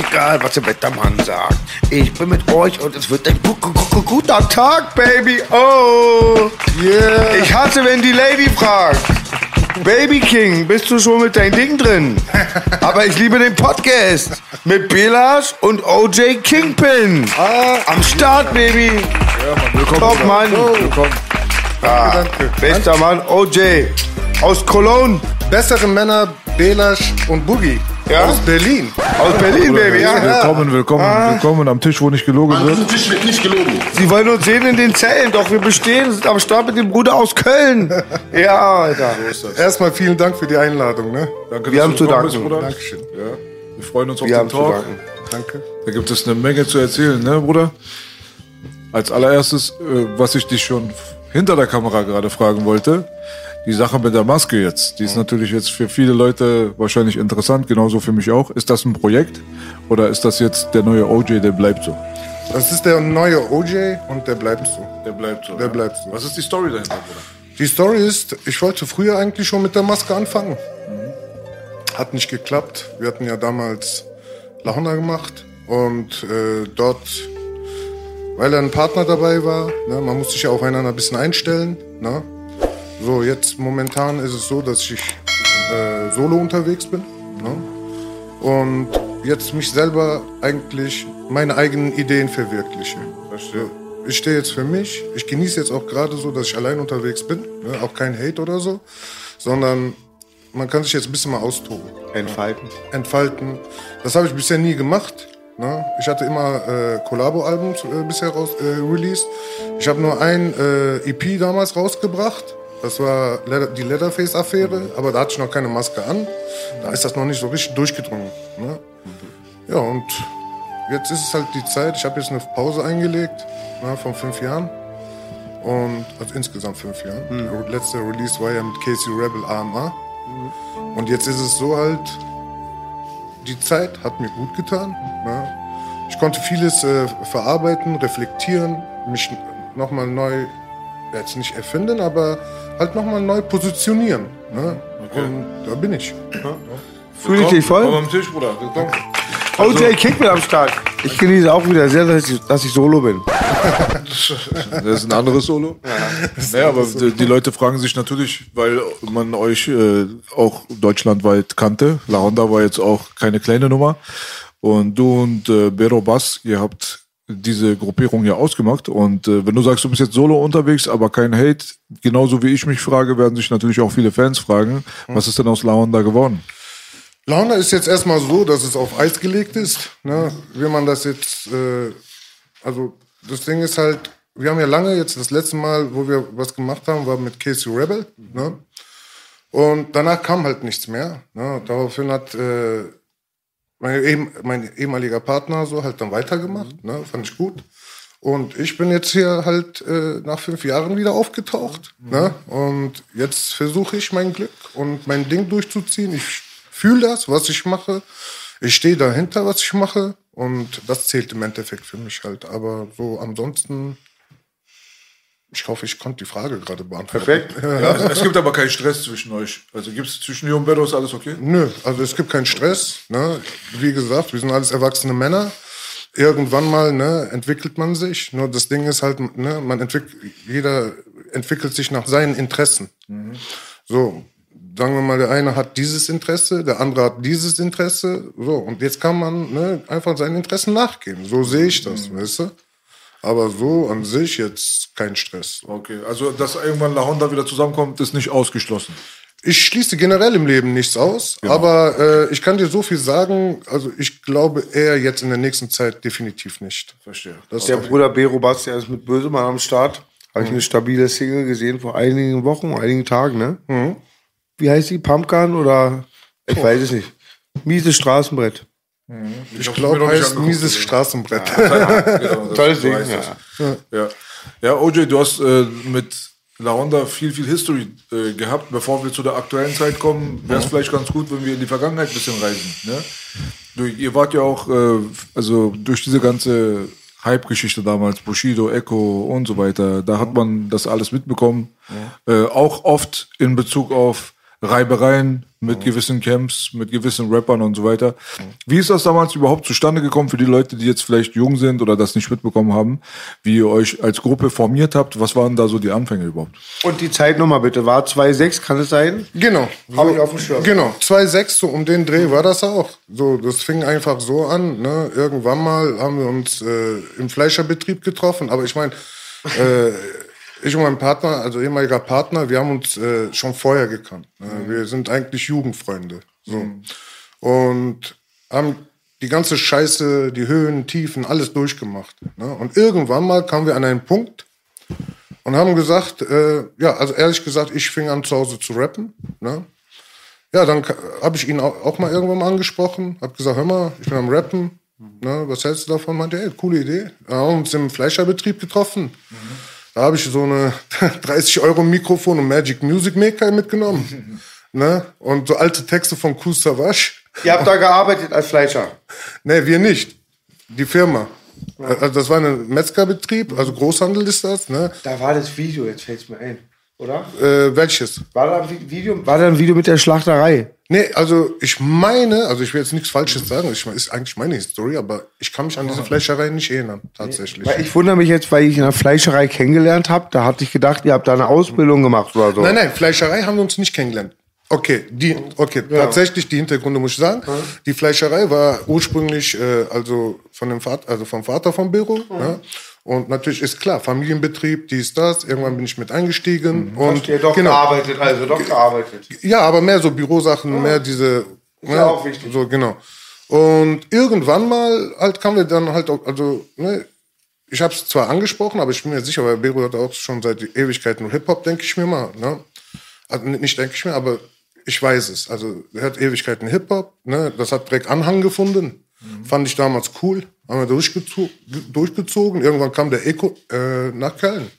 Mir ist egal, was der Wettermann sagt. Ich bin mit euch und es wird ein gu gu gu guter Tag, Baby. Oh, yeah. Ich hasse, wenn die Lady fragt. Baby King, bist du schon mit deinem Ding drin? Aber ich liebe den Podcast mit Belash und OJ Kingpin. Am Start, Baby. Ja, Mann, willkommen. Top, Mann. Willkommen. Ah, danke. bester Mann, OJ aus Cologne. Bessere Männer, Belasch und Boogie. Ja? Aus Berlin. Aus Berlin, Bruder, Baby. Ja. Willkommen, willkommen, Ah. willkommen am Tisch, wo nicht gelogen An wird. diesem Tisch wird nicht gelogen. Sie wollen uns sehen in den Zellen, doch wir bestehen, sind am Start mit dem Bruder aus Köln. Ja, Alter. Erstmal vielen Dank für die Einladung. Ne? Danke, Wir dass haben du zu danken. bist, Bruder. Dankeschön. Ja, wir freuen uns auf Wir den haben zu Talk. danken. Danke. Da gibt es eine Menge zu erzählen, ne, Bruder? Als allererstes, äh, was ich dich schon hinter der Kamera gerade fragen wollte, die Sache mit der Maske jetzt, die ist natürlich jetzt für viele Leute wahrscheinlich interessant, genauso für mich auch. Ist das ein Projekt oder ist das jetzt der neue OJ, der bleibt so? Das ist der neue OJ und der bleibt so. Der bleibt so. Der bleibt so. Was ist die Story dahinter, Bruder? Die Story ist, ich wollte früher eigentlich schon mit der Maske anfangen. Hat nicht geklappt. Wir hatten ja damals La Honda gemacht und äh, dort, weil ein Partner dabei war, ne, man muss sich ja aufeinander ein bisschen einstellen. Ne? So, jetzt momentan ist es so, dass ich äh, solo unterwegs bin. Ne? Und jetzt mich selber eigentlich meine eigenen Ideen verwirkliche. Verstehe. Ich stehe jetzt für mich. Ich genieße jetzt auch gerade so, dass ich allein unterwegs bin. Ne? Auch kein Hate oder so. Sondern man kann sich jetzt ein bisschen mal austoben. Entfalten. Entfalten. Das habe ich bisher nie gemacht. Ne? Ich hatte immer äh, Collabo-Albums äh, bisher raus, äh, released. Ich habe nur ein äh, EP damals rausgebracht. Das war die Leatherface-Affäre, aber da hatte ich noch keine Maske an. Da ist das noch nicht so richtig durchgedrungen. Ne? Ja, und jetzt ist es halt die Zeit. Ich habe jetzt eine Pause eingelegt ne, von fünf Jahren. Und also insgesamt fünf Jahren. Der letzte Release war ja mit Casey Rebel AMA. Und jetzt ist es so halt, die Zeit hat mir gut getan. Ne? Ich konnte vieles äh, verarbeiten, reflektieren, mich nochmal neu, jetzt nicht erfinden, aber halt nochmal neu positionieren. Ne? Und da bin ich. Fühle ich dich Komm voll? am Tisch, Bruder. Willkommen. OJ Kingpin am Start. Ich genieße auch wieder sehr, dass ich, dass ich solo bin. Das ist ein anderes Solo. Ja, aber die, die Leute fragen sich natürlich, weil man euch äh, auch deutschlandweit kannte. La Honda war jetzt auch keine kleine Nummer. Und du und äh, Bero Bass, ihr habt diese Gruppierung ja ausgemacht. Und äh, wenn du sagst, du bist jetzt solo unterwegs, aber kein Hate, genauso wie ich mich frage, werden sich natürlich auch viele Fans fragen, was ist denn aus La Honda geworden? Launa ist jetzt erstmal so, dass es auf Eis gelegt ist. Ne? Wie man das jetzt, äh, also das Ding ist halt, wir haben ja lange jetzt, das letzte Mal, wo wir was gemacht haben, war mit Casey Rebel. Ne? Und danach kam halt nichts mehr. Ne? Daraufhin hat äh, mein, mein ehemaliger Partner so halt dann weitergemacht. Ne? Fand ich gut. Und ich bin jetzt hier halt äh, nach fünf Jahren wieder aufgetaucht. Ne? Und jetzt versuche ich mein Glück und mein Ding durchzuziehen. Ich fühle das, was ich mache. Ich stehe dahinter, was ich mache. Und das zählt im Endeffekt für mich halt. Aber so ansonsten, ich hoffe, ich konnte die Frage gerade beantworten. Perfekt. Ja, es gibt aber keinen Stress zwischen euch. Also gibt es zwischen dir und Bero, ist alles okay? Nö, also es gibt keinen Stress. Ne? Wie gesagt, wir sind alles erwachsene Männer. Irgendwann mal ne, entwickelt man sich. Nur das Ding ist halt, ne, man entwickelt, jeder entwickelt sich nach seinen Interessen. So, sagen wir mal, der eine hat dieses Interesse, der andere hat dieses Interesse. So, und jetzt kann man ne, einfach seinen Interessen nachgehen. So sehe ich das, weißt du? Aber so an sich jetzt kein Stress. Okay, also dass irgendwann La Honda wieder zusammenkommt, ist nicht ausgeschlossen. ich schließe generell im Leben nichts aus, Genau. aber äh, ich kann dir so viel sagen, also ich glaube eher jetzt in der nächsten Zeit definitiv nicht. Verstehe. Das Der Bruder Bero Bastian ist mit Bösemann am Start. Habe ich eine stabile Single gesehen vor einigen Wochen, einigen Tagen, ne? Wie heißt die? Pumpgun oder? Ich weiß es nicht. Mieses Straßenbrett. Ich hab's glaube, heißt mieses. Straßenbrett. genau, das- Tolles so Ding, ja. das. Ja. ja, OJ, du hast äh, mit La Honda viel, viel History äh, gehabt. Bevor wir zu der aktuellen Zeit kommen, wäre es vielleicht ganz gut, wenn wir in die Vergangenheit ein bisschen reisen. Ne? Du, ihr wart ja auch, äh, also durch diese ganze Hype-Geschichte damals, Bushido, Echo und so weiter, da hat man das alles mitbekommen. Äh, auch oft in Bezug auf Reibereien mit gewissen Camps, mit gewissen Rappern und so weiter. Wie ist das damals überhaupt zustande gekommen für die Leute, die jetzt vielleicht jung sind oder das nicht mitbekommen haben, wie ihr euch als Gruppe formiert habt? Was waren da so die Anfänge überhaupt? Und die Zeit nochmal bitte. War 2,6, kann es sein? Genau. Hab So, ich auf dem Schirm. Genau. 2,6, so um den Dreh war das auch. So, das fing einfach so an. Ne? Irgendwann mal haben wir uns äh, im Fleischerbetrieb getroffen. Aber ich meine, äh, ich und mein Partner, also ehemaliger Partner, wir haben uns äh, schon vorher gekannt. Ne? Wir sind eigentlich Jugendfreunde. So. Und haben die ganze Scheiße, die Höhen, Tiefen, alles durchgemacht. Ne? Und irgendwann mal kamen wir an einen Punkt, und haben gesagt, äh, ja, also ehrlich gesagt, ich fing an zu Hause zu rappen. Ne? Ja, dann habe ich ihn auch, auch mal irgendwann mal angesprochen, habe gesagt, hör mal, ich bin am Rappen, ne, was hältst du davon? Meinte, ey, coole Idee. Da haben wir uns im Fleischerbetrieb getroffen. Da habe ich so eine 30 Euro Mikrofon und Magic Music Maker mitgenommen. ne? Und so alte Texte von Kool Savage. Ihr habt da gearbeitet als Fleischer. Nee, wir nicht. Die Firma. Also das war ein Metzgerbetrieb, also Großhandel ist das. Ne? Da war das Video, jetzt fällt es mir ein. Oder? Äh, welches? War da, ein Vi- Video, war da ein Video mit der Schlachterei? Nee, also ich meine, also ich will jetzt nichts Falsches sagen, ich, ist eigentlich meine Historie, aber ich kann mich an diese Fleischerei nicht erinnern, tatsächlich. Weil ich wundere mich jetzt, weil ich in der Fleischerei kennengelernt habe. Da hatte ich gedacht, ihr habt da eine Ausbildung gemacht oder so. Nein, nein, Fleischerei haben wir uns nicht kennengelernt. Okay, die, okay, tatsächlich die Hintergründe muss ich sagen. Die Fleischerei war ursprünglich äh, also von dem Vater, also vom Vater von Biro. Ne? Und natürlich ist klar, Familienbetrieb, dies, das. Irgendwann bin ich mit eingestiegen und Ihr doch genau. gearbeitet, also doch gearbeitet. Ja, aber mehr so Bürosachen, mehr diese. ne, ja auch wichtig. So, genau. Und irgendwann mal halt kamen wir dann halt auch, also, ne, ich habe es zwar angesprochen, aber ich bin mir sicher, weil Bero hat auch schon seit Ewigkeiten Hip-Hop, denke ich mir mal. Ne? Also nicht denke ich mir, aber ich weiß es. Also er hat Ewigkeiten Hip-Hop, ne? das hat direkt Anhang gefunden. Fand ich damals cool, haben wir durchgezogen. durchgezogen. Irgendwann kam der Echo äh, nach Köln.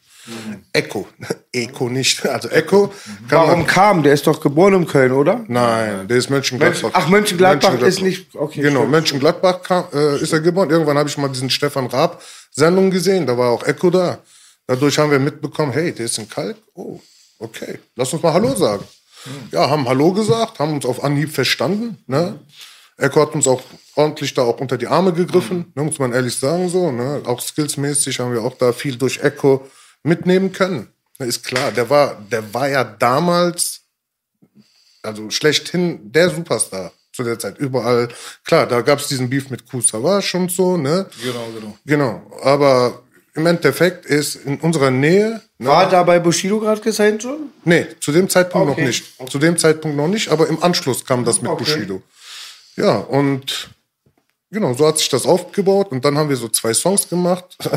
Echo, Echo nicht, also Echo. Kam Warum nach- kam? Der ist doch geboren in Köln, oder? Nein, der ist Mönchengladbach. Mönchen- ach, Mönchengladbach ist nicht- okay, genau, stimmt. Mönchengladbach kam, äh, ist er geboren. Irgendwann habe ich mal diesen Stefan Raab Sendung gesehen, da war auch Echo da. Dadurch haben wir mitbekommen, hey, der ist in Kalk. Oh, okay, lass uns mal Hallo sagen. Ja, haben Hallo gesagt, haben uns auf Anhieb verstanden. Ne? Echo hat uns auch ordentlich da auch unter die Arme gegriffen, ne, muss man ehrlich sagen so. Ne? Auch skillsmäßig haben wir auch da viel durch Echo mitnehmen können. Ne, ist klar, der war, der war ja damals also schlechthin der Superstar zu der Zeit. Überall, klar, da gab es diesen Beef mit Kool Savage und so, ne? Genau, genau. Genau, aber im Endeffekt ist in unserer Nähe, ne? War da bei Bushido gerade gesigned schon? nee, zu dem Zeitpunkt Okay. noch nicht. Zu dem Zeitpunkt noch nicht, aber im Anschluss kam das mit Okay. Bushido. Ja, und genau, so hat sich das aufgebaut und dann haben wir so zwei Songs gemacht.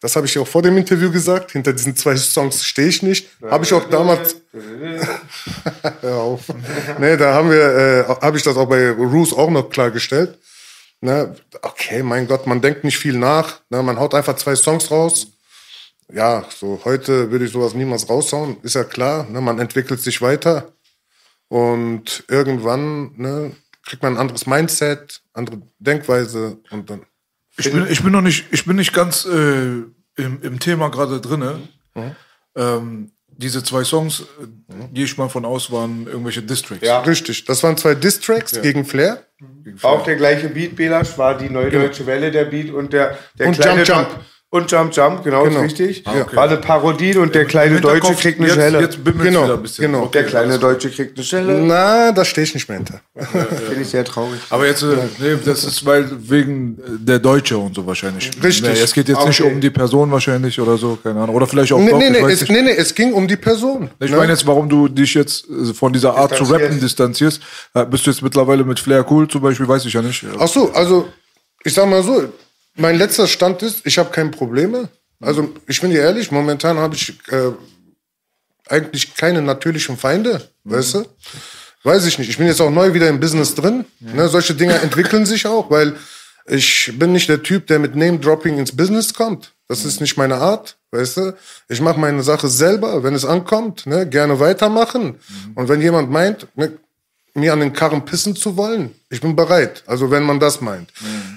Das habe ich auch vor dem Interview gesagt. Hinter diesen zwei Songs stehe ich nicht. Habe ich auch damals. Hör auf. nee, da haben äh, habe ich das auch bei Roos auch noch klargestellt. Ne, okay, mein Gott, man denkt nicht viel nach. Ne, man haut einfach zwei Songs raus. Ja, so heute würde ich sowas niemals raushauen. Ist ja klar, ne, man entwickelt sich weiter. Und irgendwann ne, kriegt man ein anderes Mindset, andere Denkweise und dann. Ich bin, ich bin noch nicht, ich bin nicht ganz äh, im, im Thema gerade drinne. Ähm, diese zwei Songs, äh, gehe ich mal von aus, waren irgendwelche Districts. Ja. Richtig. Das waren zwei Distracks gegen Flair. War auch der gleiche Beat, Belasch, war die Neue Deutsche Welle der Beat und der, der Und kleine Jump Jump. Und Jump Jump, genau, Genau. ist richtig. Ah, okay. War eine Parodie und der kleine Deutsche kriegt eine jetzt, Schelle. Jetzt Genau, wieder ein bisschen. genau. Okay, der kleine. Deutsche kriegt eine Schelle. Na, da stehe ich nicht mehr hinter. Finde ich sehr traurig. Aber jetzt, äh, nee, das ist weil wegen äh, der Deutsche und so wahrscheinlich. Richtig. Nee, es geht jetzt Ah, nicht okay. um die Person wahrscheinlich oder so, keine Ahnung. Oder vielleicht auch Nee, doch, nee, nee, es, nicht. nee, nee, es ging um die Person. Ich ne? meine jetzt, warum du dich jetzt äh, von dieser Art zu rappen distanzierst. Bist du jetzt mittlerweile mit Flair cool zum Beispiel, weiß ich ja nicht. Ach so, also ich sag mal so, mein letzter Stand ist, ich habe keine Probleme. Also ich bin dir ehrlich, momentan habe ich äh, eigentlich keine natürlichen Feinde, weißt du? Weiß ich nicht. Ich bin jetzt auch neu wieder im Business drin. Ne, solche Dinge entwickeln sich auch, weil ich bin nicht der Typ, der mit Name-Dropping ins Business kommt. Das ist nicht meine Art, weißt du? Ich mache meine Sache selber, wenn es ankommt, ne, gerne weitermachen. Und wenn jemand meint, ne, mir an den Karren pissen zu wollen, ich bin bereit. Also wenn man das meint.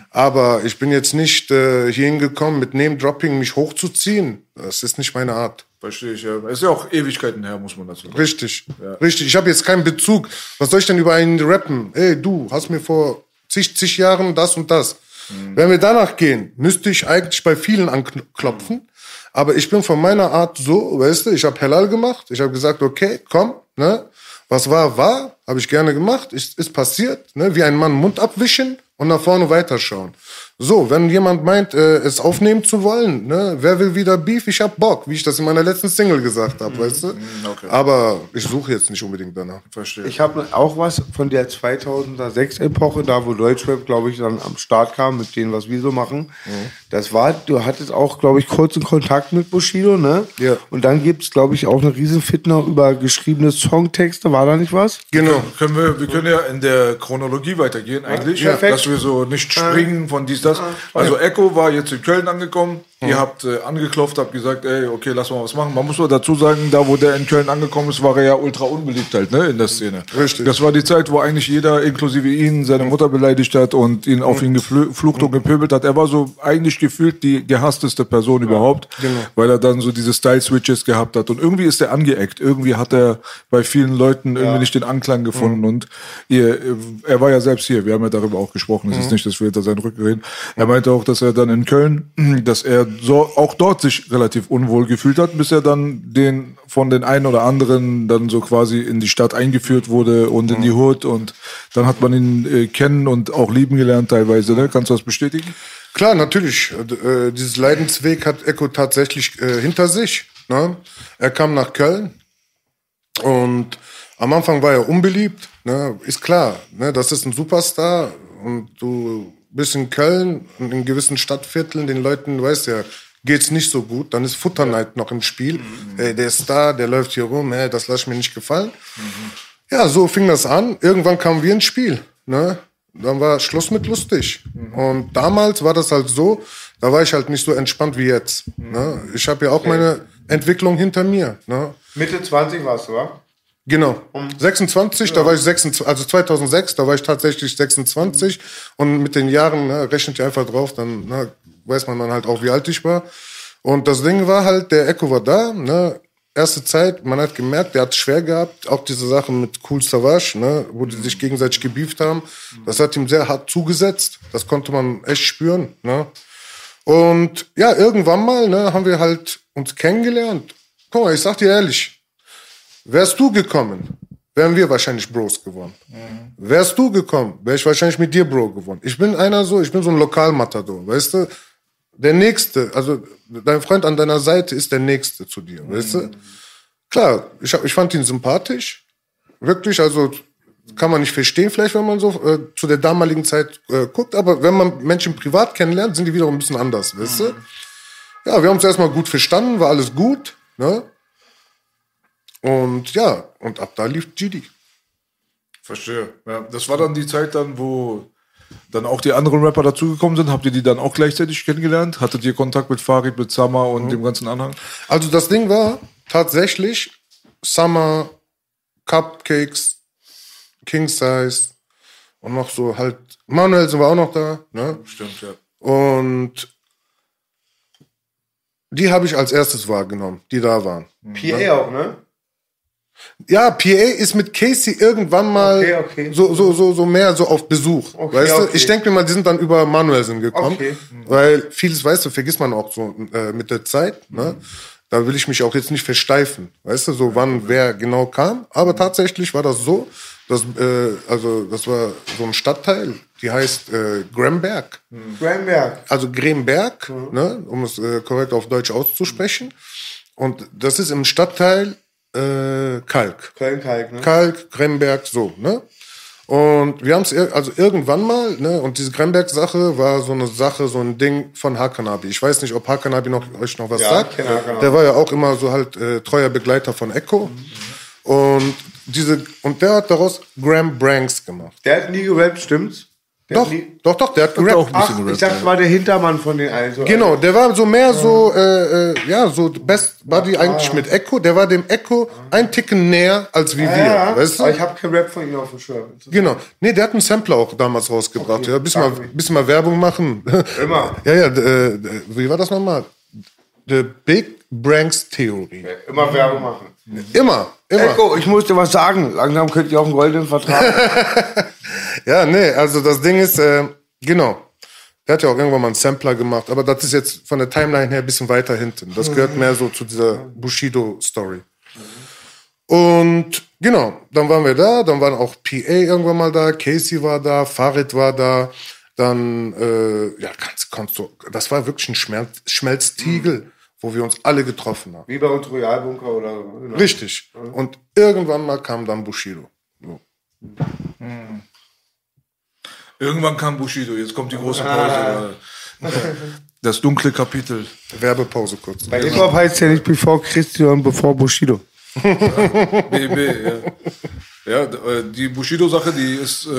Aber ich bin jetzt nicht äh, hier hingekommen, mit Name-Dropping mich hochzuziehen. Das ist nicht meine Art. Verstehe ich, ja. Ist ja auch Ewigkeiten her, muss man dazu sagen. Richtig. Richtig. Ich habe jetzt keinen Bezug. Was soll ich denn über einen rappen? Ey, du hast mir vor zig, zig Jahren das und das. Wenn wir danach gehen, müsste ich eigentlich bei vielen anklopfen. Aber ich bin von meiner Art so, weißt du, ich habe Halal gemacht. Ich habe gesagt, okay, komm, ne? Was war, war, habe ich gerne gemacht, ist, ist passiert, ne? Wie ein Mann Mund abwischen und nach vorne weiterschauen. So, wenn jemand meint, äh, es aufnehmen zu wollen, ne, wer will wieder Beef? Ich hab Bock, wie ich das in meiner letzten Single gesagt habe, weißt du? okay. Aber ich suche jetzt nicht unbedingt danach. Verstehe. Ich habe auch was von der 2006-Epoche, da wo Deutschrap, glaube ich, dann am Start kam mit denen, was wir so machen. Das war, du hattest auch, glaube ich, kurzen Kontakt mit Bushido, ne? Ja. Und dann gibt's, glaube ich, auch eine riesen Fitner über geschriebene Songtexte. War da nicht was? Genau. Können wir, wir können ja in der Chronologie weitergehen eigentlich, Ja, perfekt. dass wir so nicht springen von dies, das. Also Echo war jetzt in Köln angekommen, ihr habt äh, angeklopft, habt gesagt, ey, okay, lass mal was machen. Man muss nur dazu sagen, da wo der in Köln angekommen ist, war er ja ultra unbeliebt halt, ne, in der Szene. Richtig. Das war die Zeit, wo eigentlich jeder, inklusive ihn, seine Mutter beleidigt hat und ihn auf ihn geflucht und gepöbelt hat. Er war so eigentlich gefühlt die gehassteste Person überhaupt, weil er dann so diese Style-Switches gehabt hat und irgendwie ist er angeeckt. Irgendwie hat er bei vielen Leuten irgendwie nicht den Anklang gefunden und ihr, er war ja selbst hier, wir haben ja darüber auch gesprochen, es ist nicht, dass wir hinter seinen Rücken reden. Er meinte auch, dass er dann in Köln, dass er so auch dort sich relativ unwohl gefühlt hat, bis er dann den von den einen oder anderen dann so quasi in die Stadt eingeführt wurde und in die Hood und dann hat man ihn äh, kennen und auch lieben gelernt teilweise, ne? Kannst du das bestätigen? Klar, natürlich. Äh, dieses Leidensweg hat Echo tatsächlich äh, hinter sich. Ne? Er kam nach Köln und am Anfang war er unbeliebt. Ne? Ist klar, ne? das ist ein Superstar und du bist in Köln und in gewissen Stadtvierteln, den Leuten, weißt ja, geht's nicht so gut, dann ist Futterneid noch im Spiel. Ey, der ist da, der läuft hier rum, ey, das lass ich mir nicht gefallen. Ja, so fing das an. Irgendwann kamen wir ins Spiel. Ne? Dann war Schluss mit lustig. Und damals war das halt so, da war ich halt nicht so entspannt wie jetzt. Ne? Ich habe ja auch meine Entwicklung hinter mir. Ne? Mitte 20 warst du, wa? Genau. 26, da war ich 26, also 2006, da war ich tatsächlich 26 und mit den Jahren ne, rechnet ihr einfach drauf, dann ne, weiß man dann halt auch, wie alt ich war. Und das Ding war halt, der Echo war da, ne, erste Zeit, man hat gemerkt, der hat es schwer gehabt, auch diese Sachen mit Cool Savage, ne, wo die sich gegenseitig gebieft haben, das hat ihm sehr hart zugesetzt, das konnte man echt spüren, ne. Und ja, irgendwann mal, ne, haben wir halt uns kennengelernt. Guck mal, ich sag dir ehrlich, Wärst du gekommen, wären wir wahrscheinlich Bros geworden. Wärst du gekommen, wäre ich wahrscheinlich mit dir Bro geworden. Ich bin einer so, ich bin so ein Lokalmatador, weißt du? Der Nächste, also dein Freund an deiner Seite ist der Nächste zu dir, weißt du? Klar, ich, hab, ich fand ihn sympathisch. Wirklich, also kann man nicht verstehen, vielleicht, wenn man so äh, zu der damaligen Zeit äh, guckt, aber wenn man Menschen privat kennenlernt, sind die wiederum ein bisschen anders, weißt du? Ja, wir haben uns erstmal gut verstanden, war alles gut, ne? Und ja, und ab da lief GD. Verstehe. Ja, das war dann die Zeit dann, wo dann auch die anderen Rapper dazugekommen sind. Habt ihr die dann auch gleichzeitig kennengelernt? Hattet ihr Kontakt mit Farid, mit Summer und dem ganzen Anhang? Also das Ding war tatsächlich Summer, Cupcakes, King Size und noch so halt, Manuel war auch noch da, ne? Stimmt, ja. Und die habe ich als erstes wahrgenommen, die da waren. PA auch, ne? Ja, PA ist mit Casey irgendwann mal Okay, okay. So, so, so, so mehr so auf Besuch. Okay, weißt du? Ich denke mir mal, die sind dann über Manuelsen gekommen. Okay. Weil vieles, weißt du, vergisst man auch so äh, mit der Zeit. Ne? Da will ich mich auch jetzt nicht versteifen. Weißt du, so wann wer genau kam. Aber tatsächlich war das so, dass, äh, also das war so ein Stadtteil, die heißt äh, Gramberg. Graham Also Gremberg, ne, um es äh, korrekt auf Deutsch auszusprechen. Und das ist im Stadtteil äh, Kalk. Köln-Kalk, ne? Kalk, Gremberg, so, ne? Und wir haben es also irgendwann mal, ne, und diese Gremberg-Sache war so eine Sache, so ein Ding von Hakanabi. Ich weiß nicht, ob Hakanabi noch, euch noch was Ja, sagt. Der war ja auch immer so halt äh, treuer Begleiter von Echo. Und diese, und der hat daraus Graham Branks gemacht. Der hat nie gerappt, stimmt's? Doch, doch, doch, der hat gerappt. auch ein bisschen Ach, gerappt, ich dachte, ja. war der Hintermann von den allen. So Genau, der war so mehr so, äh, äh, ja, so Best Buddy eigentlich mit Echo. Der war dem Echo ein Ticken näher als wie wir, Ja, weißt du? aber ich habe kein Rap von ihm auf dem Schirm. Genau. Nee, der hat einen Sampler auch damals rausgebracht. Okay, ja, bisschen mal, bisschen mal Werbung machen. Immer. ja, ja, äh, wie war das nochmal? The Big Branks Theorie. Immer Werbung machen. Immer, immer. Echo, ich muss dir was sagen. Langsam könnt ihr auch einen goldenen Vertrag. Ja, nee, also das Ding ist, äh, genau. Der hat ja auch irgendwann mal einen Sampler gemacht, aber das ist jetzt von der Timeline her ein bisschen weiter hinten. Das gehört mehr so zu dieser Bushido-Story. Und genau, dann waren wir da, dann waren auch PA irgendwann mal da, Casey war da, Farid war da, dann, äh, ja, kannst, kannst du, das war wirklich ein Schmelz, Schmelztiegel, wo wir uns alle getroffen haben. Wie bei uns Royalbunker oder. Genau. Richtig. Und irgendwann mal kam dann Bushido. So. Irgendwann kam Bushido, jetzt kommt die große Pause. Das dunkle Kapitel. Werbepause kurz. Bei Hip-Hop heißt ja nicht bevor Christian bevor Bushido. BB, ja. Ja, äh, die Bushido-Sache, die ist äh,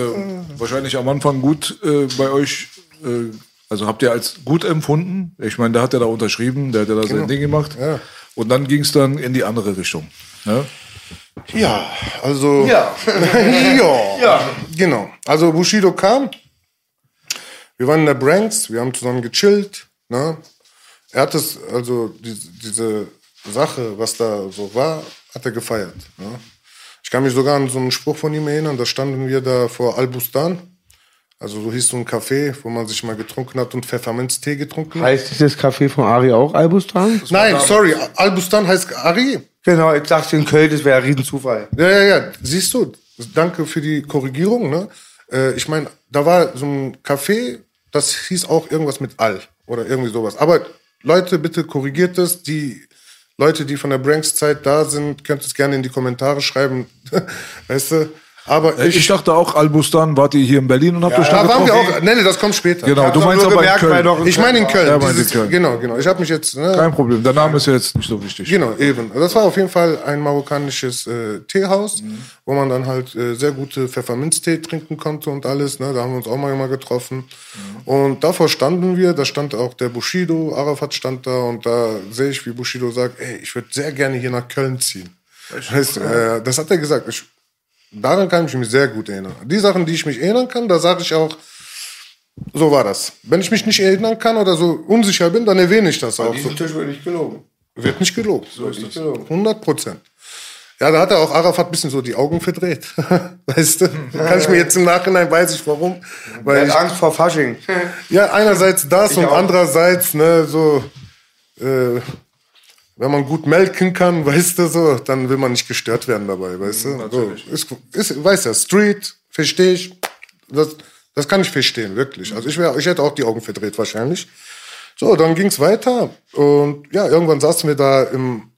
wahrscheinlich am Anfang gut äh, bei euch. Äh, also habt ihr als gut empfunden? Ich meine, da hat er da unterschrieben, der hat ja da sein Ding gemacht. Ja. Und dann ging es dann in die andere Richtung. Ne? Ja, also. Ja. ja. Ja. Genau. Also Bushido kam. Wir waren in der Branks, wir haben zusammen gechillt. Ne? Er hat es, also diese, diese Sache, was da so war, hat er gefeiert. Ne? Ich kann mich sogar an so einen Spruch von ihm erinnern, da standen wir da vor Albustan. Also so hieß so ein Café, wo man sich mal getrunken hat und Pfefferminztee getrunken hat. Heißt dieses Café von Ari auch Albustan? Nein, sorry, Albustan heißt Ari. Genau, jetzt sagst du in Köln, das wäre ein Riesenzufall. Ja, ja, ja. Siehst du, danke für die Korrigierung. Ne? Äh, ich meine, da war so ein Café, das hieß auch irgendwas mit All oder irgendwie sowas. Aber Leute, bitte korrigiert es. Die Leute, die von der Branks-Zeit da sind, könnt es gerne in die Kommentare schreiben. weißt du? Aber Äh, Ich, ich, dachte auch, Albustan, wart ihr hier in Berlin und habt euch da da waren wir auch. Nee, nee, das kommt später. Genau, du meinst aber in gemerkt, weil Köln. noch- Ich meine in Köln. Ja, Dieses, Köln. Genau, genau. Ich habe mich jetzt. Ne, Kein Problem, der Name ist ja jetzt nicht so wichtig. Genau, eben. Das war auf jeden Fall ein marokkanisches äh, Teehaus, wo man dann halt äh, sehr gute Pfefferminztee trinken konnte und alles. Ne? Da haben wir uns auch mal immer getroffen. Und davor standen wir, da stand auch der Bushido, Arafat stand da und da sehe ich, wie Bushido sagt, ey, ich würde sehr gerne hier nach Köln ziehen. Weißt, äh, das hat er gesagt. Ich, daran kann ich mich sehr gut erinnern. Die Sachen, die ich mich erinnern kann, da sage ich auch, so war das. Wenn ich mich nicht erinnern kann oder so unsicher bin, dann erwähne ich das auch. So. Diesen Tisch wird nicht gelogen. Wird nicht gelobt. So ist das. 100 Prozent. Ja, da hat er auch Arafat ein bisschen so die Augen verdreht. weißt du? Kann ich mir jetzt im Nachhinein, weiß ich warum. Er Weil hat ich, Angst vor Fasching. ja, einerseits das Ich und auch. andererseits, ne, so, äh, wenn man gut melken kann, weißt du, so, dann will man nicht gestört werden dabei, weißt du? So, ist, ist, weiß ja, Street, verstehe ich. Das, das kann ich verstehen, wirklich. Also ich, wär, ich hätte auch die Augen verdreht wahrscheinlich. So, dann ging's weiter und ja, irgendwann saßen wir da im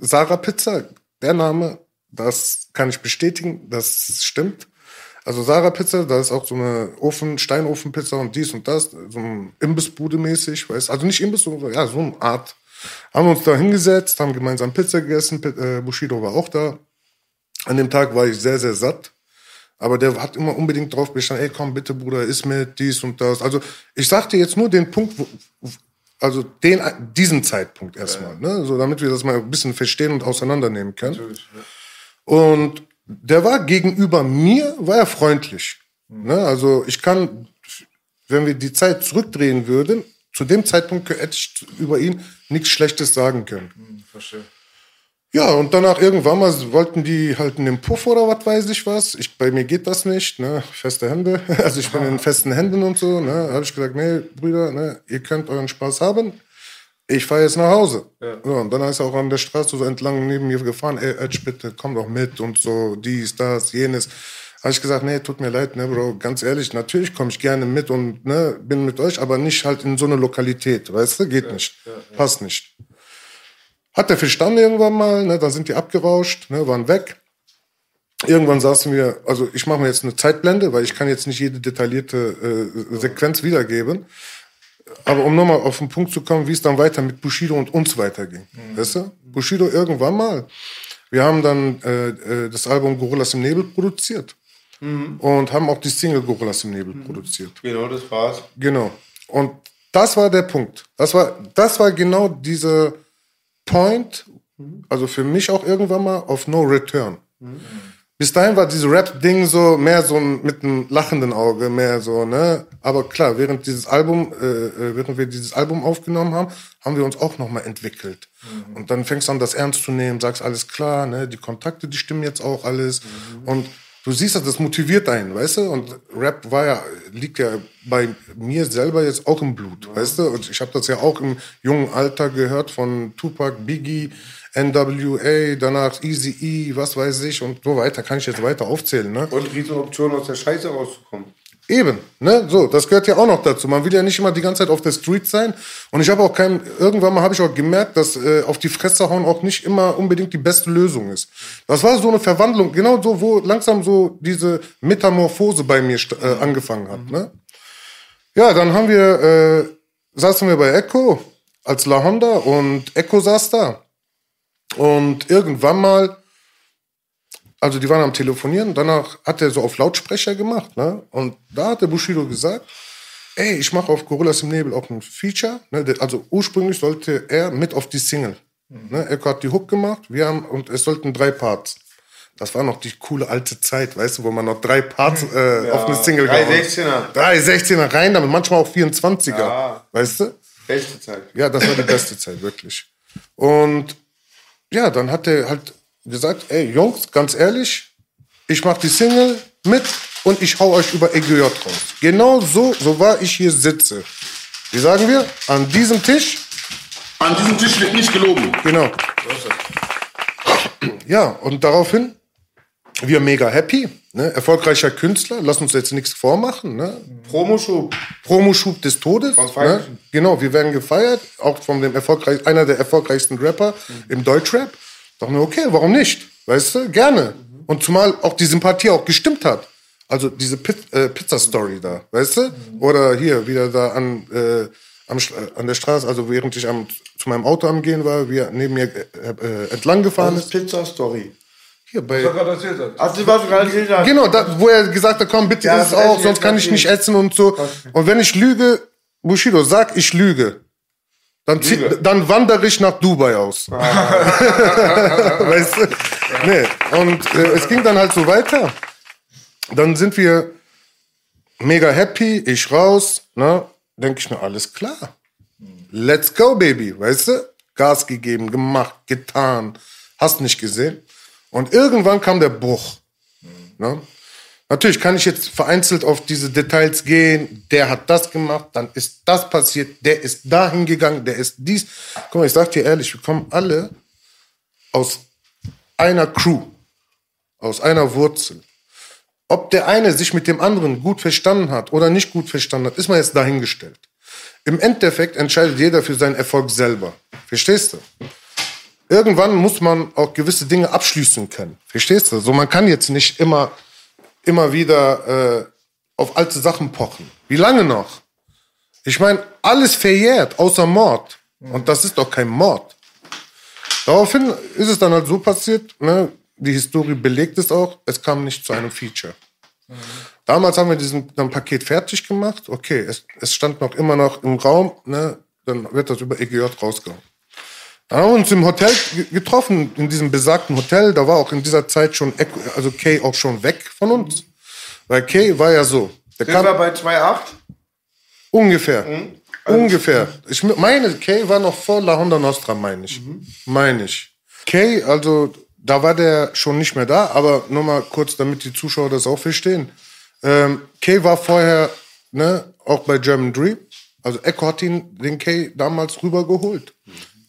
Sarah Pizza, der Name, das kann ich bestätigen, das stimmt. Also Sarah Pizza, da ist auch so eine Ofen, Steinofenpizza und dies und das, so ein Imbissbude mäßig, weißt Also nicht Imbiss, sondern ja, so eine Art. Haben wir uns da hingesetzt, haben gemeinsam Pizza gegessen, äh, Bushido war auch da. An dem Tag war ich sehr, sehr satt. Aber der hat immer unbedingt drauf bestanden, ey, komm bitte, Bruder, iss mit, dies und das. Also ich sagte jetzt nur den Punkt, wo, also den, diesen Zeitpunkt erstmal, ne? so damit wir das mal ein bisschen verstehen und auseinandernehmen können. Und der war gegenüber mir, war er freundlich. Ne? Also ich kann, wenn wir die Zeit zurückdrehen würden, zu dem Zeitpunkt hätte ich über ihn nichts Schlechtes sagen können. Verstehe. Ja, und danach irgendwann mal wollten die halt in den Puff oder was weiß ich was. Ich, bei mir geht das nicht, ne? Feste Hände. Also ich bin in festen Händen und so, ne? Habe ich gesagt, nee, Brüder, ne? Ihr könnt euren Spaß haben. Ich fahre jetzt nach Hause. Ja. So, und dann ist er auch an der Straße so entlang neben mir gefahren, ey, Edge, bitte, komm doch mit und so, dies, das, jenes. Habe ich gesagt, nee, tut mir leid, ne, Bro, ganz ehrlich, natürlich komme ich gerne mit und ne, bin mit euch, aber nicht halt in so eine Lokalität, weißt du, geht ja, nicht, ja, passt nicht. Hat der verstanden irgendwann mal, ne? dann sind die abgerauscht, ne? waren weg. Irgendwann saßen wir, also ich mache mir jetzt eine Zeitblende, weil ich kann jetzt nicht jede detaillierte äh, Sequenz wiedergeben. Aber um nochmal auf den Punkt zu kommen, wie es dann weiter mit Bushido und uns weiterging. Mhm. Weißt du? Bushido irgendwann mal. Wir haben dann äh, äh, das Album Gorillas im Nebel produziert. Mhm. Und haben auch die Single Gorillas im Nebel mhm. produziert. Genau, das war's. Genau. Und das war der Punkt. Das war, das war genau diese Point, also für mich auch irgendwann mal, auf No Return. Mhm. Bis dahin war dieses Rap-Ding so mehr so mit einem lachenden Auge, mehr so, ne? Aber klar, während dieses Album, äh, äh während wir dieses Album aufgenommen haben, haben wir uns auch nochmal entwickelt. Mhm. Und dann fängst du an, das ernst zu nehmen, sagst alles klar, ne? Die Kontakte, die stimmen jetzt auch alles. Mhm. Und du siehst, das motiviert einen, weißt du? Und Rap war ja, liegt ja bei mir selber jetzt auch im Blut, weißt du? Und ich habe das ja auch im jungen Alter gehört von Tupac, Biggie, NWA, danach Easy E, was weiß ich und so weiter. Kann ich jetzt weiter aufzählen, ne? Und Riesenoption aus der Scheiße rauszukommen. Eben, ne, so, das gehört ja auch noch dazu. Man will ja nicht immer die ganze Zeit auf der Street sein. Und ich habe auch kein, irgendwann mal habe ich auch gemerkt, dass äh, auf die Fresse hauen auch nicht immer unbedingt die beste Lösung ist. Das war so eine Verwandlung, genau so, wo langsam so diese Metamorphose bei mir äh, angefangen hat. Ne? Ja, dann haben wir, äh, saßen wir bei Echo als La Honda und Echo saß da. Und irgendwann mal also die waren am Telefonieren, danach hat er so auf Lautsprecher gemacht, ne? Und da hat der Bushido gesagt, ey, ich mache auf Gorillas im Nebel auch ein Feature. Ne? Also ursprünglich sollte er mit auf die Single. Mhm. Ne? Er hat die Hook gemacht, wir haben, und es sollten drei Parts. Das war noch die coole alte Zeit, weißt du, wo man noch drei Parts äh, ja, auf eine Single Drei 16er. Drei 16er rein, damit manchmal auch 24er. Ja. Weißt du? Beste Zeit. Ja, das war die beste Zeit, wirklich. Und ja, dann hat er halt gesagt, ey Jungs, ganz ehrlich, ich mache die Single mit und ich hau euch über EGJ raus. Genau so, so war ich hier sitze. Wie sagen wir? An diesem Tisch. An diesem Tisch wird nicht gelogen. Genau. Ja, und daraufhin, wir mega happy. Ne? Erfolgreicher Künstler, lass uns jetzt nichts vormachen. Ne? Promoschub. Promoschub des Todes. Ne? Genau, wir werden gefeiert, auch von dem erfolgreich, einer der erfolgreichsten Rapper mhm. im Deutschrap. Sag mir, okay, warum nicht? Weißt du, gerne. Mhm. Und zumal auch die Sympathie auch gestimmt hat. Also diese Piz äh, Pizza-Story da, weißt du? Mhm. Oder hier, wieder da an, äh, am, äh, an der Straße, also während ich am, zu meinem Auto am Gehen war, wie er neben mir äh, äh, entlang gefahren ist. Pizza-Story. Hier bei. Was gerade erzählt hat. Ach, was gerade erzählt. Genau, da, wo er gesagt hat, komm, bitte ja, isst auch, sonst kann ich nicht essen und so. Und wenn ich lüge, Bushido, sag, ich lüge. Dann, zieh, dann wandere ich nach Dubai aus. Ah. weißt du? Nee. Und äh, es ging dann halt so weiter. Dann sind wir mega happy, ich raus, ne? Denke ich mir, alles klar. Let's go, Baby, weißt du? Gas gegeben, gemacht, getan. Hast nicht gesehen. Und irgendwann kam der Bruch. Ne? Natürlich kann ich jetzt vereinzelt auf diese Details gehen. Der hat das gemacht, dann ist das passiert, der ist dahin gegangen, der ist dies. Guck mal, ich sag dir ehrlich, wir kommen alle aus einer Crew, aus einer Wurzel. Ob der eine sich mit dem anderen gut verstanden hat oder nicht gut verstanden hat, ist mal jetzt dahingestellt. Im Endeffekt entscheidet jeder für seinen Erfolg selber. Verstehst du? Irgendwann muss man auch gewisse Dinge abschließen können. Verstehst du? So, man kann jetzt nicht immer immer wieder äh, auf alte Sachen pochen. Wie lange noch? Ich meine, alles verjährt, außer Mord. Und das ist doch kein Mord. Daraufhin ist es dann halt so passiert, ne? die Historie belegt es auch, es kam nicht zu einem Feature. Mhm. Damals haben wir diesen dann Paket fertig gemacht. Okay, es, es stand noch immer noch im Raum, ne? dann wird das über EGJ rausgehauen. Dann haben wir uns im Hotel getroffen, in diesem besagten Hotel. Da war auch in dieser Zeit schon, also Kay auch schon weg von uns. Weil Kay war ja so. Der Sind kam, wir bei 2,8? Ungefähr. Mhm. Also, ungefähr. Ich meine, Kay war noch vor La Honda Nostra, meine ich. Mhm. Meine ich. Kay, also da war der schon nicht mehr da, aber nur mal kurz, damit die Zuschauer das auch verstehen. Ähm, Kay war vorher ne, auch bei German Dream. Also Echo hat ihn, den Kay damals rübergeholt.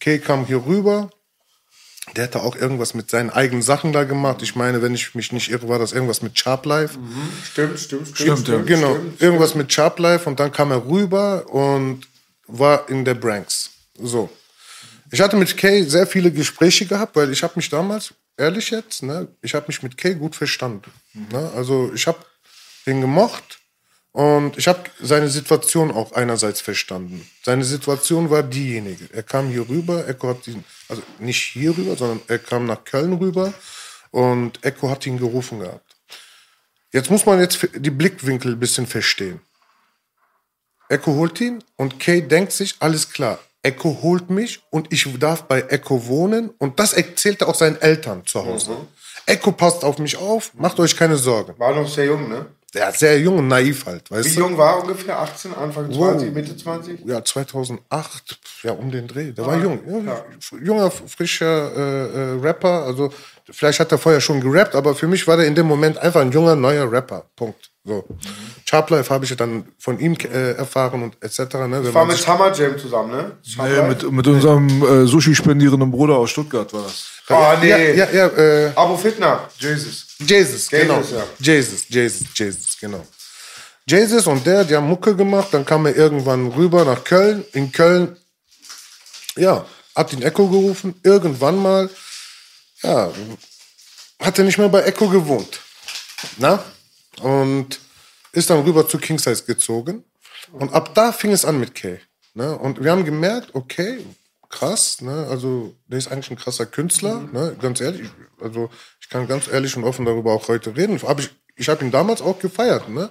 Kay kam hier rüber. Der hatte auch irgendwas mit seinen eigenen Sachen da gemacht. Ich meine, wenn ich mich nicht irre, war das irgendwas mit Sharp Life. Stimmt, stimmt, Stimmt, ja. Genau, irgendwas mit Sharp Life und dann kam er rüber und war in der Branks. So. Ich hatte mit Kay sehr viele Gespräche gehabt, weil ich habe mich damals, ehrlich jetzt, ne, ich habe mich mit Kay gut verstanden. Ne? Also ich habe ihn gemocht und ich habe seine Situation auch einerseits verstanden. Seine Situation war diejenige. Er kam hier rüber, Echo hat ihn, also nicht hier rüber, sondern er kam nach Köln rüber und Echo hat ihn gerufen gehabt. Jetzt muss man jetzt die Blickwinkel ein bisschen verstehen. Echo holt ihn und Kay denkt sich, alles klar, Echo holt mich und ich darf bei Echo wohnen und das erzählt er auch seinen Eltern zu Hause. Echo passt auf mich auf, macht euch keine Sorgen. War noch sehr jung, ne? Der ist sehr jung und naiv halt, weißt Wie du? jung war er ungefähr? 18, Anfang 20, Mitte 20? Ja, 2008, ja, um den Dreh. Der war jung. Ja, Junger, frischer äh, äh, Rapper. Also, vielleicht hat er vorher schon gerappt, aber für mich war der in dem Moment einfach ein junger, neuer Rapper. Punkt. So. Sharp Life habe ich dann von ihm äh, erfahren und etc. Ne? Das war mit Hammer Jam zusammen, ne? Nee, mit, mit unserem äh, Sushi-spendierenden Bruder aus Stuttgart war das. Oh, nee. Ja, ja, ja äh, Abo Fitner. Jesus. Jesus, genau. ja. Jesus, Jesus, Jesus, genau. Jesus und der, die haben Mucke gemacht, dann kam er irgendwann rüber nach Köln. In Köln, ja, hat ihn Echo gerufen, irgendwann mal, ja, hat er nicht mehr bei Echo gewohnt. Na? Und ist dann rüber zu King Size gezogen. Und ab da fing es an mit Kay. Ne? Und wir haben gemerkt, okay, krass, ne? Also, der ist eigentlich ein krasser Künstler, ne? Ganz ehrlich. Also, ich kann ganz ehrlich und offen darüber auch heute reden. Hab ich ich habe ihn damals auch gefeiert, ne?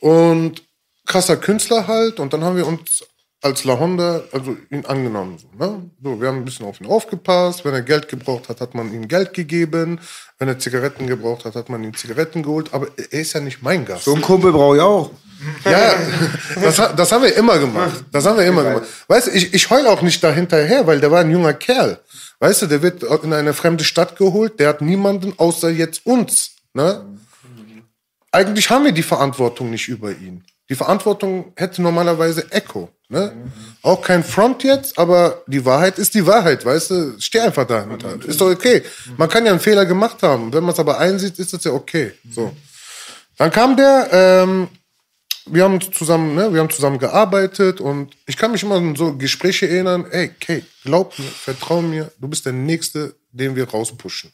Und krasser Künstler halt. Und dann haben wir uns als La Honda, also ihn angenommen. So, ne? so, wir haben ein bisschen auf ihn aufgepasst. Wenn er Geld gebraucht hat, hat man ihm Geld gegeben. Wenn er Zigaretten gebraucht hat, hat man ihm Zigaretten geholt. Aber er ist ja nicht mein Gast. So einen Kumpel brauche ich auch. Ja, das, das haben wir immer gemacht. Das haben wir immer gemacht. Weißt du, ich, ich heul auch nicht dahinterher, weil der war ein junger Kerl. Weißt du, der wird in eine fremde Stadt geholt, der hat niemanden außer jetzt uns. Ne? Eigentlich haben wir die Verantwortung nicht über ihn. Die Verantwortung hätte normalerweise Echo. Ne? Auch kein Front jetzt, aber die Wahrheit ist die Wahrheit, weißt du? Steh einfach dahinter. Ist doch okay. Man kann ja einen Fehler gemacht haben. Wenn man es aber einsieht, ist das ja okay. So. Dann kam der, ähm, wir haben zusammen, ne, wir haben zusammen gearbeitet und ich kann mich immer an so Gespräche erinnern, ey, Kay, glaub mir, vertrau mir, du bist der Nächste, den wir rauspushen.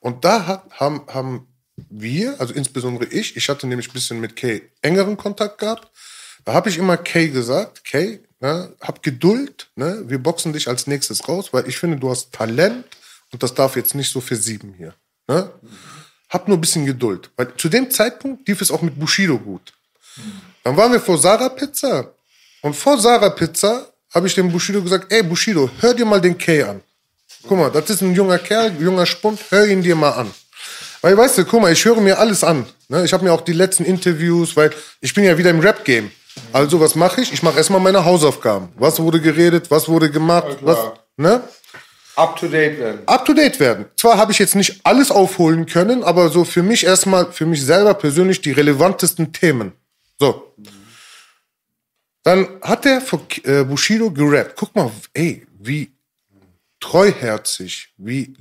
Und da hat, haben, haben wir, also insbesondere ich, ich hatte nämlich ein bisschen mit Kay engeren Kontakt gehabt, da habe ich immer Kay gesagt, Kay, ne, hab Geduld, ne, wir boxen dich als nächstes raus, weil ich finde, du hast Talent und das darf jetzt nicht so versieben hier. Ne? Hab nur ein bisschen Geduld. Weil zu dem Zeitpunkt lief es auch mit Bushido gut. Dann waren wir vor Sarah Pizza. Und vor Sarah Pizza habe ich dem Bushido gesagt, ey Bushido, hör dir mal den Kay an. Guck mal, das ist ein junger Kerl, junger Spund, hör ihn dir mal an. Weil, weißt du, guck mal, ich höre mir alles an. Ne? Ich habe mir auch die letzten Interviews, weil ich bin ja wieder im Rap-Game. Also, was mache ich? Ich mache erstmal meine Hausaufgaben. Was wurde geredet, was wurde gemacht, was, ne? Up to date werden. up to date werden. Zwar habe ich jetzt nicht alles aufholen können, aber so für mich erstmal, für mich selber persönlich die relevantesten Themen. So. Dann hat der äh, Bushido gerappt. Guck mal, ey, wie treuherzig, wie,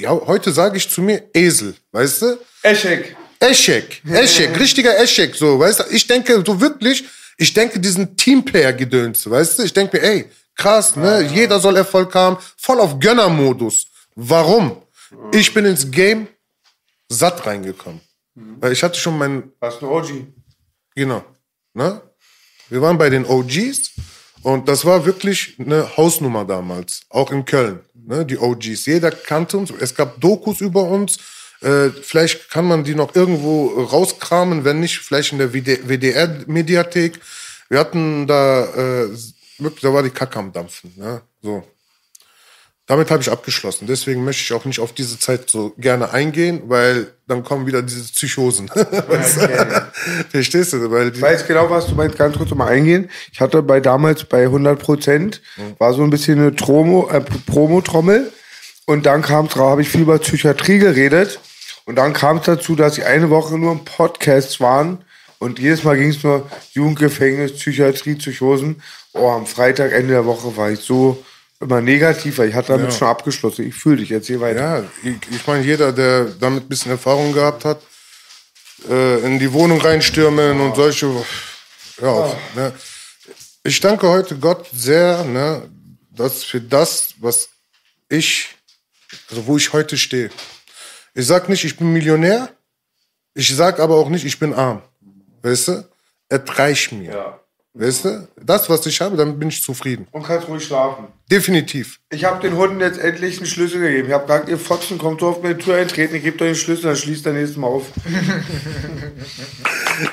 ja, heute sage ich zu mir Esel, weißt du? Eschek. Eschek, Eschek, richtiger Eschek, so, weißt du? Ich denke so wirklich, ich denke diesen Teamplayer-Gedöns, weißt du? Ich denke mir, ey, krass, ne? Jeder soll Erfolg haben, voll auf Gönnermodus. Warum? Ich bin ins Game satt reingekommen. Weil ich hatte schon meinen ist ein OG? Genau. Ne? Wir waren bei den OGs und das war wirklich eine Hausnummer damals, auch in Köln. Ne? Die OGs. Jeder kannte uns. Es gab Dokus über uns. Äh, vielleicht kann man die noch irgendwo rauskramen, wenn nicht, vielleicht in der WDR-Mediathek. Wir hatten da, äh, da war die Kacke am Dampfen. Ne? So. Damit habe ich abgeschlossen. Deswegen möchte ich auch nicht auf diese Zeit so gerne eingehen, weil dann kommen wieder diese Psychosen. Verstehst du? Weil Ich weiß genau, was du meinst. Ganz kurz mal eingehen. Ich hatte bei damals bei 100 Prozent, war so ein bisschen eine Tromo, äh, Promo-Trommel. Und dann kam es habe ich viel über Psychiatrie geredet. Und dann kam es dazu, dass sie eine Woche nur im Podcast waren. Und jedes Mal ging es nur Jugendgefängnis, Psychiatrie, Psychosen. Oh, am Freitag, Ende der Woche, war ich so immer negativ, weil ich hatte damit Ja. schon abgeschlossen. Ich fühle dich, erzähl weiter. Ja, ich, ich meine, jeder, der damit ein bisschen Erfahrung gehabt hat, äh, in die Wohnung reinstürmen und solche. Ja, ne. Ich danke heute Gott sehr, ne, dass für das, was ich, also wo ich heute stehe. Ich sag nicht, ich bin Millionär. Ich sag aber auch nicht, ich bin arm. Weißt du? Es reicht mir. Ja. Weißt du? Das, was ich habe, damit bin ich zufrieden. Und kannst ruhig schlafen. Definitiv. Ich habe den Hunden jetzt endlich einen Schlüssel gegeben. Ich habe gesagt, ihr Fotzen kommt so auf meine Tür eintreten, ich gebe euch den Schlüssel, dann schließt er nächstes Mal auf.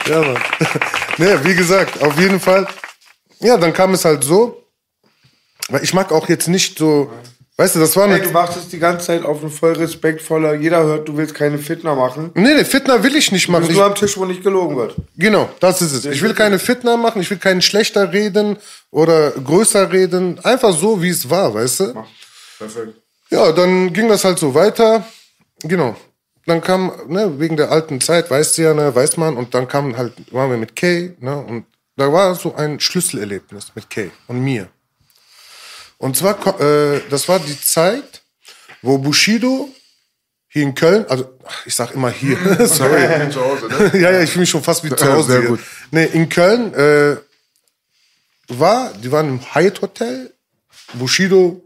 Ja, Mann. nee, wie gesagt, auf jeden Fall. Ja, dann kam es halt so. Weil ich mag auch jetzt nicht so. Weißt du, das war Hey, eine. du machst es die ganze Zeit auf ein voll respektvoller. Jeder hört, du willst keine Fitner machen. Nee, nee, Fitner will ich nicht Du machen. bist Ich, nur am Tisch, wo nicht gelogen wird. genau, das ist es. Ich will keine Fitner machen, ich will keinen schlechter reden oder größer reden. Einfach so, wie es war, weißt du? Perfekt. Ja, dann ging das halt so weiter. Genau. Dann kam, ne, wegen der alten Zeit, weißt du ja, ne, weiß man, und dann kam halt, waren wir mit Kay, ne, und da war so ein Schlüsselerlebnis mit Kay und mir. Und zwar, äh, das war die Zeit, wo Bushido hier in Köln, also ich sag immer hier, sorry. Zu Hause, ne? ja, ja, ich fühle mich schon fast wie zu Hause. Sehr hier. gut. Nee, in Köln äh, war, die waren im Hyatt Hotel, Bushido,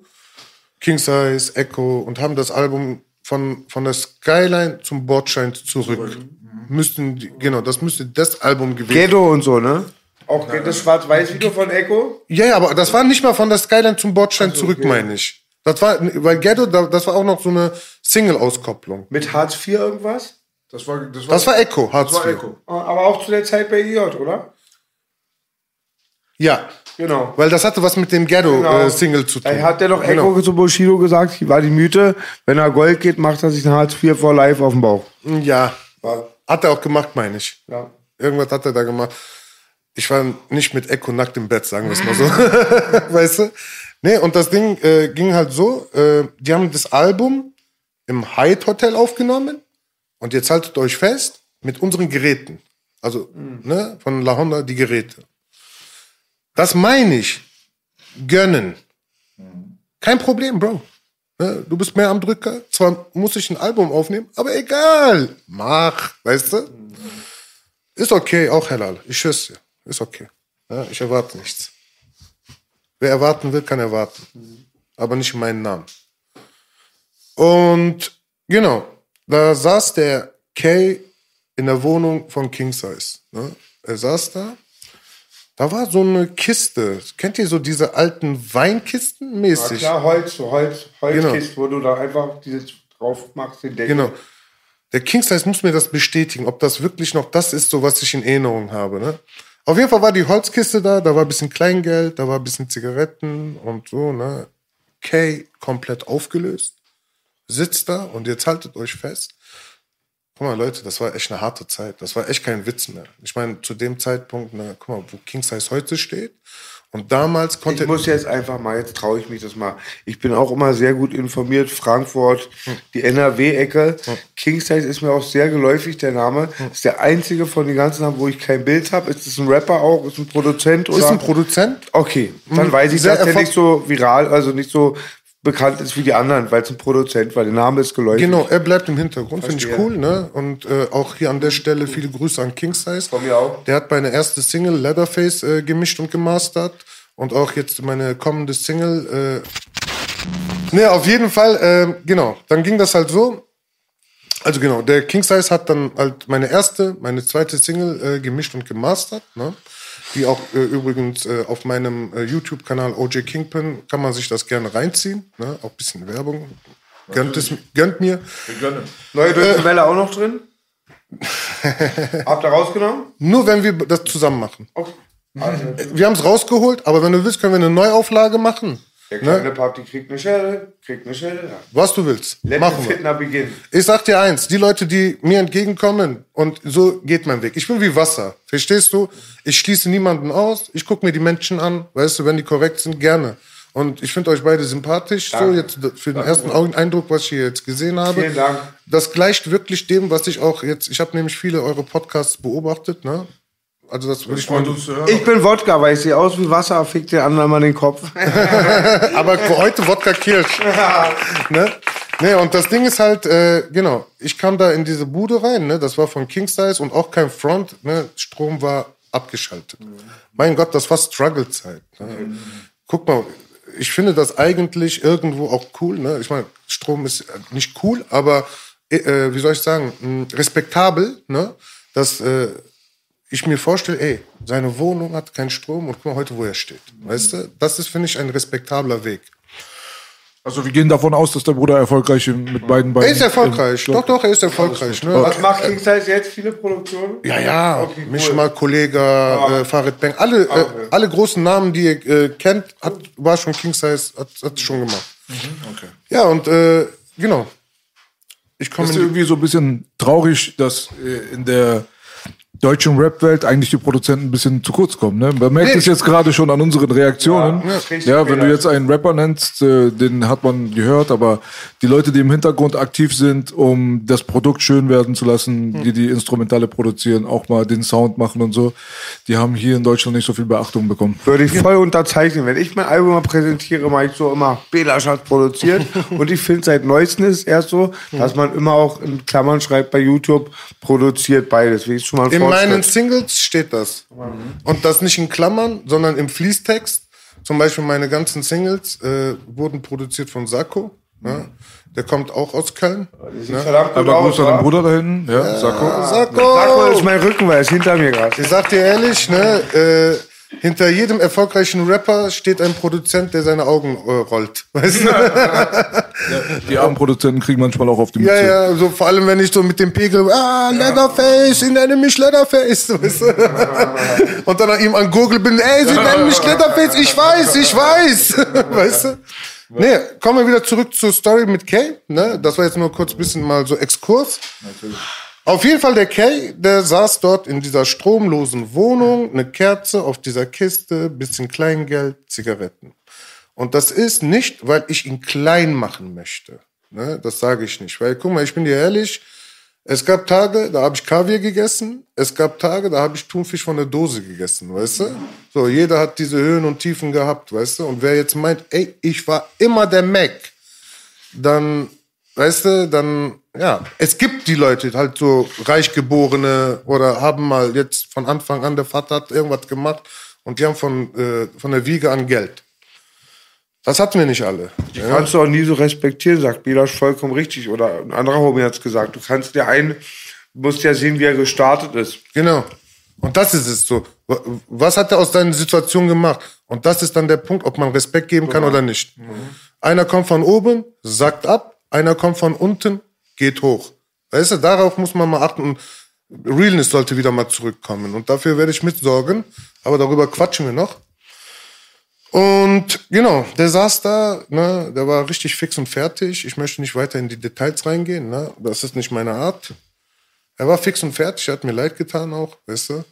King Size, Echo und haben das Album von, von der Skyline zum Bordstein zurück. Müssten, die, genau, das müsste das Album gewesen Ghetto und so, ne? Auch das Schwarz-Weiß-Video von Echo? Ja, ja, aber das war nicht mal von der Skyline zum Bordstein zurück, meine ich. Das war, weil Ghetto, da- das war auch noch so eine Single-Auskopplung. Mit Hartz IV irgendwas? Das war, das war, Das war Echo, Hartz das war IV. Echo. Aber auch zu der Zeit bei IJ, oder? Ja, Genau. weil das hatte was mit dem Genau. Ghetto-Single zu tun. Da hat der doch Genau. Echo zu Bushido gesagt, die war die Mythe, wenn er Gold geht, macht er sich ein Hartz IV for life auf den Bauch. Ja, hat er auch gemacht, meine ich. Ja. Irgendwas hat er da gemacht. Ich war nicht mit Echo nackt im Bett, sagen wir es mal so. weißt du? Nee, und das Ding äh, ging halt so, äh, die haben das Album im Hyatt Hotel aufgenommen und jetzt haltet euch fest, mit unseren Geräten. Also, ne, von La Honda die Geräte. Das meine ich. Gönnen. Kein Problem, Bro. Ne, Du bist mehr am Drücker. Zwar muss ich ein Album aufnehmen, aber egal. Mach, weißt du? Ist okay, auch Halal. Ich schwör's dir. Ist okay. Ja, ich erwarte nichts. Wer erwarten will, kann erwarten. Aber nicht in meinen Namen. Und genau, da saß der Kay in der Wohnung von King Size. Ne? Er saß da. Da war so eine Kiste. Kennt ihr so diese alten Weinkisten Ja, mäßig? klar, Holz, so Holz, Genau. Holzkist, wo du da einfach dieses drauf machst, den Deckel. Genau. Der King Size muss mir das bestätigen, ob das wirklich noch das ist, so was ich in Erinnerung habe. Ne? Auf jeden Fall war die Holzkiste da, da war ein bisschen Kleingeld, da war ein bisschen Zigaretten und so. Ne? Kay komplett aufgelöst, sitzt da und jetzt haltet euch fest. Guck mal, Leute, das war echt eine harte Zeit. Das war echt kein Witz mehr. Ich meine, zu dem Zeitpunkt, ne, guck mal, wo King Size heute steht. Und damals konnte Ich muss jetzt einfach mal, jetzt traue ich mich das mal. Ich bin auch immer sehr gut informiert. Frankfurt, Hm. die NRW-Ecke. Kingsize ist mir auch sehr geläufig, der Name. Hm. Ist der einzige von den ganzen Namen, wo ich kein Bild habe. Ist es ein Rapper auch? Ist ein Produzent? Oder? ist ein Produzent. Okay, dann Mhm. weiß ich, dass der nicht so viral, also nicht so bekannt ist wie die anderen, weil es ein Produzent war. Der Name ist geläufig. Genau, er bleibt im Hintergrund, finde ich cool, ne? Und äh, auch hier an der Stelle viele Grüße an King Size. Von mir auch. Der hat meine erste Single Leatherface äh, gemischt und gemastert und auch jetzt meine kommende Single. Äh, ne, auf jeden Fall, äh, genau. Dann ging das halt so. Also genau, der King Size hat dann halt meine erste, meine zweite Single äh, gemischt und gemastert, ne? Die auch äh, übrigens äh, auf meinem äh, YouTube-Kanal OJ Kingpin kann man sich das gerne reinziehen, ne? Auch ein bisschen Werbung. Gönnt, es, gönnt mir. Wir gönnen. Neue Deutsche Welle auch noch drin? Habt ihr rausgenommen? Nur wenn wir das zusammen machen. Okay. Also, Wir haben es rausgeholt, aber wenn du willst, können wir eine Neuauflage machen. Der kleine Ne? Party kriegt eine Schelle, kriegt eine Schelle. Ja. Was du willst. Let machen wir. Beginnen. Ich sag dir eins, die Leute, die mir entgegenkommen und so geht mein Weg. Ich bin wie Wasser, verstehst du? Ich schließe niemanden aus, ich gucke mir die Menschen an, weißt du, wenn die korrekt sind, gerne. Und ich finde euch beide sympathisch. So jetzt für den ersten Eindruck, was ich hier jetzt gesehen habe. Vielen Dank. Das gleicht wirklich dem, was ich auch jetzt. Ich habe nämlich viele eure Podcasts beobachtet. Ne? Also das würde ich mal. Ich bin Wodka, weil ich sehe aus wie Wasser, fickt der andere mal den Kopf. Aber heute Wodka Kirsch. ne? Nee, und das Ding ist halt, äh, genau, ich kam da in diese Bude rein, ne? Das war von King Size und auch kein Front, ne? Strom war abgeschaltet. Mein Gott, das war Struggle-Zeit. Ne? Guck mal, ich finde das eigentlich irgendwo auch cool. Ne? Ich meine, Strom ist nicht cool, aber äh, äh, wie soll ich sagen, mh, respektabel, ne? dass äh, ich mir vorstelle, ey, seine Wohnung hat keinen Strom und guck mal heute, wo er steht. Weißt du? Das ist, finde ich, ein respektabler Weg. Also wir gehen davon aus, dass der Bruder erfolgreich mit beiden Beinen... Er ist erfolgreich. Doch, doch, er ist erfolgreich. Ne? Was macht King Size jetzt? Viele Produktionen? Ja, ja, Okay, cool. Mishma, Kollega, äh, Farid Bang, alle, äh, alle großen Namen, die ihr äh, kennt, hat, war schon King Size, hat, hat schon gemacht. Okay. Ja, und äh, genau. Ich komme irgendwie so ein bisschen traurig, dass äh, in der deutschen Rap-Welt eigentlich die Produzenten ein bisschen zu kurz kommen. Ne? Man merkt es jetzt gerade schon an unseren Reaktionen. Ja, Ja, wenn du jetzt einen Rapper nennst, äh, den hat man gehört, aber die Leute, die im Hintergrund aktiv sind, um das Produkt schön werden zu lassen, Hm. die die Instrumentale produzieren, auch mal den Sound machen und so, die haben hier in Deutschland nicht so viel Beachtung bekommen. Würde ich voll unterzeichnen. Wenn ich mein Album mal präsentiere, mache ich so immer, Belasch hat produziert. und ich finde, seit neuestem ist es erst so, dass man immer auch in Klammern schreibt bei YouTube, produziert beides. Wie ist schon mal Fortschritt. Meinen Singles steht das. Und das nicht in Klammern, sondern im Fließtext. Zum Beispiel meine ganzen Singles äh, wurden produziert von Sako. Ne? Der kommt auch aus Köln. Ne? Aber Gruß an den Bruder da hinten, ja, Sako. Sako! Sag mal, ist mein Rücken, weil er ist hinter mir gerade. Ich sag dir ehrlich, ne, äh, hinter jedem erfolgreichen Rapper steht ein Produzent, der seine Augen äh, rollt. Weißt du? Die armen Produzenten kriegen manchmal auch auf die Ja, Mütze. ja, so vor allem wenn ich so mit dem Pegel, ah, Leatherface, sie nennen mich Leatherface, weißt du? Und dann an ihm an Google bin, ey, sie nennen mich Leatherface, ich weiß, ich weiß, weißt du? Nee, kommen wir wieder zurück zur Story mit Kay, ne? Das war jetzt nur kurz ein bisschen mal so Exkurs. Auf jeden Fall der Kay, der saß dort in dieser stromlosen Wohnung, eine Kerze auf dieser Kiste, bisschen Kleingeld, Zigaretten. Und das ist nicht, weil ich ihn klein machen möchte. Ne? Das sage ich nicht. Weil, guck mal, ich bin dir ehrlich, es gab Tage, da habe ich Kaviar gegessen. Es gab Tage, da habe ich Thunfisch von der Dose gegessen, weißt du? So, jeder hat diese Höhen und Tiefen gehabt, weißt du? Und wer jetzt meint, ey, ich war immer der Mac, dann, weißt du, dann, ja, es gibt die Leute, halt so Reichgeborene oder haben mal jetzt von Anfang an, der Vater hat irgendwas gemacht und die haben von, äh, von der Wiege an Geld. Das hatten wir nicht alle. Ja? Kannst du auch nie so respektieren, sagt Belasch vollkommen richtig. Oder ein anderer Homie hat's gesagt. Du kannst dir einen, musst ja sehen, wie er gestartet ist. Genau. Und das ist es so. Was hat er aus deiner Situation gemacht? Und das ist dann der Punkt, ob man Respekt geben kann oder nicht. Einer kommt von oben, sagt ab, einer kommt von unten, geht hoch. Weißt du, darauf muss man mal achten. Und Realness sollte wieder mal zurückkommen. Und dafür werde ich mitsorgen. Aber darüber quatschen wir noch. Und genau, der saß da, ne, der war richtig fix und fertig. Ich möchte nicht weiter in die Details reingehen, ne? Das ist nicht meine Art. Er war fix und fertig, hat mir leid getan auch, weißt du.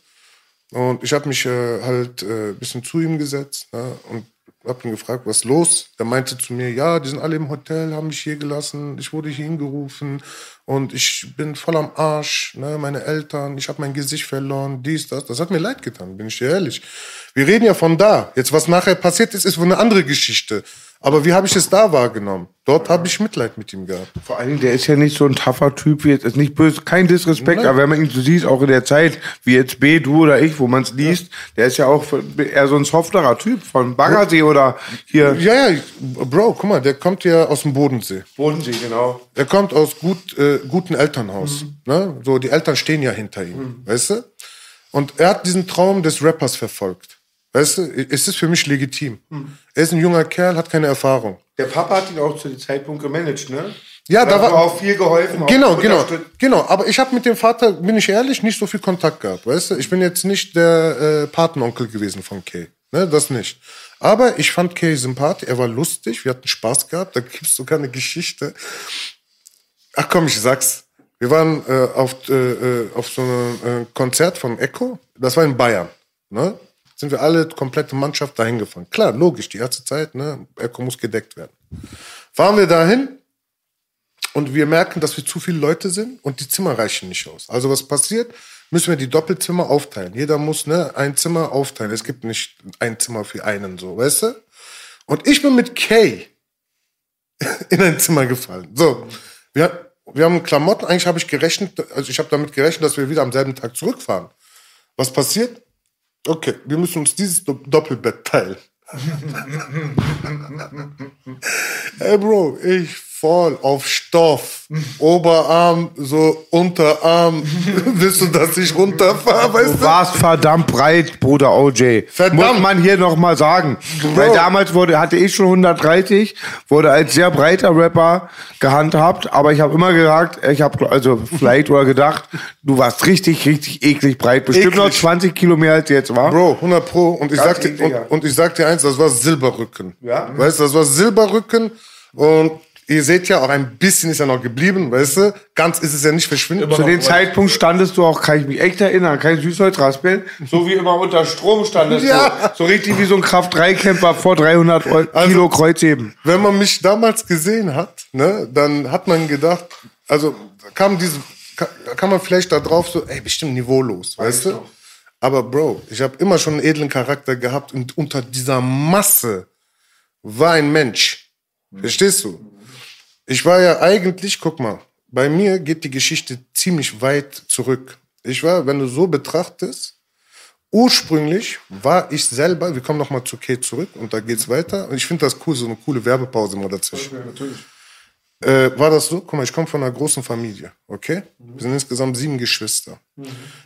Und ich habe mich äh, halt äh, bisschen zu ihm gesetzt ne? und habe ihn gefragt, was los? Der meinte zu mir, ja, die sind alle im Hotel, haben mich hier gelassen, ich wurde hier hingerufen und ich bin voll am Arsch, ne? meine Eltern, ich habe mein Gesicht verloren, dies, das. Das hat mir leid getan, bin ich dir ehrlich. Wir reden ja von da. Jetzt, was nachher passiert ist, ist wohl eine andere Geschichte. Aber wie habe ich es da wahrgenommen? Dort habe ich Mitleid mit ihm gehabt. Vor allen Dingen, der ist ja nicht so ein tougher Typ wie jetzt, ist nicht böse, kein Disrespekt, aber wenn man ihn so sieht, auch in der Zeit, wie jetzt B, du oder ich, wo man es liest, der ist ja auch eher so ein softerer Typ von Baggersee oder hier Ja, ja, Bro, guck mal, der kommt ja aus dem Bodensee. Bodensee, genau. Er kommt aus gut, äh, guten Elternhaus. Ne? So, die Eltern stehen ja hinter ihm, weißt du? Und er hat diesen Traum des Rappers verfolgt. Weißt du, es ist für mich legitim. Er ist ein junger Kerl, hat keine Erfahrung. Der Papa hat ihn auch zu dem Zeitpunkt gemanagt, ne? Ja, da war- auch viel geholfen. Genau, genau, genau. Aber ich habe mit dem Vater, bin ich ehrlich, nicht so viel Kontakt gehabt, weißt du? Ich bin jetzt nicht der äh, Patenonkel gewesen von Kay, ne? Das nicht. Aber ich fand Kay sympathisch, er war lustig, wir hatten Spaß gehabt. Da gibt's sogar eine Geschichte. Ach komm, ich sag's. Wir waren äh, auf, äh, äh, auf so einem äh, Konzert von Echo. Das war in Bayern. Ne? Sind wir alle, komplette Mannschaft, dahin gefahren. Klar, logisch, die erste Zeit, ne, Echo muss gedeckt werden. Fahren wir dahin und wir merken, dass wir zu viele Leute sind und die Zimmer reichen nicht aus. Also was passiert? Müssen wir die Doppelzimmer aufteilen. Jeder muss ne, ein Zimmer aufteilen. Es gibt nicht ein Zimmer für einen, so, weißt du? Und ich bin mit Kay in ein Zimmer gefallen. So, wir, wir haben Klamotten, eigentlich habe ich gerechnet, also ich habe damit gerechnet, dass wir wieder am selben Tag zurückfahren. Was passiert? Okay, wir müssen uns dieses Do Doppelbett teilen. Ey Bro, ich voll auf Stoff. Oberarm, so Unterarm. Willst du, dass ich runterfahre? Weißt Du du? warst verdammt breit, Bruder OJ. Verdammt. Muss man hier nochmal sagen. Weil damals wurde, hatte ich schon 130, wurde als sehr breiter Rapper gehandhabt, aber ich habe immer gesagt, ich habe also vielleicht oder gedacht, du warst richtig, richtig eklig breit. Bestimmt noch Eklig. 20 Kilo mehr als jetzt, war. Bro, 100 Pro. Und ich, Ganz sag dir, und, und ich sag dir eins, das war Silberrücken. Ja? Weißt du, das war Silberrücken. Und ihr seht ja, auch ein bisschen ist ja noch geblieben, weißt du? Ganz ist es ja nicht verschwunden. Zu dem Zeitpunkt standest du auch, kann ich mich echt erinnern, kein Süßholzraspeln, so wie immer unter Strom standest Ja. du. So richtig wie so ein Kraft-3-Kämpfer vor 300 Eu- Also- Kilo Kreuzheben. wenn man mich damals gesehen hat, ne, dann hat man gedacht, also da kam diese, ka- da kam man vielleicht da drauf so, ey, bestimmt niveaulos, weißt du? Aber Bro, ich habe immer schon einen edlen Charakter gehabt und unter dieser Masse war ein Mensch. Verstehst du? Ich war ja eigentlich, guck mal, bei mir geht die Geschichte ziemlich weit zurück. Ich war, wenn du so betrachtest, ursprünglich war ich selber, wir kommen nochmal zu Kate zurück und da geht's weiter. Und ich finde das cool, so eine coole Werbepause mal dazwischen. Äh, war das so? Guck mal, ich komme von einer großen Familie, okay? Wir sind insgesamt sieben Geschwister.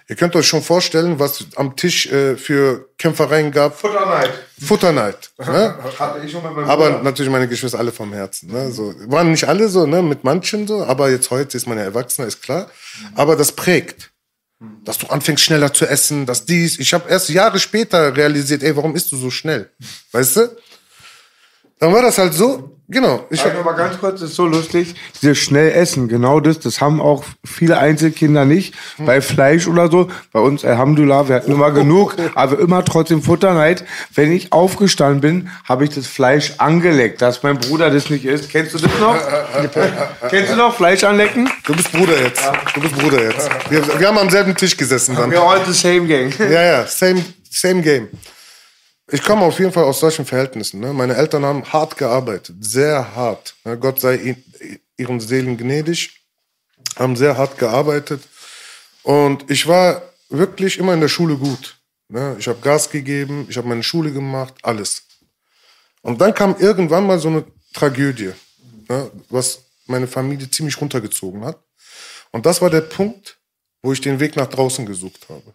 Ihr könnt euch schon vorstellen, was am Tisch äh, für Kämpfereien gab. Futterneid. Futterneid. Ne? Hatte ich schon mal Aber natürlich meine Geschwister alle vom Herzen. Ne? So, waren nicht alle so, ne? mit manchen so, aber jetzt heute ist man ja Erwachsener, ist klar. Aber das prägt. Dass du anfängst schneller zu essen, dass dies. Ich habe erst Jahre später realisiert, ey, warum isst du so schnell? Weißt du? Dann war das halt so, genau. Ich, noch mal ganz kurz, das ist so lustig. Dieses schnell essen, genau das, das haben auch viele Einzelkinder nicht. Bei Fleisch oder so, bei uns, Alhamdulillah, wir hatten immer genug, aber immer trotzdem Futterneid. Wenn ich aufgestanden bin, habe ich das Fleisch angeleckt, dass mein Bruder das nicht isst. Kennst du das noch? Kennst du noch Fleisch anlecken? du bist Bruder jetzt. Du bist Bruder jetzt. Wir, wir haben am selben Tisch gesessen dann. Wir all the same gang. Ja, ja, same, same game. Ich komme auf jeden Fall aus solchen Verhältnissen. Ne? Meine Eltern haben hart gearbeitet, sehr hart. Ne? Gott sei ihnen- ihren Seelen gnädig, haben sehr hart gearbeitet. Und ich war wirklich immer in der Schule gut. Ne? Ich habe Gas gegeben, ich habe meine Schule gemacht, alles. Und dann kam irgendwann mal so eine Tragödie, ne? was meine Familie ziemlich runtergezogen hat. Und das war der Punkt, wo ich den Weg nach draußen gesucht habe.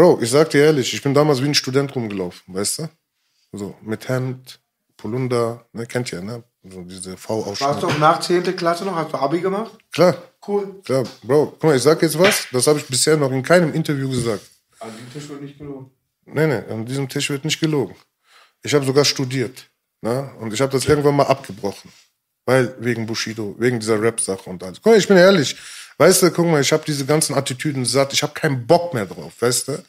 Bro, ich sag dir ehrlich, ich bin damals wie ein Student rumgelaufen, weißt du? So, mit Hemd, Polunder, ne, kennt ihr, ne? So diese Warst V-Ausschnitte. du auch nach 10. Klasse noch? Hast du Abi gemacht? Klar, Cool. klar. Bro, guck mal, ich sag jetzt was, das habe ich bisher noch in keinem Interview gesagt. An dem Tisch wird nicht gelogen. Nee, nee, an diesem Tisch wird nicht gelogen. Ich habe sogar studiert. Ne? Und ich habe das irgendwann mal abgebrochen. Weil, wegen Bushido, wegen dieser Rap-Sache und alles. Guck mal, ich bin ehrlich. Weißt du, guck mal, ich habe diese ganzen Attitüden satt. Ich habe keinen Bock mehr drauf, weißt du?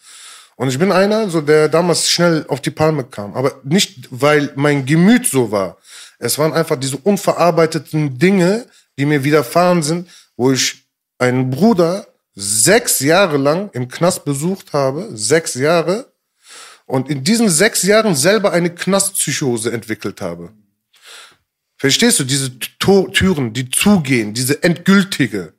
Und ich bin einer, so der damals schnell auf die Palme kam. Aber nicht, weil mein Gemüt so war. Es waren einfach diese unverarbeiteten Dinge, die mir widerfahren sind, wo ich einen Bruder sechs Jahre lang im Knast besucht habe. Sechs Jahre. Und in diesen sechs Jahren selber eine Knastpsychose entwickelt habe. Verstehst du, diese Türen, die zugehen, diese endgültige,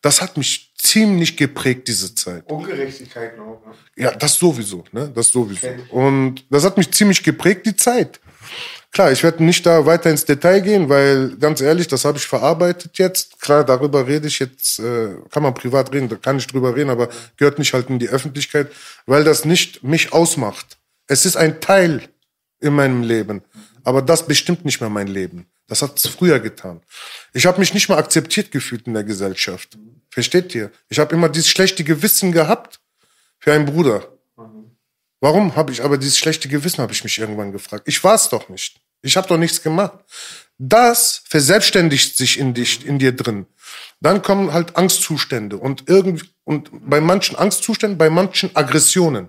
das hat mich ziemlich geprägt, diese Zeit. Ungerechtigkeiten auch. Ne? Ja, das sowieso, ne? Das sowieso. Und das hat mich ziemlich geprägt, die Zeit. Klar, ich werde nicht da weiter ins Detail gehen, weil ganz ehrlich, das habe ich verarbeitet jetzt. Klar, darüber rede ich jetzt, äh, kann man privat reden, da kann ich drüber reden, aber gehört nicht halt in die Öffentlichkeit, weil das nicht mich ausmacht. Es ist ein Teil in meinem Leben, aber das bestimmt nicht mehr mein Leben. Das hat es früher getan. Ich habe mich nicht mehr akzeptiert gefühlt in der Gesellschaft. Versteht ihr? Ich habe immer dieses schlechte Gewissen gehabt für einen Bruder. Warum habe ich aber dieses schlechte Gewissen, habe ich mich irgendwann gefragt. Ich war es doch nicht. Ich habe doch nichts gemacht. Das verselbstständigt sich in, dich, in dir drin. Dann kommen halt Angstzustände und irgendwie und bei manchen Angstzuständen, bei manchen Aggressionen.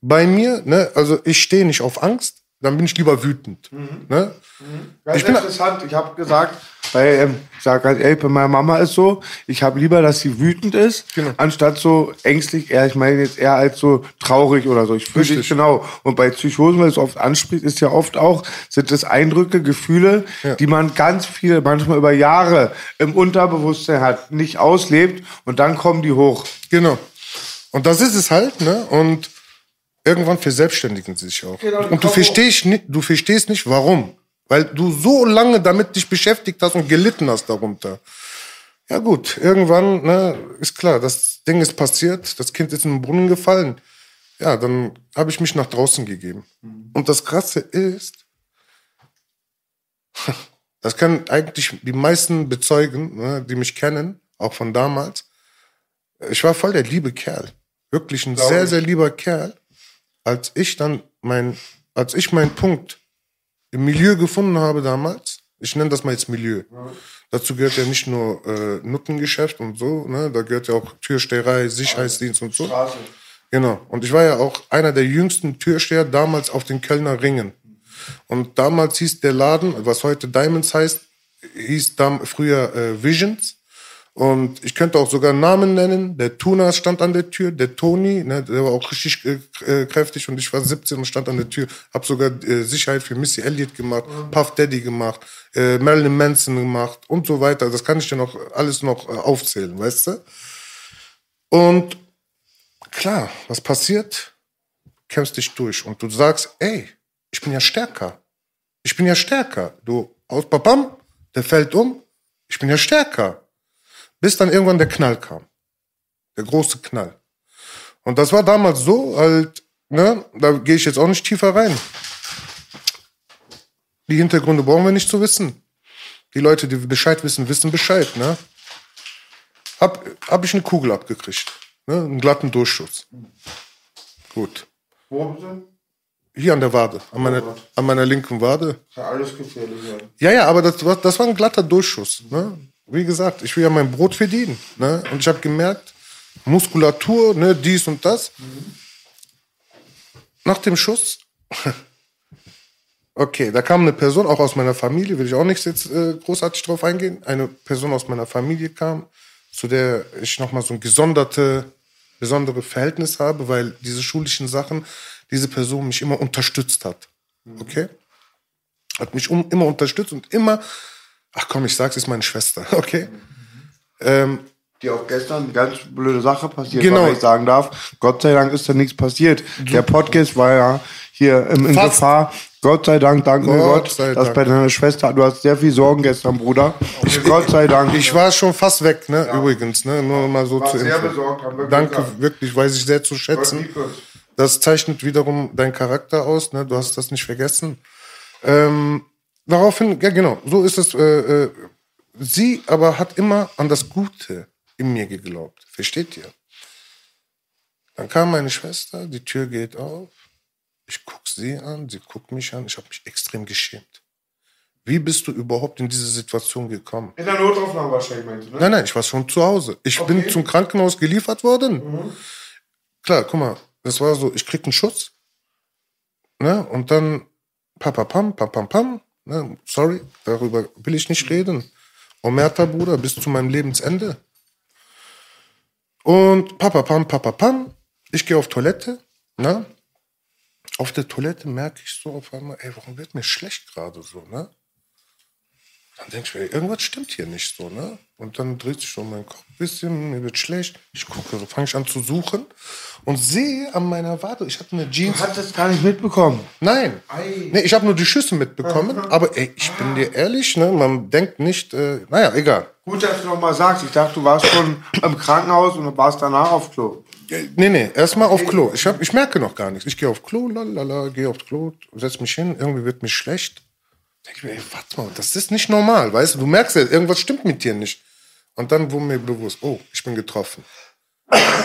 bei mir, ne, also ich stehe nicht auf Angst, dann bin ich lieber wütend. Ne? Ganz Ich bin- interessant. Ich habe gesagt, weil ähm, ich sage ganz ehrlich, bei meiner Mama ist so, ich habe lieber, dass sie wütend ist, Genau. anstatt so ängstlich, eher, ich meine jetzt eher als so traurig oder so. Ich fühle dich genau. Und bei Psychosen, weil es oft anspricht, ist ja oft auch, sind es Eindrücke, Gefühle, Ja. die man ganz viel, manchmal über Jahre im Unterbewusstsein hat, nicht auslebt und dann kommen die hoch. Genau. Und das ist es halt, ne? Und irgendwann verselbstständigen sie sich auch. Genau, und du verstehst, nicht, du verstehst nicht, warum. Weil du so lange damit dich beschäftigt hast und gelitten hast darunter. Ja gut, irgendwann, ne, ist klar, das Ding ist passiert, das Kind ist in den Brunnen gefallen. Ja, dann habe ich mich nach draußen gegeben. Und das Krasse ist, das können eigentlich die meisten bezeugen, ne, die mich kennen, auch von damals. Ich war voll der liebe Kerl. Wirklich ein sehr, sehr lieber Kerl. Als ich dann mein, als ich meinen Punkt im Milieu gefunden habe damals, ich nenne das mal jetzt Milieu. Dazu gehört ja nicht nur äh, Nuttengeschäft und so, ne? da gehört ja auch Türsteherei, Sicherheitsdienst und so. Genau. Und ich war ja auch einer der jüngsten Türsteher damals auf den Kölner Ringen. Und damals hieß der Laden, was heute Diamonds heißt, hieß dam früher äh, Visions. Und ich könnte auch sogar Namen nennen. Der Tuna stand an der Tür, der Tony, ne, der war auch richtig äh, äh, kräftig und ich war 17 und stand an der Tür. Hab sogar äh, Sicherheit für Missy Elliott gemacht, Puff Daddy gemacht, äh, Marilyn Manson gemacht und so weiter. Das kann ich dir noch alles noch äh, aufzählen, weißt du? Und klar, was passiert? Kämpfst dich durch und du sagst, ey, ich bin ja stärker. Ich bin ja stärker. Du aus Papam, der fällt um. Ich bin ja stärker. Bis dann irgendwann der Knall kam. Der große Knall. Und das war damals so, halt, ne, da gehe ich jetzt auch nicht tiefer rein. Die Hintergründe brauchen wir nicht zu wissen. Die Leute, die Bescheid wissen, wissen Bescheid, ne? Hab, hab ich eine Kugel abgekriegt. Ne? Einen glatten Durchschuss. Gut. Wo bitte? Hier an der Wade, an meiner, an meiner linken Wade. Ist ja alles gefährlich. Ja, ja, aber das war, das war ein glatter Durchschuss. Ne? Wie gesagt, ich will ja mein Brot verdienen. Ne? Und ich habe gemerkt, Muskulatur, ne, dies und das. Nach dem Schuss, okay, da kam eine Person, auch aus meiner Familie, will ich auch nicht jetzt äh, großartig drauf eingehen. Eine Person aus meiner Familie kam, zu der ich nochmal so ein gesonderte, besondere Verhältnis habe, weil diese schulischen Sachen, diese Person mich immer unterstützt hat. Okay? Hat mich um, immer unterstützt und immer, ach komm, ich sag's, ist meine Schwester, okay? Ähm, Die auch gestern eine ganz blöde Sache passiert, Genau. wenn ich sagen darf. Gott sei Dank ist da nichts passiert. Der Podcast war ja hier ähm, in Fast. Gefahr. Gott sei Dank, danke Gott Gott, dass Dank. bei deiner Schwester, du hast sehr viel Sorgen gestern, Bruder. Gott sei Dank. ich war schon fast weg, ne? Übrigens, ne? Nur mal so War zu sehr Info. besorgt, haben wir Danke, gesagt. wirklich, weiß ich sehr zu schätzen. Das zeichnet wiederum deinen Charakter aus, ne? Du hast das nicht vergessen. Ähm, daraufhin, ja genau, so ist es. Äh, äh, sie aber hat immer an das Gute in mir geglaubt. Versteht ihr? Dann kam meine Schwester, die Tür geht auf. Ich guck sie an, sie guckt mich an. Ich habe mich extrem geschämt. Wie bist du überhaupt in diese Situation gekommen? In der Notaufnahme wahrscheinlich, meinst du, ne? Nein, nein, ich war schon zu Hause. Ich bin zum Krankenhaus geliefert worden. Klar, guck mal, das war so, ich krieg einen Schuss. Ne? Und dann papapam, papam, pam. Ne? Sorry, darüber will ich nicht reden. Omerta, Bruder, bis zu meinem Lebensende. Und papapam, papapam. Ich gehe auf Toilette. Ne? Auf der Toilette merke ich so auf einmal, ey, warum wird mir schlecht gerade so, ne? Dann denke ich mir, irgendwas stimmt hier nicht so, ne? Und dann dreht sich so mein Kopf ein bisschen, mir wird schlecht. Ich gucke, so fange ich an zu suchen und sehe an meiner Wade, ich hatte eine Jeans. Du hast das gar nicht mitbekommen. Nein, nee, ich habe nur die Schüsse mitbekommen. Aber ey, ich bin dir ehrlich, ne? Man denkt nicht, äh, naja, egal. Gut, dass du noch mal sagst. Ich dachte, du warst schon im Krankenhaus und warst danach auf Klo. Nee, nee, erstmal auf Klo. Ich, hab, ich merke noch gar nichts. Ich gehe auf Klo, lalala, gehe aufs Klo, setz mich hin, irgendwie wird mir schlecht. Denke ich mir, ey, warte mal, das ist nicht normal, weißt du? Du merkst ja, irgendwas stimmt mit dir nicht. Und dann wurde mir bewusst, oh, ich bin getroffen.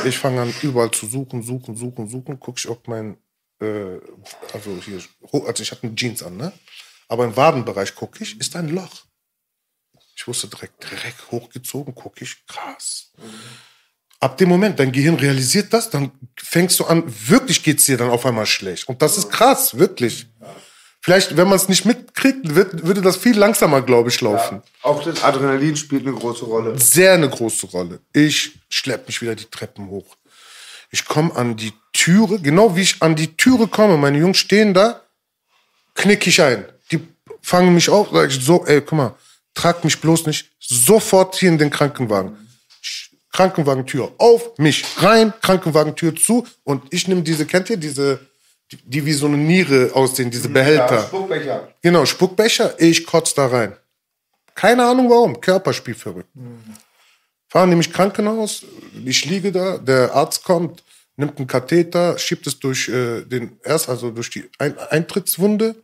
Ich fange an, überall zu suchen, suchen, suchen, suchen. Guck ich, ob mein, äh, also hier, also ich hatte eine Jeans an, ne? Aber im Wadenbereich gucke ich, ist ein Loch. Ich wusste direkt, direkt hochgezogen, gucke ich, krass. ab dem Moment, dein Gehirn realisiert das, dann fängst du an, wirklich geht's dir dann auf einmal schlecht. Und das ist krass, wirklich. Vielleicht, wenn man es nicht mitkriegt, wird, würde das viel langsamer, glaube ich, laufen. Auch das Adrenalin spielt eine große Rolle. Sehr eine große Rolle. Ich schlepp mich wieder die Treppen hoch. Ich komme an die Türe, genau wie ich an die Türe komme, meine Jungs stehen da, knick ich ein. Die fangen mich auf, sag ich so, ey, guck mal, trag mich bloß nicht sofort hier in den Krankenwagen. Krankenwagentür auf, mich rein, Krankenwagentür zu und ich nehme diese, kennt ihr diese, die, wie so eine Niere aussehen, diese Behälter. Ja, Spuckbecher. Genau, Spuckbecher, ich kotz da rein. Keine Ahnung warum, Körperspiel verrückt. Fahren nämlich Krankenhaus, ich liege da, der Arzt kommt, nimmt einen Katheter, schiebt es durch äh, den erst also durch die Ein Eintrittswunde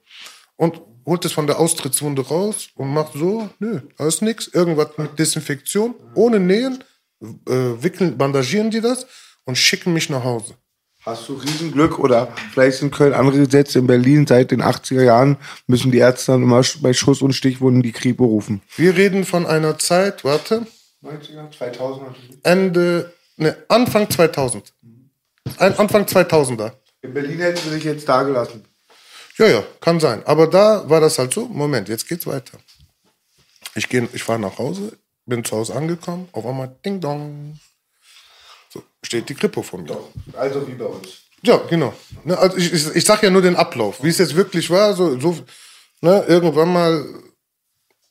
und holt es von der Austrittswunde raus und macht so, nö, da ist nix, irgendwas mit Desinfektion, ohne Nähen, äh, wickeln, bandagieren die das und schicken mich nach Hause. Hast du Riesenglück oder vielleicht in Köln andere Gesetze in Berlin seit den 80er Jahren müssen die Ärzte dann immer bei Schuss- und Stichwunden die Kripo rufen. Wir reden von einer Zeit, warte, 90er, 2000 Ende, ne, Anfang 2000. Ein, Anfang 2000er. In Berlin hätten sie sich jetzt da gelassen. Ja, ja, kann sein. Aber da war das halt so, Moment, jetzt geht's weiter. Ich, geh, ich fahre nach Hause, bin zu Hause angekommen, auf einmal Ding Dong. Steht die Kripo vor mir. Also wie bei uns. Ja, genau. Ne, also ich, ich, ich sag ja nur den Ablauf, wie es jetzt wirklich war. So, so ne, irgendwann mal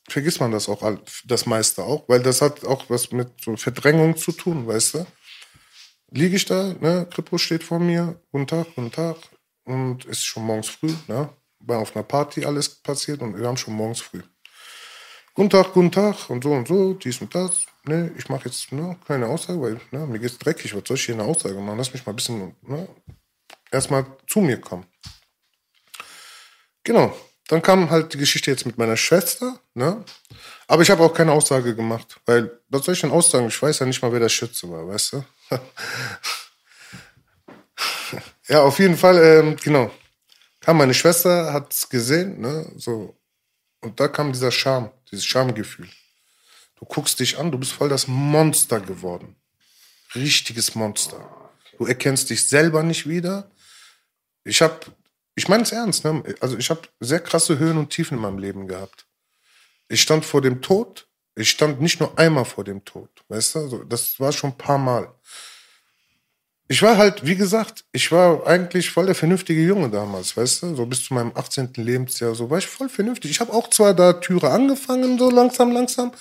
vergisst man das auch, das meiste auch, weil das hat auch was mit so Verdrängung zu tun, weißt du? Liege ich da, ne, Kripo steht vor mir, guten Tag, guten Tag, und es ist schon morgens früh, ne, war auf einer Party alles passiert und wir haben schon morgens früh. Guten Tag, guten Tag und so und so, dies und das. Ne, ich mache jetzt ne, keine Aussage, weil ne, mir geht's dreckig. Was soll ich hier eine Aussage machen? Lass mich mal ein bisschen ne, erstmal zu mir kommen. Genau. Dann kam halt die Geschichte jetzt mit meiner Schwester, ne? Aber ich habe auch keine Aussage gemacht, weil, was soll ich denn aussagen? Ich weiß ja nicht mal, wer der Schütze war, weißt du? ja, auf jeden Fall, ähm, genau. Kam meine Schwester, hat's gesehen, ne? So. Und da kam dieser Scham, dieses Schamgefühl. Du guckst dich an, du bist voll das Monster geworden. Richtiges Monster. Du erkennst dich selber nicht wieder. Ich habe, ich meine es ernst, ne? also ich habe sehr krasse Höhen und Tiefen in meinem Leben gehabt. Ich stand vor dem Tod. Ich stand nicht nur einmal vor dem Tod, weißt du? Also das war schon ein paar Mal. Ich war halt, wie gesagt, ich war eigentlich voll der vernünftige Junge damals, weißt du? So bis zu meinem 18. Lebensjahr, so war ich voll vernünftig. Ich habe auch zwar da Türe angefangen, so langsam, langsam.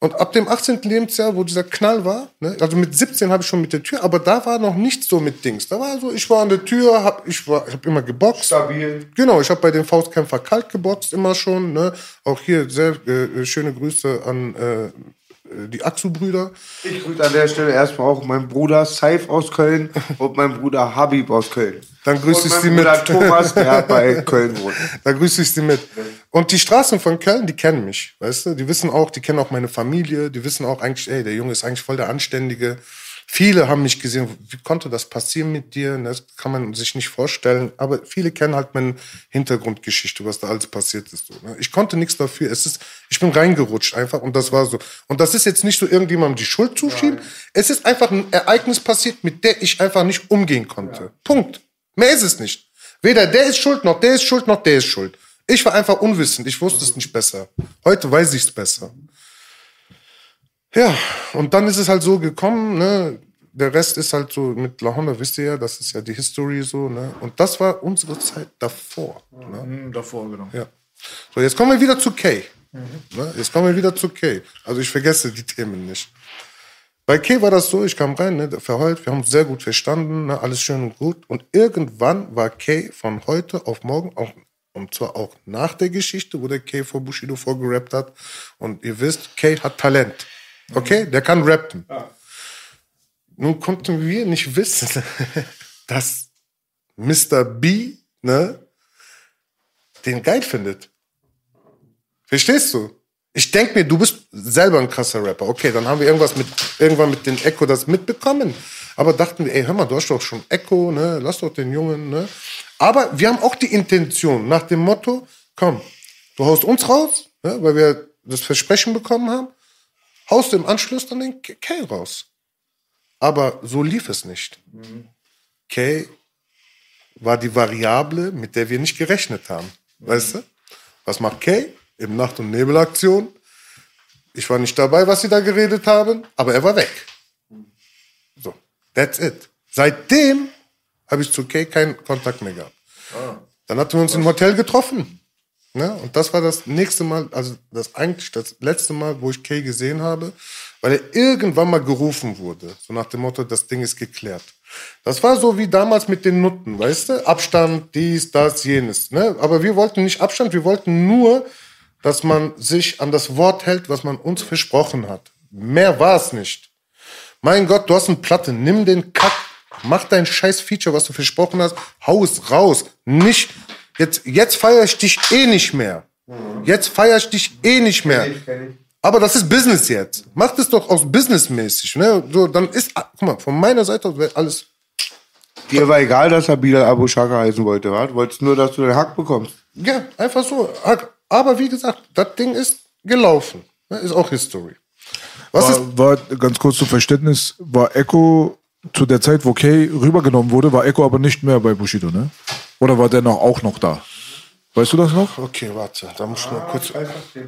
Und ab dem 18. Lebensjahr, wo dieser Knall war, ne, also mit 17 habe ich schon mit der Tür, aber da war noch nichts so mit Dings. Da war so, ich war an der Tür, hab, ich war, ich habe immer geboxt. Stabil. Genau, ich habe bei den Faustkämpfer kalt geboxt immer schon. Ne? Auch hier sehr äh, schöne Grüße an äh, die Axu-Brüder. Ich grüße an der Stelle erstmal auch meinen Bruder Saif aus Köln und meinen Bruder Habib aus Köln. Dann grüße ich sie mit. Thomas, der bei Köln wohnt. Da grüße ich sie mit. Und die Straßen von Köln, die kennen mich, weißt du? Die wissen auch, die kennen auch meine Familie, die wissen auch eigentlich, ey, der Junge ist eigentlich voll der Anständige. Viele haben mich gesehen, wie konnte das passieren mit dir? Das kann man sich nicht vorstellen. Aber viele kennen halt meine Hintergrundgeschichte, was da alles passiert ist. Ne? Ich konnte nichts dafür. Es ist, ich bin reingerutscht einfach und das war so. Und das ist jetzt nicht so irgendjemandem die Schuld zuschieben. Es ist einfach ein Ereignis passiert, mit der ich einfach nicht umgehen konnte. Punkt. Mehr ist es nicht. Weder der ist schuld, noch der ist schuld, noch der ist schuld. Ich war einfach unwissend. Ich wusste es nicht besser. Heute weiß ich es besser. Ja, und dann ist es halt so gekommen, ne? Der Rest ist halt so mit La Honda, wisst ihr ja, das ist ja die History so, ne? Und das war unsere Zeit davor. Ne? Hm, davor, genau. Ja. So, jetzt kommen wir wieder zu Kay. Ne? Jetzt kommen wir wieder zu Kay. Also ich vergesse die Themen nicht. Bei Kay war das so, ich kam rein, ne, verheult, wir haben uns sehr gut verstanden, ne, alles schön und gut. Und irgendwann war Kay von heute auf morgen, auch, und zwar auch nach der Geschichte, wo der Kay vor Bushido vorgerappt hat. Und ihr wisst, Kay hat Talent. Okay? Der kann rappen. Nun konnten wir nicht wissen, dass Mr. B, ne, den geil findet. Verstehst du? Ich denk mir, du bist selber ein krasser Rapper. Okay, dann haben wir irgendwas mit, irgendwann mit den Echo das mitbekommen. Aber dachten wir, ey, hör mal, du hast doch schon Echo, ne? Lass doch den Jungen, ne? Aber wir haben auch die Intention nach dem Motto, komm, du haust uns raus, ne? weil wir das Versprechen bekommen haben, haust du im Anschluss dann den K K raus. Aber so lief es nicht. Kay war die Variable, mit der wir nicht gerechnet haben. Weißt du? Was macht Kay? Im Nacht- und Nebelaktion. Ich war nicht dabei, was sie da geredet haben, aber er war weg. So, that's it. Seitdem habe ich zu Kay keinen Kontakt mehr gehabt. Dann hatten wir uns im Hotel getroffen. Ne? Und das war das nächste Mal, also das eigentlich das letzte Mal, wo ich Kay gesehen habe, weil er irgendwann mal gerufen wurde. So nach dem Motto, das Ding ist geklärt. Das war so wie damals mit den Nutten, weißt du? Abstand, dies, das, jenes. Ne? Aber wir wollten nicht Abstand, wir wollten nur, dass man sich an das Wort hält, was man uns versprochen hat. Mehr war es nicht. Mein Gott, du hast eine Platte, nimm den Kack, mach dein scheiß Feature, was du versprochen hast, hau es raus. Nicht, jetzt, jetzt feiere ich dich eh nicht mehr. Jetzt feiere ich dich eh nicht mehr. Aber das ist Business jetzt. Mach das doch aus businessmäßig. Ne? So, dann ist, ah, guck mal, von meiner Seite aus wäre alles. Dir war egal, dass er Bilal Abu Shaka heißen wollte, wa? Du wolltest nur, dass du den Hack bekommst. Ja, einfach so. Aber wie gesagt, das Ding ist gelaufen. Ne? Ist auch History. Was ist, War, war ganz kurz zum Verständnis, war Echo zu der Zeit, wo Kay rübergenommen wurde, war Echo aber nicht mehr bei Bushido, ne? Oder war der noch auch noch da? Weißt du das noch? okay, warte, da muss ich mal kurz.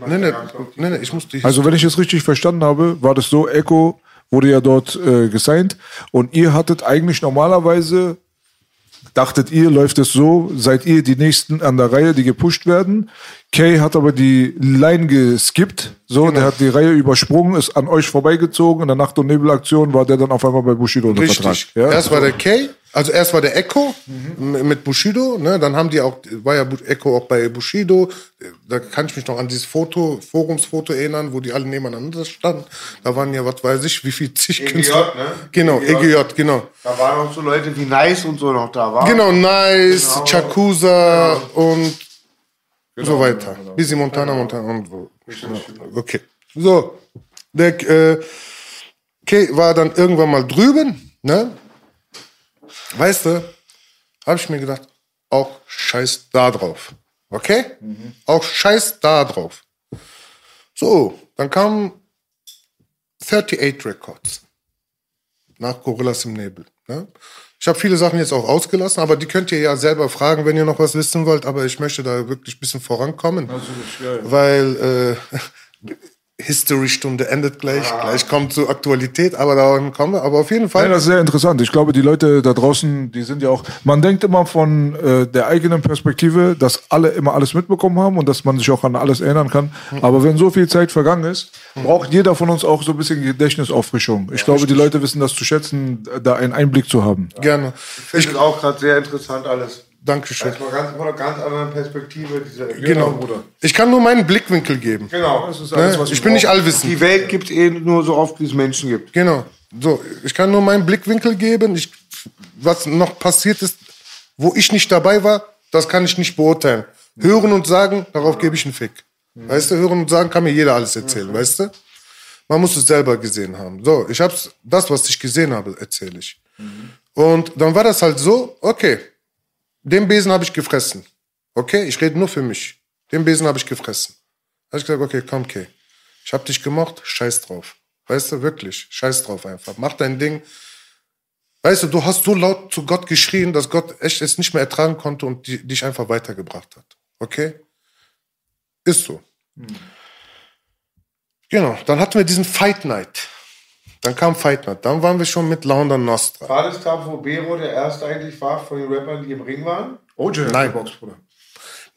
Nee, nee, nee, nee, ich muss die. Also wenn ich es richtig verstanden habe, war das so, Echo wurde ja dort äh, gesigned und ihr hattet eigentlich normalerweise, dachtet ihr, läuft es so, seid ihr die Nächsten an der Reihe, die gepusht werden. Kay hat aber die Line geskippt, so, der hat die Reihe übersprungen, ist an euch vorbeigezogen, in der Nacht- und Nebelaktion war der dann auf einmal bei Bushido unter Richtig. Vertrag. Ja? Erst war der Kay, also erst war der Echo m- mit Bushido, ne? Dann haben die auch, war ja Echo auch bei Bushido. Da kann ich mich noch an dieses Foto, Forumsfoto erinnern, wo die alle nebeneinander standen. Da waren ja, was weiß ich, wie viel zig EGJ, Künstler. ne? Genau, EGJ. EGJ, genau. Da waren auch so Leute wie Nice und so noch da, war? Genau, Nice, Chakusa und so weiter. Busy Montana, Montana und so. Okay. So, der äh, Kay war dann irgendwann mal drüben, ne? Weißt du, habe ich mir gedacht, auch scheiß da drauf. Okay? Auch scheiß da drauf. So, dann kam 38 Records nach Gorillas im Nebel. Ne? Ich habe viele Sachen jetzt auch ausgelassen, aber die könnt ihr ja selber fragen, wenn ihr noch was wissen wollt. Aber ich möchte da wirklich ein bisschen vorankommen, weil äh, History-Stunde endet gleich. Gleich kommt zur Aktualität, aber daran kommen wir. Aber auf jeden Fall. Ja, das ist sehr interessant. Ich glaube, die Leute da draußen, die sind ja auch, man denkt immer von äh, der eigenen Perspektive, dass alle immer alles mitbekommen haben und dass man sich auch an alles erinnern kann. Aber wenn so viel Zeit vergangen ist, braucht jeder von uns auch so ein bisschen Gedächtnisauffrischung. Ich glaube, die Leute wissen das zu schätzen, da einen Einblick zu haben. Gerne. Ich finde auch gerade sehr interessant alles. Dankeschön. Das war ganz, von einer ganz anderen Perspektive. Diese, Genau. Bruder. Ich kann nur meinen Blickwinkel geben. Genau. Das ist alles, Ne? was Ich bin nicht allwissend. Die Welt gibt es eh nur so oft, wie es Menschen gibt. Genau. So, ich kann nur meinen Blickwinkel geben. Ich, was noch passiert ist, wo ich nicht dabei war, das kann ich nicht beurteilen. Hören und sagen, darauf gebe ich einen Fick. Weißt du, hören und sagen kann mir jeder alles erzählen, weißt du? Man muss es selber gesehen haben. So, ich hab's, das, was ich gesehen habe, erzähle ich. Und dann war das halt so, okay, den Besen habe ich gefressen. Okay, ich rede nur für mich. Den Besen habe ich gefressen. Habe ich gesagt, okay, komm, okay. Ich habe dich gemocht, scheiß drauf. Weißt du, wirklich, scheiß drauf einfach. Mach dein Ding. Weißt du, du hast so laut zu Gott geschrien, dass Gott echt es nicht mehr ertragen konnte und die, dich einfach weitergebracht hat. Okay? Ist so. Genau, dann hatten wir diesen Fight Night. Dann kam Fight Night. Dann waren wir schon mit Launder Nostra. War das da, wo Bero der erste eigentlich war von den Rappern, die im Ring waren? OJ Nein. geboxt, Bruder.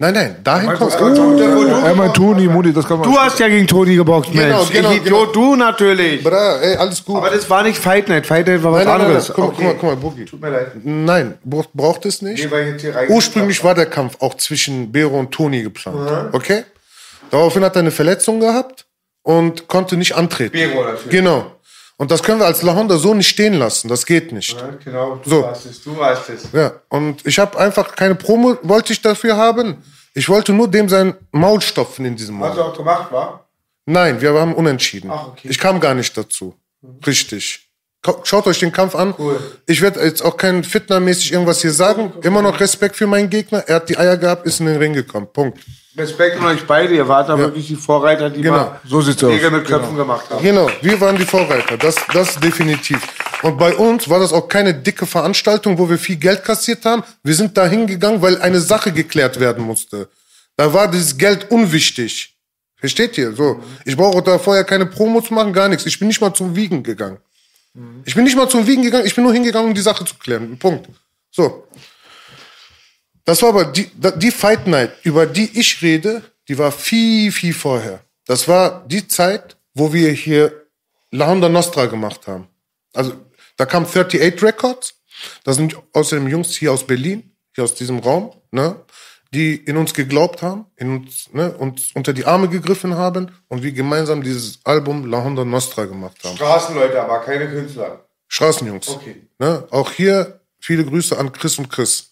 Nein, nein, dahin kommt Er meint Toni, Muni, das kann man. Du hast ja gegen Toni geboxt, Genau, Mensch. genau, ich Idiot, du natürlich. Bra, ey, alles gut. Aber das war nicht Fight Night. Fight Night war was nein, anderes. nein. Guck, mal, guck mal, guck mal, Boogie. Tut mir leid. Nein, bra- braucht es nicht. Nee, weil ich jetzt hier rein- Ursprünglich war der Kampf auch zwischen Bero und Toni geplant. Okay? Daraufhin hat er eine Verletzung gehabt und konnte nicht antreten. Bero natürlich. Genau. Und das können wir als Lahonda so nicht stehen lassen. Das geht nicht. Ja, Genau, du So. warst es. Du warst es. Ja. Und ich habe einfach keine Promo, wollte ich dafür haben. Ich wollte nur dem sein Maul stopfen in diesem Hast du Moment. auch gemacht, wa? Nein, wir haben unentschieden. Ach, okay. Ich kam gar nicht dazu. Richtig. Ka- Schaut euch den Kampf an. Cool. Ich werde jetzt auch kein Fitnermäßig irgendwas hier sagen. Immer noch Respekt für meinen Gegner. Er hat die Eier gehabt, ist in den Ring gekommen. Punkt. Respekt an euch beide, ihr wart da wirklich die Vorreiter, die Genau. mal So sieht's Nägel aus. mit Köpfen gemacht haben. Genau, wir waren die Vorreiter, das, das definitiv. Und bei uns war das auch keine dicke Veranstaltung, wo wir viel Geld kassiert haben. Wir sind da hingegangen, weil eine Sache geklärt werden musste. Da war dieses Geld unwichtig. Versteht ihr? So. Ich brauche da vorher keine Promo zu machen, gar nichts. Ich bin nicht mal zum Wiegen gegangen. Ich bin nicht mal zum Wiegen gegangen, ich bin nur hingegangen, um die Sache zu klären. Punkt. So. Das war aber die, da- die Fight Night, über die ich rede, die war viel, viel vorher. Das war die Zeit, wo wir hier La Honda Nostra gemacht haben. Also, da kam 38 Records. Das sind außerdem Jungs hier aus Berlin, hier aus diesem Raum, ne, die in uns geglaubt haben, in uns, ne, uns unter die Arme gegriffen haben und wir gemeinsam dieses Album La Honda Nostra gemacht haben. Straßenleute, aber keine Künstler. Straßenjungs. Okay. Ne? Auch hier viele Grüße an Chris und Chris.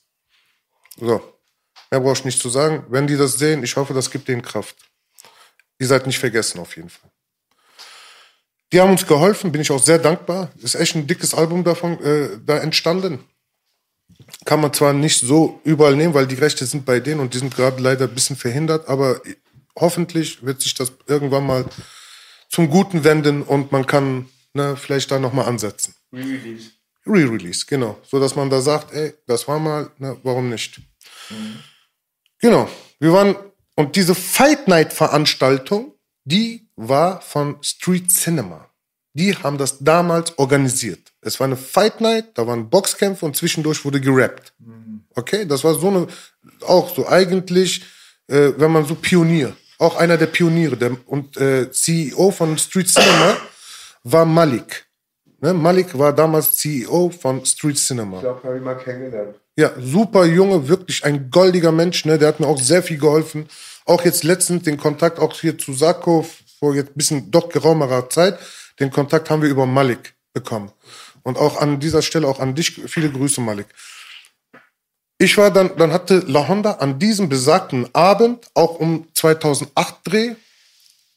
So. Mehr brauche ich nicht zu sagen. Wenn die das sehen, ich hoffe, das gibt denen Kraft. Ihr seid nicht vergessen, auf jeden Fall. Die haben uns geholfen, bin ich auch sehr dankbar. Ist echt ein dickes Album davon äh, da entstanden. Kann man zwar nicht so überall nehmen, weil die Rechte sind bei denen und die sind gerade leider ein bisschen verhindert, aber hoffentlich wird sich das irgendwann mal zum Guten wenden und man kann ne, vielleicht da nochmal ansetzen. Re-Release. Re-Release, genau. So dass man da sagt, ey, das war mal, ne, warum nicht? Genau. Wir waren, und diese Fight Night Veranstaltung, die war von Street Cinema. Die haben das damals organisiert. Es war eine Fight Night, da waren Boxkämpfe und zwischendurch wurde gerappt. Okay, das war so eine, auch so eigentlich, äh, wenn man so Pionier, auch einer der Pioniere, der, und äh, CEO von Street Cinema war Malik. Ne? Malik war damals CEO von Street Cinema. Ich glaube, habe ich mal kennengelernt. Ja, super Junge, wirklich ein goldiger Mensch, ne? Der hat mir auch sehr viel geholfen. Auch jetzt letztens den Kontakt auch hier zu Sako vor jetzt ein bisschen doch geraumerer Zeit. Den Kontakt haben wir über Malik bekommen. Und auch an dieser Stelle auch an dich viele Grüße, Malik. Ich war dann, dann hatte La Honda an diesem besagten Abend auch um 2008 Dreh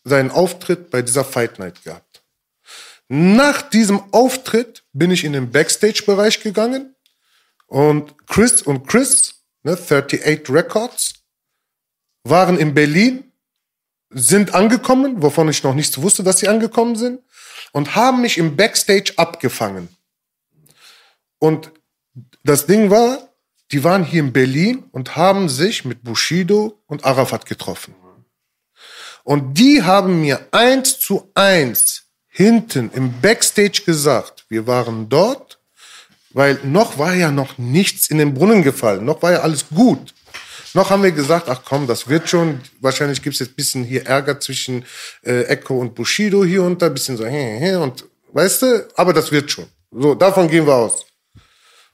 seinen Auftritt bei dieser Fight Night gehabt. Nach diesem Auftritt bin ich in den Backstage-Bereich gegangen und Chris und Chris, ne, 38 Records, waren in Berlin, sind angekommen, wovon ich noch nichts wusste, dass sie angekommen sind, und haben mich im Backstage abgefangen. Und das Ding war, die waren hier in Berlin und haben sich mit Bushido und Arafat getroffen. Und die haben mir eins zu eins hinten im Backstage gesagt, wir waren dort, weil noch war ja noch nichts in den Brunnen gefallen, noch war ja alles gut. Noch haben wir gesagt, ach komm, das wird schon. Wahrscheinlich gibt's jetzt bisschen hier Ärger zwischen äh, Echo und Bushido hier und da, bisschen so, hä, hä, und weißt du, aber das wird schon. So, davon gehen wir aus.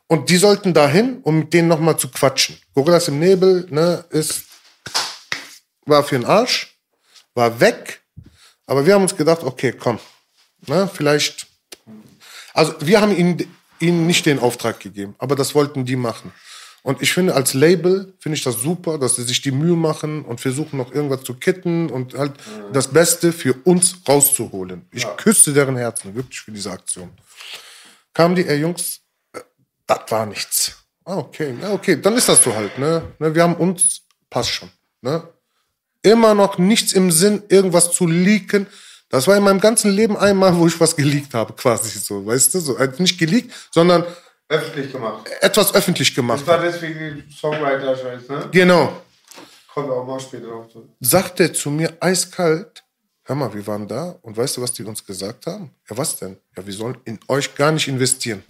Und die sollten dahin, um mit denen nochmal zu quatschen. Gorillas im Nebel, ne, ist, war für den Arsch, war weg. Aber wir haben uns gedacht, okay, komm, ne, vielleicht. Also wir haben ihnen, ihnen nicht den Auftrag gegeben, aber das wollten die machen. Und ich finde, als Label finde ich das super, dass sie sich die Mühe machen und versuchen noch irgendwas zu kitten und halt das Beste für uns rauszuholen. Ich küsste deren Herzen, wirklich für diese Aktion. Kamen die, ey Jungs, äh, das war nichts. Ah, okay, ja, okay, dann ist das so halt, ne? ne wir haben uns, passt schon, ne? Immer noch nichts im Sinn, irgendwas zu leaken. Das war in meinem ganzen Leben einmal, wo ich was geleakt habe, quasi so, weißt du? So, also nicht geleakt, sondern Öffentlich gemacht. etwas öffentlich gemacht Das war deswegen die Songwriter-Scheiß, ne? Genau. Kommt auch mal später zu. Sagt er zu mir eiskalt, hör mal, wir waren da und weißt du, was die uns gesagt haben? Ja, was denn? Ja, wir sollen in euch gar nicht investieren.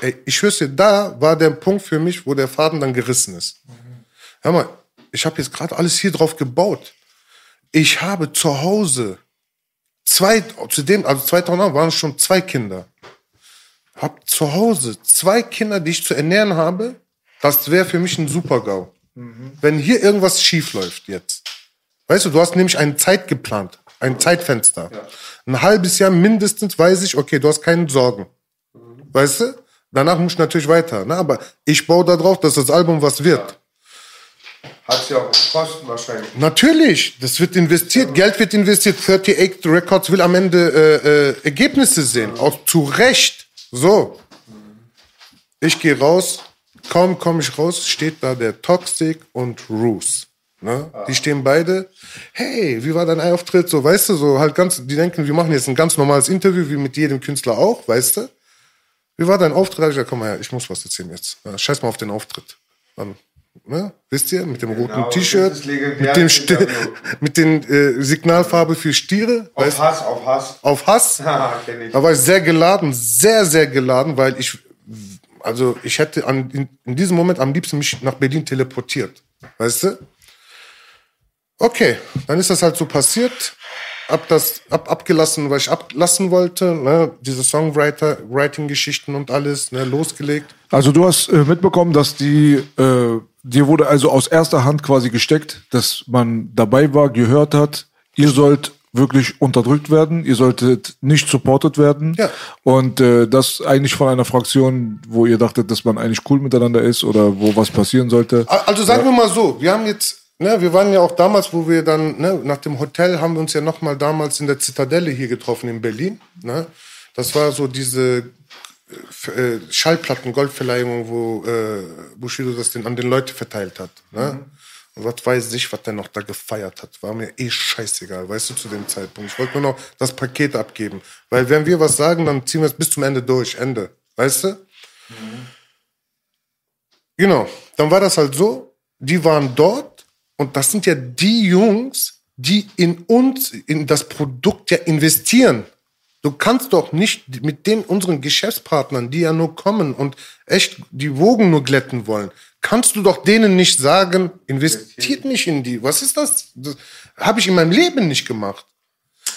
Ey, ich schwör's dir, da war der Punkt für mich, wo der Faden dann gerissen ist. Hör mal, ich habe jetzt gerade alles hier drauf gebaut. Ich habe zu Hause zwei, zu dem, also 2000 waren es schon zwei Kinder. Hab zu Hause zwei Kinder, die ich zu ernähren habe. Das wäre für mich ein Super-GAU. Wenn hier irgendwas schief läuft jetzt. Weißt du, du hast nämlich eine Zeit geplant, ein Zeitfenster. Ein halbes Jahr mindestens weiß ich, okay, du hast keine Sorgen. Weißt du? Danach muss ich natürlich weiter. Ne? Aber ich baue da drauf, dass das Album was wird. Hat ja auch Kosten wahrscheinlich. Natürlich, das wird investiert, Geld wird investiert. 38 Records will am Ende äh, äh, Ergebnisse sehen, auch zu Recht. So, ich gehe raus, kaum komme ich raus, steht da der Toxic und Roos. Ne? Die stehen beide, hey, wie war dein Auftritt? So, weißt du, so halt ganz, die denken, wir machen jetzt ein ganz normales Interview, wie mit jedem Künstler auch, weißt du? Wie war dein Auftritt? Ich gesagt, komm mal her, ich muss was erzählen jetzt. Ja, scheiß mal auf den Auftritt. Dann, ne? Wisst ihr, mit dem roten Genau, das T-Shirt, mit dem Interview. mit den äh, Signalfarbe für Stiere, Auf weißt, Hass, auf Hass. auf Hass. Haha, kenn ich. Da war ich sehr geladen, sehr, sehr geladen, weil ich, also ich hätte an, in, in diesem Moment am liebsten mich nach Berlin teleportiert. Weißt du? Okay, dann ist das halt so passiert. Hab das ab, abgelassen, was ich ablassen wollte. Ne? Diese Songwriter-Writing-Geschichten und alles, ne? losgelegt. Also du hast äh, mitbekommen, dass die, äh, dir wurde also aus erster Hand quasi gesteckt, dass man dabei war, gehört hat, ihr sollt wirklich unterdrückt werden, ihr solltet nicht supported werden. Ja. Und äh, das eigentlich von einer Fraktion, wo ihr dachtet, dass man eigentlich cool miteinander ist oder wo was passieren sollte. Also sagen wir mal so, wir haben jetzt, ne, wir waren ja auch damals, wo wir dann, ne, nach dem Hotel haben wir uns ja nochmal damals in der Zitadelle hier getroffen in Berlin. Ne? Das war so diese äh, Schallplatten, Goldverleihung, wo äh, Bushido das den, an den Leute verteilt hat. Ne? Und was weiß ich, was der noch da gefeiert hat. War mir eh scheißegal, weißt du, zu dem Zeitpunkt. Ich wollte nur noch das Paket abgeben. Weil wenn wir was sagen, dann ziehen wir es bis zum Ende durch. Ende. Weißt du? Genau. Dann war das halt so, die waren dort und das sind ja die Jungs, die in uns, in das Produkt ja investieren. Du kannst doch nicht mit den unseren Geschäftspartnern, die ja nur kommen und echt die Wogen nur glätten wollen, kannst du doch denen nicht sagen, investiert nicht in die. Was ist das? Das habe ich in meinem Leben nicht gemacht.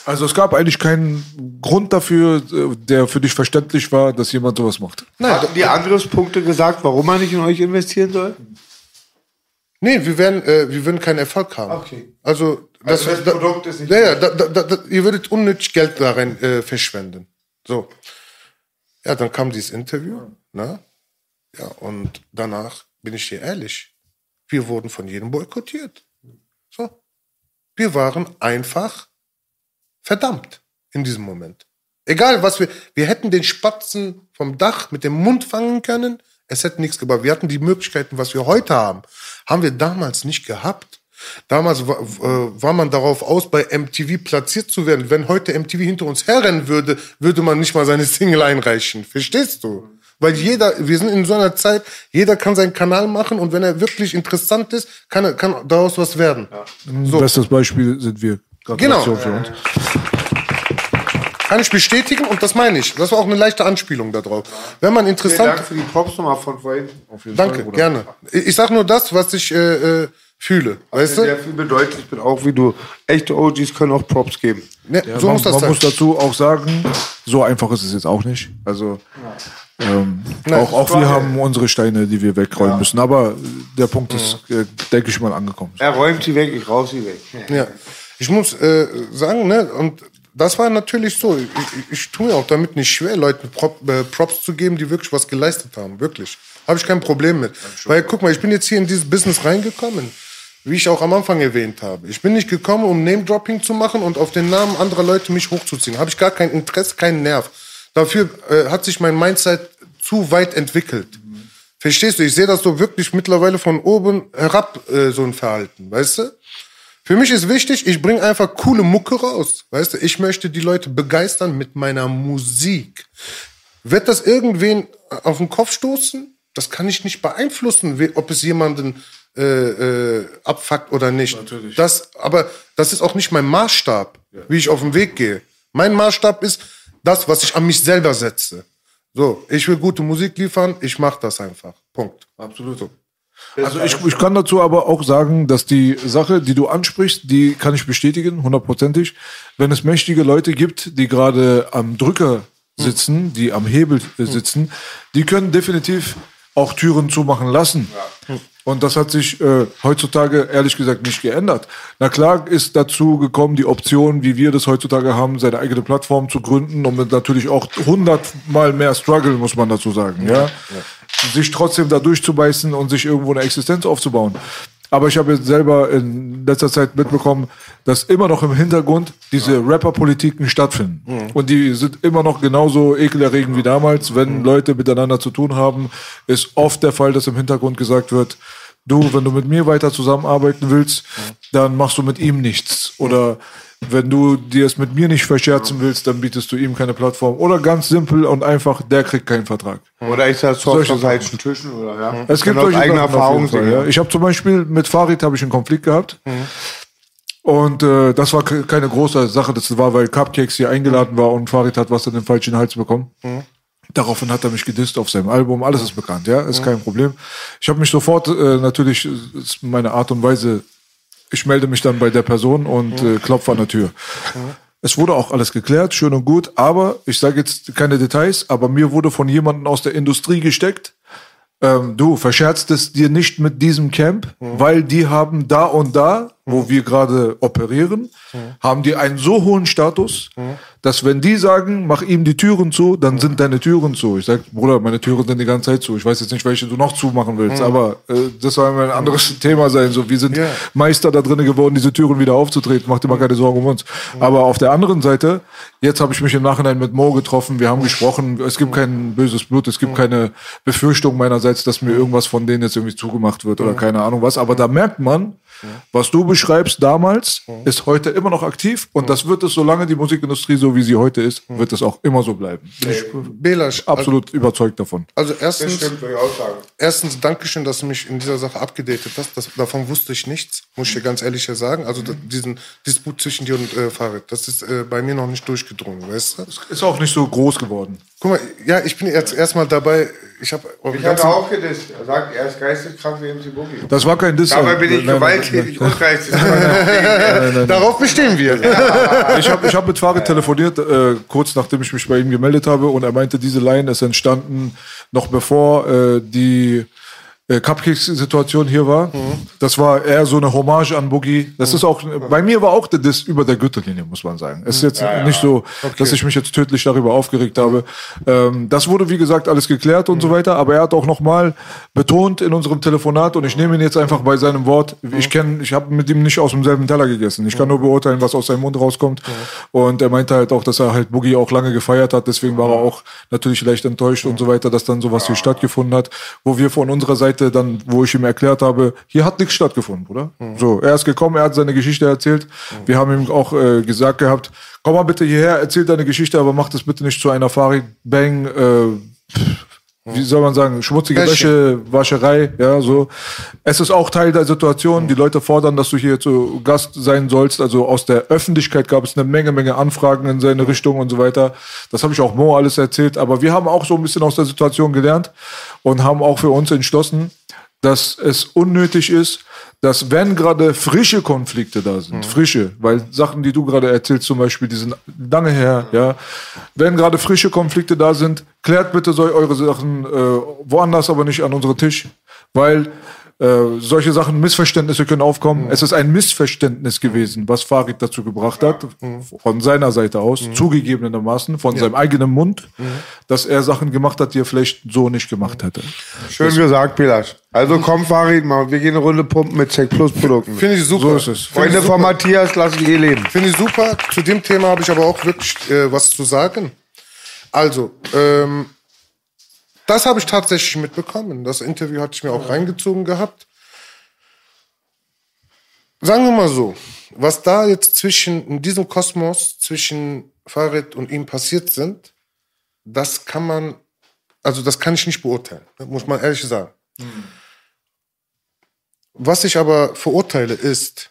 Also es gab eigentlich keinen Grund dafür, äh, der für dich verständlich war, dass jemand sowas macht. Haben die Angriffspunkte gesagt, warum man nicht in euch investieren soll? Nee, wir werden, äh, wir würden keinen Erfolg haben. Okay. Also das, Also das da, Produkt ist nicht Ja, ja, da, da, da, ihr würdet unnötig Geld da rein äh, verschwenden. So. Ja, dann kam dieses Interview, ne? Ja, und danach bin ich dir ehrlich, wir wurden von jedem boykottiert. So. Wir waren einfach verdammt in diesem Moment. Egal was wir, wir hätten den Spatzen vom Dach mit dem Mund fangen können, es hätte nichts gebracht. Wir hatten die Möglichkeiten, was wir heute haben, haben wir damals nicht gehabt. Damals war, äh, war man darauf aus, bei MTV platziert zu werden. Wenn heute MTV hinter uns herrennen würde, würde man nicht mal seine Single einreichen. Verstehst du? Weil jeder, wir sind in so einer Zeit, jeder kann seinen Kanal machen und wenn er wirklich interessant ist, kann, er, kann daraus was werden. So. Bestes Beispiel sind wir. Genau. Für uns. Kann ich bestätigen und das meine ich. Das war auch eine leichte Anspielung darauf. Wenn man Vielen interessant. Dank für die Props nochmal von vorhin. Danke, gerne. Ich, ich sag nur das, was ich äh, äh, fühle. Weißt Sehr du? viel bedeutet. Ich bin auch wie du. Echte OGs können auch Props geben. Ne, Ja, so man muss das man sein. muss dazu auch sagen, so einfach ist es jetzt auch nicht. Also ähm, Nein, auch, auch wir haben unsere Steine, die wir wegräumen müssen. Aber der Punkt ist, äh, denke ich mal, angekommen. Er räumt sie weg, ich raus sie weg. Ja. Ich muss äh, sagen, ne, und das war natürlich so. Ich, ich, ich tue mir auch damit nicht schwer, Leuten Prop, äh, Props zu geben, die wirklich was geleistet haben. Wirklich. Habe ich kein Problem mit. Weil, guck mal, ich bin jetzt hier in dieses Business reingekommen. Wie ich auch am Anfang erwähnt habe. Ich bin nicht gekommen, um Name-Dropping zu machen und auf den Namen anderer Leute mich hochzuziehen. Habe ich gar kein Interesse, keinen Nerv. Dafür äh, hat sich mein Mindset zu weit entwickelt. Verstehst du? Ich sehe das so wirklich mittlerweile von oben herab, äh, so ein Verhalten, weißt du? Für mich ist wichtig, ich bringe einfach coole Mucke raus. Weißt du, ich möchte die Leute begeistern mit meiner Musik. Wird das irgendwen auf den Kopf stoßen? Das kann ich nicht beeinflussen, ob es jemanden äh, äh, abfuckt oder nicht. Natürlich. Das, aber das ist auch nicht mein Maßstab, wie ich auf den Weg gehe. Mein Maßstab ist das, was ich an mich selber setze. So, ich will gute Musik liefern, ich mache das einfach. Punkt. Absolut. Also ich, ich kann dazu aber auch sagen, dass die Sache, die du ansprichst, die kann ich bestätigen, hundertprozentig. Wenn es mächtige Leute gibt, die gerade am Drücker sitzen, die am Hebel äh, sitzen, die können definitiv auch Türen zumachen lassen. Und das hat sich äh, heutzutage ehrlich gesagt nicht geändert. Na klar ist dazu gekommen die Option, wie wir das heutzutage haben, seine eigene Plattform zu gründen und mit natürlich auch hundertmal mehr Struggle, muss man dazu sagen. Ja, sich trotzdem da durchzubeißen und sich irgendwo eine Existenz aufzubauen. Aber ich habe jetzt selber in letzter Zeit mitbekommen, dass immer noch im Hintergrund diese Rapper-Politiken stattfinden. Und die sind immer noch genauso ekelerregend wie damals. Wenn Leute miteinander zu tun haben, ist oft der Fall, dass im Hintergrund gesagt wird, du, wenn du mit mir weiter zusammenarbeiten willst, dann machst du mit ihm nichts. Oder wenn du dir es mit mir nicht verscherzen willst, dann bietest du ihm keine Plattform. Oder ganz simpel und einfach, der kriegt keinen Vertrag. Oder ich auf Solche Sachen. falschen Tischen oder ja. Es gibt solche eigener Sachen auf Erfahrung jeden Fall, sehen. ja. Ich habe zum Beispiel mit Farid habe ich einen Konflikt gehabt. Und äh, das war ke- keine große Sache. Das war, weil Cupcakes hier eingeladen war und Farid hat was in den falschen Hals bekommen. Daraufhin hat er mich gedisst auf seinem Album. Alles ist bekannt, ja, ist kein Problem. Ich habe mich sofort äh, natürlich äh, ist meine Art und Weise. Ich melde mich dann bei der Person und äh, klopfe an der Tür. Es wurde auch alles geklärt, schön und gut, aber ich sage jetzt keine Details, aber mir wurde von jemandem aus der Industrie gesteckt, ähm, du verscherzt es dir nicht mit diesem Camp, weil die haben da und da, wo wir gerade operieren, haben die einen so hohen Status, dass wenn die sagen, mach ihm die Türen zu, dann sind deine Türen zu. Ich sag, Bruder, meine Türen sind die ganze Zeit zu. Ich weiß jetzt nicht, welche du noch zumachen willst, aber äh, das soll ein anderes Thema sein. So, wir sind Ja. Meister da drinnen geworden, diese Türen wieder aufzutreten. Mach dir mal keine Sorgen um uns. Aber auf der anderen Seite, jetzt habe ich mich im Nachhinein mit Mo getroffen. Wir haben gesprochen. Es gibt kein böses Blut. Es gibt keine Befürchtung meinerseits, dass mir irgendwas von denen jetzt irgendwie zugemacht wird oder keine Ahnung was. Aber da merkt man, was du beschreibst damals, ist heute immer noch aktiv. Und das wird es, solange die Musikindustrie so wie sie heute ist, wird es auch immer so bleiben. Bin ich Belasch, absolut überzeugt davon. also erstens, stimmt, würde ich auch sagen. erstens, Dankeschön, dass du mich in dieser Sache abgedatet hast. Das, davon wusste ich nichts, muss ich dir ganz ehrlich sagen. Also diesen Disput zwischen dir und äh, Farid, das ist äh, bei mir noch nicht durchgedrungen, weißt du? Ist auch nicht so groß geworden. Guck mal, ja, ich bin jetzt erstmal dabei. Ich habe Ich hatte auch gedisst. Er sagt, er ist geisteskrank wie MC Boogie. Das war kein Diss. Dabei bin ich Nein, nein, gewalttätig und geisteskrank. Darauf bestehen wir. Ich habe ich hab mit Farid telefoniert, äh, kurz nachdem ich mich bei ihm gemeldet habe, und er meinte, diese Line ist entstanden, noch bevor äh, die äh, Cupcakes-Situation hier war. Das war eher so eine Hommage an Boogie. Das ist auch, bei mir war auch der Diss über der Gürtellinie, muss man sagen. Es ist jetzt nicht so, dass ich mich jetzt tödlich darüber aufgeregt habe. Ähm, das wurde, wie gesagt, alles geklärt und so weiter, aber er hat auch nochmal betont in unserem Telefonat, und ich nehme ihn jetzt einfach bei seinem Wort, ich kenne, ich habe mit ihm nicht aus demselben Teller gegessen. Ich kann nur beurteilen, was aus seinem Mund rauskommt. Und er meinte halt auch, dass er halt Boogie auch lange gefeiert hat, deswegen war er auch natürlich leicht enttäuscht und so weiter, dass dann sowas hier stattgefunden hat, wo wir von unserer Seite dann, wo ich ihm erklärt habe, hier hat nichts stattgefunden, Bruder. So, er ist gekommen, er hat seine Geschichte erzählt. Wir haben ihm auch äh, gesagt gehabt, komm mal bitte hierher, erzähl deine Geschichte, aber mach das bitte nicht zu einer Farid Bang, äh, wie soll man sagen, schmutzige Wäsche. Wascherei, ja, so. Es ist auch Teil der Situation. Die Leute fordern, dass du hier zu Gast sein sollst. Also aus der Öffentlichkeit gab es eine Menge, Menge Anfragen in seine Richtung und so weiter. Das habe ich auch Mo alles erzählt. Aber wir haben auch so ein bisschen aus der Situation gelernt und haben auch für uns entschlossen, dass es unnötig ist, dass wenn gerade frische Konflikte da sind, frische, weil Sachen, die du gerade erzählst, zum Beispiel, die sind lange her, ja, wenn gerade frische Konflikte da sind, klärt bitte so eure Sachen äh, woanders, aber nicht an unseren Tisch, weil äh, solche Sachen, Missverständnisse können aufkommen. Es ist ein Missverständnis gewesen, was Farid dazu gebracht hat, von seiner Seite aus, zugegebenermaßen, von seinem eigenen Mund, dass er Sachen gemacht hat, die er vielleicht so nicht gemacht hätte. Schön gesagt, Pilasch. Also komm, Farid, mal, wir gehen eine Runde pumpen mit Check Plus Produkten. Finde ich super. So ist es. Freunde von Matthias lassen ihr leben. Finde ich super. Zu dem Thema habe ich aber auch wirklich äh, was zu sagen. Also, ähm, das habe ich tatsächlich mitbekommen. Das Interview hatte ich mir auch reingezogen gehabt. Sagen wir mal so, was da jetzt zwischen, in diesem Kosmos zwischen Farid und ihm passiert sind, das kann man, also das kann ich nicht beurteilen, muss man ehrlich sagen. Was ich aber verurteile ist,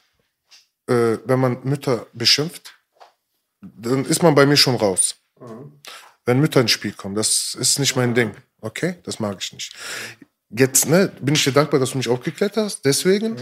äh, wenn man Mütter beschimpft, dann ist man bei mir schon raus. Wenn Mütter ins Spiel kommen, das ist nicht mein Ding. Okay? Das mag ich nicht. Jetzt ne, bin ich dir dankbar, dass du mich aufgeklärt hast. Deswegen,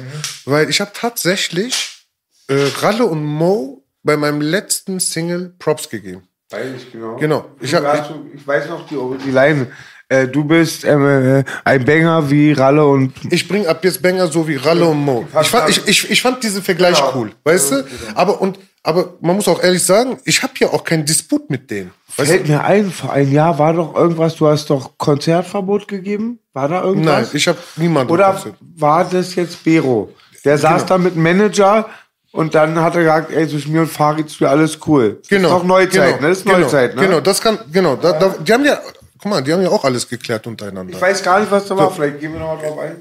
weil ich habe tatsächlich äh, Ralle und Mo bei meinem letzten Single Props gegeben. Weiß ich genau. Genau. Ich Ich, hab- hab, ich weiß noch die, die Line. Äh, du bist ähm, äh, ein Banger wie Ralle und Ich bring ab jetzt Banger so wie Ralle und Mo. Ich fand, ich, ich, ich fand diesen Vergleich Genau. cool, weißt du? Aber, und, aber man muss auch ehrlich sagen, ich habe ja auch keinen Disput mit denen. Weißt Fällt du? mir ein, vor einem Jahr war doch irgendwas, du hast doch Konzertverbot gegeben? War da Nein, irgendwas? ich habe niemanden. Oder gepostet. war das jetzt Bero? Der saß Genau. da mit dem Manager und dann hat er gesagt, ey, zwischen mir und Farid ist für alles cool. Genau. Das ist doch Neuzeit, genau, ne? Das ist genau, Neuzeit, ne? Genau, das kann, genau. Da, da, die haben ja, guck mal, die haben ja auch alles geklärt untereinander. Ich weiß gar nicht, was da war. Vielleicht gehen wir noch mal drauf ein.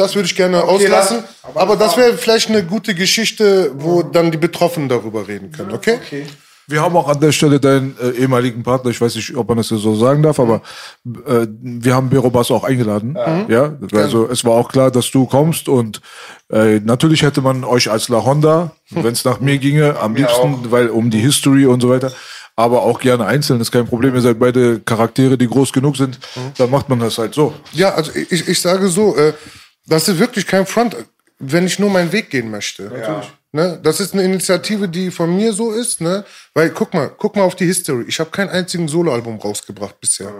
Das würde ich gerne auslassen. aber, das wäre vielleicht eine gute Geschichte, wo dann die Betroffenen darüber reden können, okay? Okay. Wir haben auch an der Stelle deinen äh, ehemaligen Partner, ich weiß nicht, ob man das so sagen darf, aber äh, wir haben Berobas auch eingeladen. Ja, also es war auch klar, dass du kommst und äh, natürlich hätte man euch als La Honda, wenn es nach mir ginge, am liebsten, weil um die History und so weiter, aber auch gerne einzeln, ist kein Problem. Ihr seid beide Charaktere, die groß genug sind, dann macht man das halt so. Ja, also ich, ich sage so, äh, das ist wirklich kein Front, wenn ich nur meinen Weg gehen möchte. Ne? Das ist eine Initiative, die von mir so ist, ne? Weil guck mal, guck mal auf die History. Ich habe kein einzigen Soloalbum rausgebracht bisher.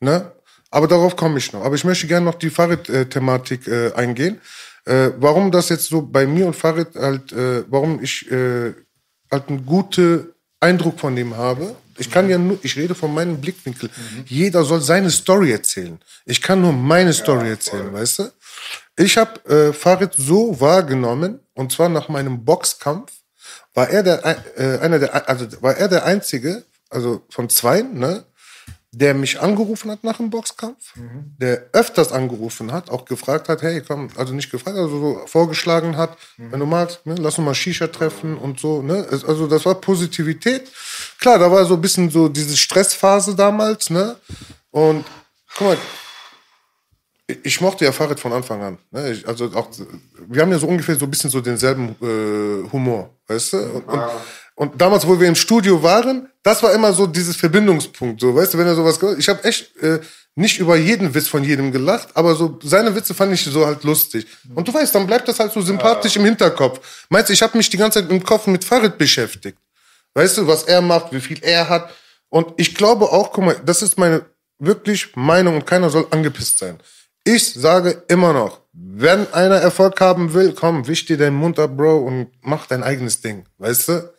Ne? Aber darauf komme ich noch. Aber ich möchte gerne noch die Farid-Thematik äh, eingehen. Äh, warum das jetzt so bei mir und Farid halt, äh, warum ich äh, halt einen guten Eindruck von dem habe. Ich kann ja nur, ich rede von meinem Blickwinkel. Jeder soll seine Story erzählen. Ich kann nur meine Story erzählen, weißt du? Ich habe äh, Farid so wahrgenommen, und zwar nach meinem Boxkampf, war er der, äh, einer der, also war er der einzige, also von zweien, ne, der mich angerufen hat nach dem Boxkampf, der öfters angerufen hat, auch gefragt hat, hey, komm, also nicht gefragt, also so vorgeschlagen hat, wenn du magst, ne, lass uns mal Shisha treffen und so, ne, also das war Positivität. Klar, da war so ein bisschen so diese Stressphase damals, ne, und guck mal, ich mochte ja Farid von Anfang an. Ne? Ich, also auch, wir haben ja so ungefähr so ein bisschen so denselben äh, Humor, weißt du? Und, und, und damals, wo wir im Studio waren, das war immer so dieses Verbindungspunkt, so, weißt du, wenn er sowas gehört. Ich habe echt äh, nicht über jeden Witz von jedem gelacht, aber so seine Witze fand ich so halt lustig. Und du weißt, dann bleibt das halt so sympathisch im Hinterkopf. Meinst du, ich habe mich die ganze Zeit im Kopf mit Farid beschäftigt. Weißt du, was er macht, wie viel er hat. Und ich glaube auch, guck mal, das ist meine wirklich Meinung und keiner soll angepisst sein. Ich sage immer noch, wenn einer Erfolg haben will, komm, wisch dir deinen Mund ab, Bro, und mach dein eigenes Ding. Weißt du?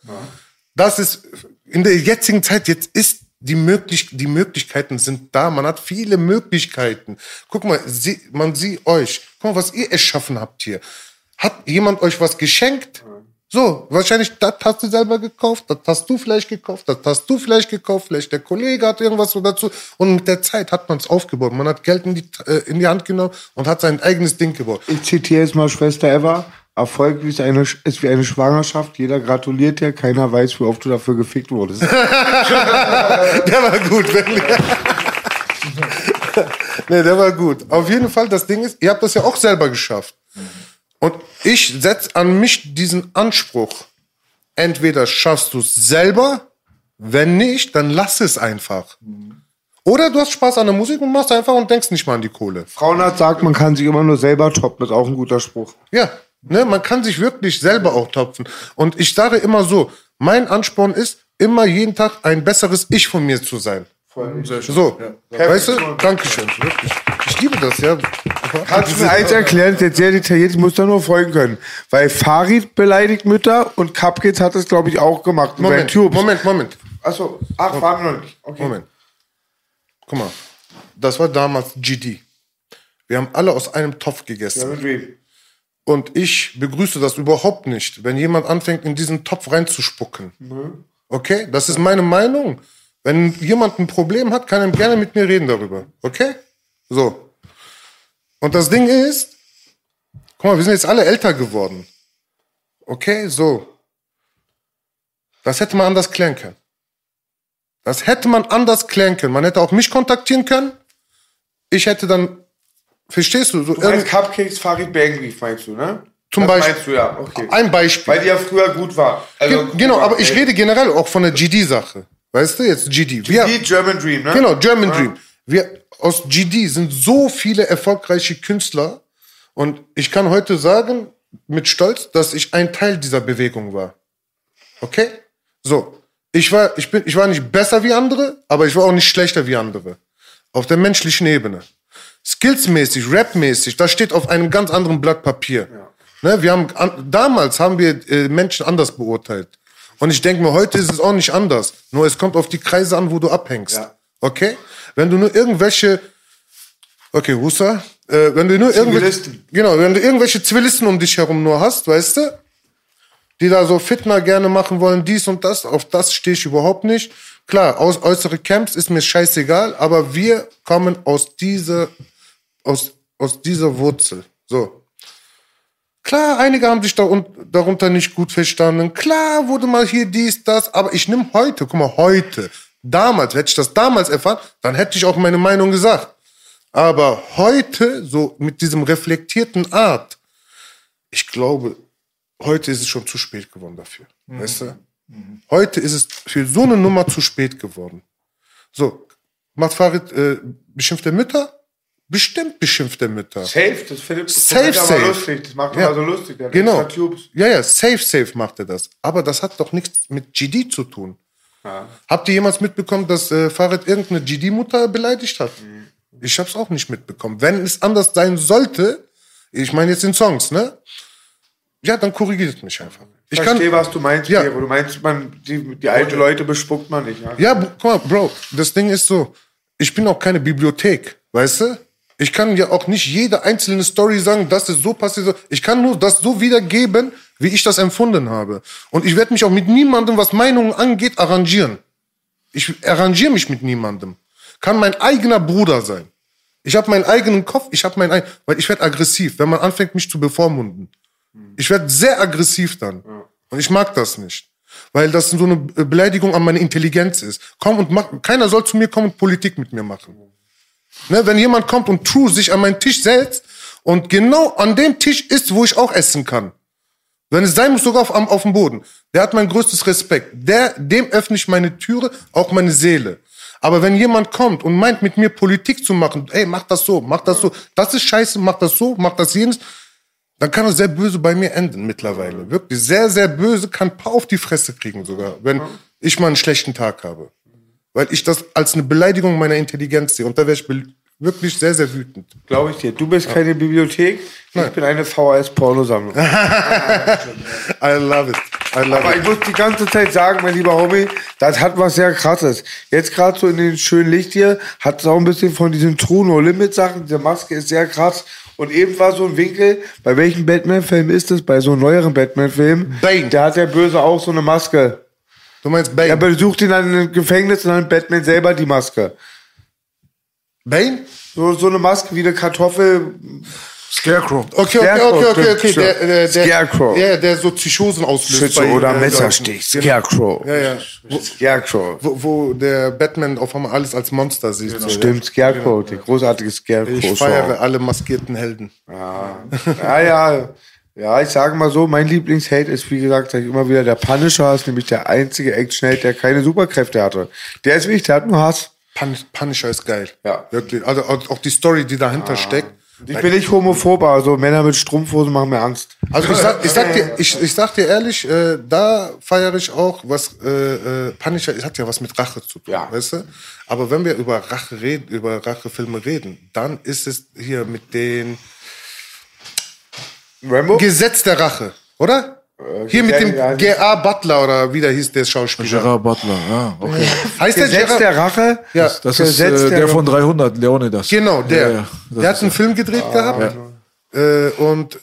Das ist in der jetzigen Zeit, jetzt ist die, möglich, die Möglichkeiten sind da. Man hat viele Möglichkeiten. Guck mal, sie, man sieht euch. Guck mal, was ihr erschaffen habt hier. Hat jemand euch was geschenkt? So, wahrscheinlich, das hast du selber gekauft, das hast du vielleicht gekauft, das hast du vielleicht gekauft, vielleicht der Kollege hat irgendwas dazu. Und mit der Zeit hat man es aufgebaut. Man hat Geld in die, äh, in die Hand genommen und hat sein eigenes Ding gebaut. Ich zitiere jetzt mal Schwester Eva. Erfolg ist, eine, ist wie eine Schwangerschaft. Jeder gratuliert dir. Keiner weiß, wie oft du dafür gefickt wurdest. Der war gut, wirklich. nee, der war gut. Auf jeden Fall, das Ding ist, ihr habt das ja auch selber geschafft. Und ich setze an mich diesen Anspruch. Entweder schaffst du es selber, wenn nicht, dann lass es einfach. Oder du hast Spaß an der Musik und machst einfach und denkst nicht mal an die Kohle. Frauenarzt sagt, man kann sich immer nur selber toppen. Das ist auch ein guter Spruch. Ja, ne, man kann sich wirklich selber auch topfen. Und ich sage immer so, mein Ansporn ist, immer jeden Tag ein besseres Ich von mir zu sein. So, weißt du? Dankeschön. Wirklich. Ich liebe das, ja. Kannst du mir eins erklären, das ist jetzt sehr detailliert, ich muss da nur folgen können. Weil Farid beleidigt Mütter und Cupcakes hat das, glaube ich, auch gemacht. Moment. Moment, Moment, Achso, ach, waren wir noch nicht. Okay. Moment. Guck mal, das war damals GD. Wir haben alle aus einem Topf gegessen. Ja, mit wem? Und ich begrüße das überhaupt nicht, wenn jemand anfängt, in diesen Topf reinzuspucken. Okay? Das ist meine Meinung. Wenn jemand ein Problem hat, kann er gerne mit mir reden darüber. Okay? So. Und das Ding ist, guck mal, wir sind jetzt alle älter geworden. Okay? So. Das hätte man anders klären können. Das hätte man anders klären können. Man hätte auch mich kontaktieren können. Ich hätte dann, verstehst du? So Du meinst Cupcakes, Farid Bergbrief, meinst du, ne? Zum das Beispiel. meinst du, ja, okay. Ein Beispiel. Weil die ja früher gut war. Also, Ge- genau, aber ich rede generell auch von der GD-Sache. Weißt du, jetzt GD. Wir, Die German Dream, ne? genau, German Dream. Wir, aus GD sind so viele erfolgreiche Künstler und ich kann heute sagen, mit Stolz, dass ich ein Teil dieser Bewegung war. Okay? So. Ich war, ich bin, ich war nicht besser wie andere, aber ich war auch nicht schlechter wie andere. Auf der menschlichen Ebene. Skillsmäßig, rapmäßig, das steht auf einem ganz anderen Blatt Papier. Ne, wir haben, an, damals haben wir äh, Menschen anders beurteilt. Und ich denke mir, heute ist es auch nicht anders. Nur es kommt auf die Kreise an, wo du abhängst. Ja. Okay? Wenn du nur irgendwelche, okay, Hussa, äh, wenn du nur irgendwelche, Zivilisten. genau, wenn du irgendwelche Zivilisten um dich herum nur hast, weißt du, die da so Fitner gerne machen wollen, dies und das, auf das stehe ich überhaupt nicht. Klar, aus, äußere Camps ist mir scheißegal, aber wir kommen aus dieser, aus, aus dieser Wurzel. So. Klar, einige haben sich da un- darunter nicht gut verstanden. Klar wurde mal hier dies, das, aber ich nehme heute, guck mal, heute, damals, hätte ich das damals erfahren, dann hätte ich auch meine Meinung gesagt. Aber heute, so mit diesem reflektierten Art, ich glaube, heute ist es schon zu spät geworden dafür. Weißt du? Heute ist es für so eine Nummer zu spät geworden. So, macht Farid, äh, beschimpft er Mütter? Bestimmt beschimpft er Mütter. Safe, das findet das Safe, er safe. lustig. Das macht Ja. immer so lustig. Der Genau. Tubes. Ja, ja, safe, safe macht er das. Aber das hat doch nichts mit GD zu tun. Habt ihr jemals mitbekommen, dass äh, Farid irgendeine GD-Mutter beleidigt hat? Ich hab's auch nicht mitbekommen. Wenn es anders sein sollte, ich meine jetzt in Songs, ne? Ja, dann korrigiert mich einfach. Ich Ich kann, verstehe, was du meinst, Ja. Gero. Du meinst, man, die, die alten Leute bespuckt man nicht. Ja? Ja, guck mal, Bro, das Ding ist so, ich bin auch keine Bibliothek, weißt du? Ich kann ja auch nicht jede einzelne Story sagen, das ist so passiert. Ich kann nur das so wiedergeben, wie ich das empfunden habe. Und ich werde mich auch mit niemandem, was Meinungen angeht, arrangieren. Ich arrangiere mich mit niemandem. Kann mein eigener Bruder sein. Ich habe meinen eigenen Kopf, ich habe meinen eigenen, weil ich werde aggressiv, wenn man anfängt, mich zu bevormunden. Ich werde sehr aggressiv dann. Und ich mag das nicht. Weil das so eine Beleidigung an meine Intelligenz ist. Komm und mach, keiner soll zu mir kommen und Politik mit mir machen. Ne, wenn jemand kommt und true sich an meinen Tisch setzt und genau an dem Tisch ist, wo ich auch essen kann. Wenn es sein muss, sogar auf, auf dem Boden. Der hat mein größtes Respekt. Der, dem öffne ich meine Türe, auch meine Seele. Aber wenn jemand kommt und meint, mit mir Politik zu machen, ey, mach das so, mach das so, das ist scheiße, mach das so, mach das jenes, dann kann es sehr böse bei mir enden mittlerweile. Wirklich sehr, sehr böse, kann ein paar auf die Fresse kriegen sogar, wenn ich mal einen schlechten Tag habe. Weil ich das als eine Beleidigung meiner Intelligenz sehe. Und da wäre ich wirklich sehr, sehr wütend. Glaube ich dir. Du bist keine Bibliothek. Ich bin eine VHS-Pornosammlung. I love it. I love Aber ich it. muss die ganze Zeit sagen, mein lieber Homie, das hat was sehr krasses. Jetzt gerade so in den schönen Licht hier, hat es auch ein bisschen von diesen True No Limit Sachen. Diese Maske ist sehr krass. Und eben war so ein Winkel, bei welchem Batman-Film ist es? Bei so einem neueren Batman-Film. Da hat der Böse auch so eine Maske. Du meinst Bane? Er besucht ihn dann im Gefängnis und dann hat Batman selber die Maske. Bane? So, so eine Maske wie eine Kartoffel. Scarecrow. Okay, okay, okay, okay, okay. Der, stimmt. der, der, Scarecrow. Ja, der so Psychosen auslöst. Schütze oder äh, Messerstich. Leuten. Scarecrow. Ja, ja. Scarecrow. wo, wo der Batman auf einmal alles als Monster sieht. So, Stimmt, Scarecrow. Die großartige Ich Scarecrow. feiere alle maskierten Helden. Ja, ja. Ja, ich sage mal so, mein Lieblingsheld ist, wie gesagt, sag ich immer wieder der Punisher, ist nämlich der einzige Actionheld, der keine Superkräfte hatte. Der ist wichtig, der hat nur Hass. Pun Punisher ist geil. Ja. Wirklich. Also auch die Story, die dahinter steckt. Ich bin nicht homophob, aber so Männer mit Strumpfhosen machen mir Angst. Also ich sag, ich sag dir, ich, ich sag dir ehrlich, äh, da feiere ich auch, was äh, äh, Punisher es hat ja was mit Rache zu tun, Ja. weißt du? Aber wenn wir über Rache reden, über Rachefilme reden, dann ist es hier mit den Rambo? Gesetz der Rache, oder? Hier mit dem ja, G.A. Butler oder wie der hieß der Schauspieler. Gerard Butler, ja, okay. Heißt der Gesetz Gerard? der Rache? Ja, Das ist Gesetz äh, der- der von 300, Leonidas. genau, der. Ja, ja, das der hat ist einen Film gedreht gehabt. Äh, und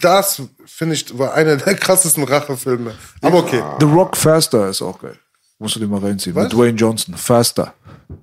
das, finde ich, war einer der krassesten Rachefilme. Aber okay. The Rock Faster ist auch geil. Musst du dir mal reinziehen. Was? Mit Dwayne Johnson. Faster.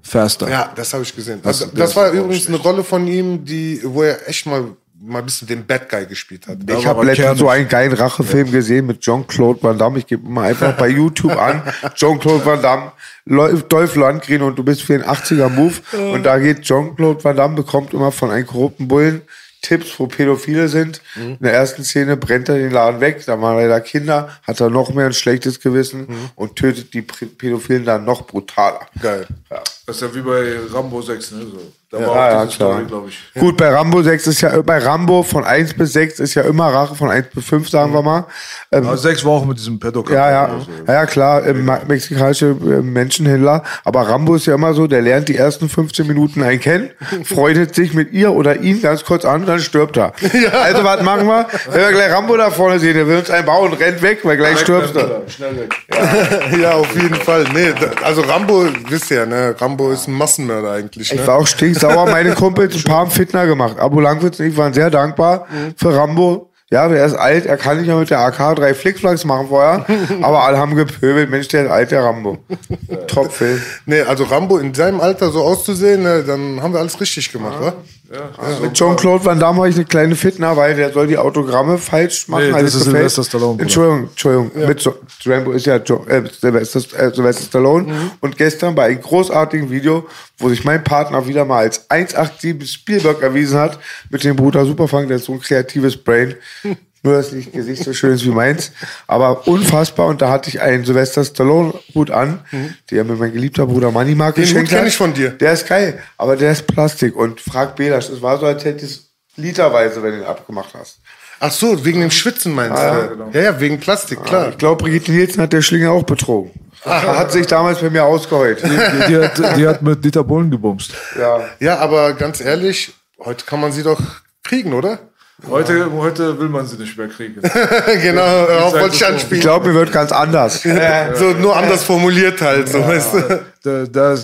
Faster. Ja, das habe ich gesehen. Das- Das, das, das war ist übrigens eine Rolle von ihm, die, wo er echt mal, mal ein bisschen den Bad Guy gespielt hat. Ich habe letztens so einen geilen Rachefilm gesehen mit Jean-Claude Van Damme. Ich gebe mal einfach bei YouTube an. Jean-Claude Van Damme, läuft Dolph Lundgren und du bist für den 80er-Move. Und da geht Jean-Claude Van Damme, bekommt immer von einem korrupten Bullen Tipps, wo Pädophile sind. In der ersten Szene brennt er den Laden weg, da waren leider Kinder, hat er noch mehr ein schlechtes Gewissen und tötet die Pädophilen dann noch brutaler. Geil. Das ist ja wie bei Rambo 6, ne? So. Da Ja, war ja, auch diese klar. Story, glaube ich. Gut, bei Rambo 6 ist ja, bei Rambo von 1 bis 6 ist ja immer Rache, von 1 bis 5 sagen wir mal. Ähm, Aber 6 war auch mit diesem Pädokat. Ja, ja, ja, ja klar, äh, ma- mexikanische äh, Menschenhändler. Aber Rambo ist ja immer so, der lernt die ersten 15 Minuten einen kennen, freundet sich mit ihr oder ihn ganz kurz an, dann stirbt er. Also was machen wir? Wenn wir gleich Rambo da vorne sehen, der will uns einen bauen und rennt weg, weil gleich stirbst du. Schnell weg. ja, auf jeden Fall. Nee, also Rambo, wisst ihr ja, ne? Rambo ist ein Massenmörder eigentlich. Ne? Ich war auch stinksauer, meine Kumpels, ein paar haben Fitner gemacht. Abo Langwitz und ich waren sehr dankbar für Rambo. Ja, der ist alt, er kann nicht mehr mit der AK drei Flickflacks machen vorher, aber alle haben gepöbelt, Mensch, der ist alt, der Rambo. Top-Film. Nee, also Rambo in seinem Alter so auszusehen, ne, dann haben wir alles richtig gemacht, wa? Mit Jean-Claude Van Damme habe ich eine kleine Fitner, weil der soll die Autogramme falsch machen. Nee, das ist gefällt. Sylvester Stallone. Entschuldigung, Entschuldigung. Mit so Rambo ist ja jo äh, Sylvester, äh, Sylvester Stallone. Mhm. Und gestern bei einem großartigen Video, wo sich mein Partner wieder mal als 187 Spielberg erwiesen hat, mit dem Bruder Superfang, der ist so ein kreatives Brain. Nur, dass nicht Gesicht so schön ist wie meins. Aber unfassbar. Und da hatte ich einen Sylvester Stallone-Hut an, der mir mein geliebter Bruder Manny Mark Den Hut geschenkt kenn hat. ich von dir. Der ist geil, aber der ist Plastik. Und frag Belasch, es war so, als hättest du es literweise, wenn du ihn abgemacht hast. Ach so, wegen dem Schwitzen meinst Ah, ja, du? genau. Ja, ja, wegen Plastik, klar. Ich glaube, Brigitte Nielsen hat der Schlinge auch betrogen. Hat sich damals bei mir ausgeheult. Die, die, hat, die hat mit Dieter Bohlen gebumst. Ja. Ja, aber ganz ehrlich, heute kann man sie doch kriegen, oder? Heute, heute will man sie nicht mehr kriegen. genau, Zeit wollte ich glaube, mir wird ganz anders. so nur anders formuliert halt, so weißt du. Da, da,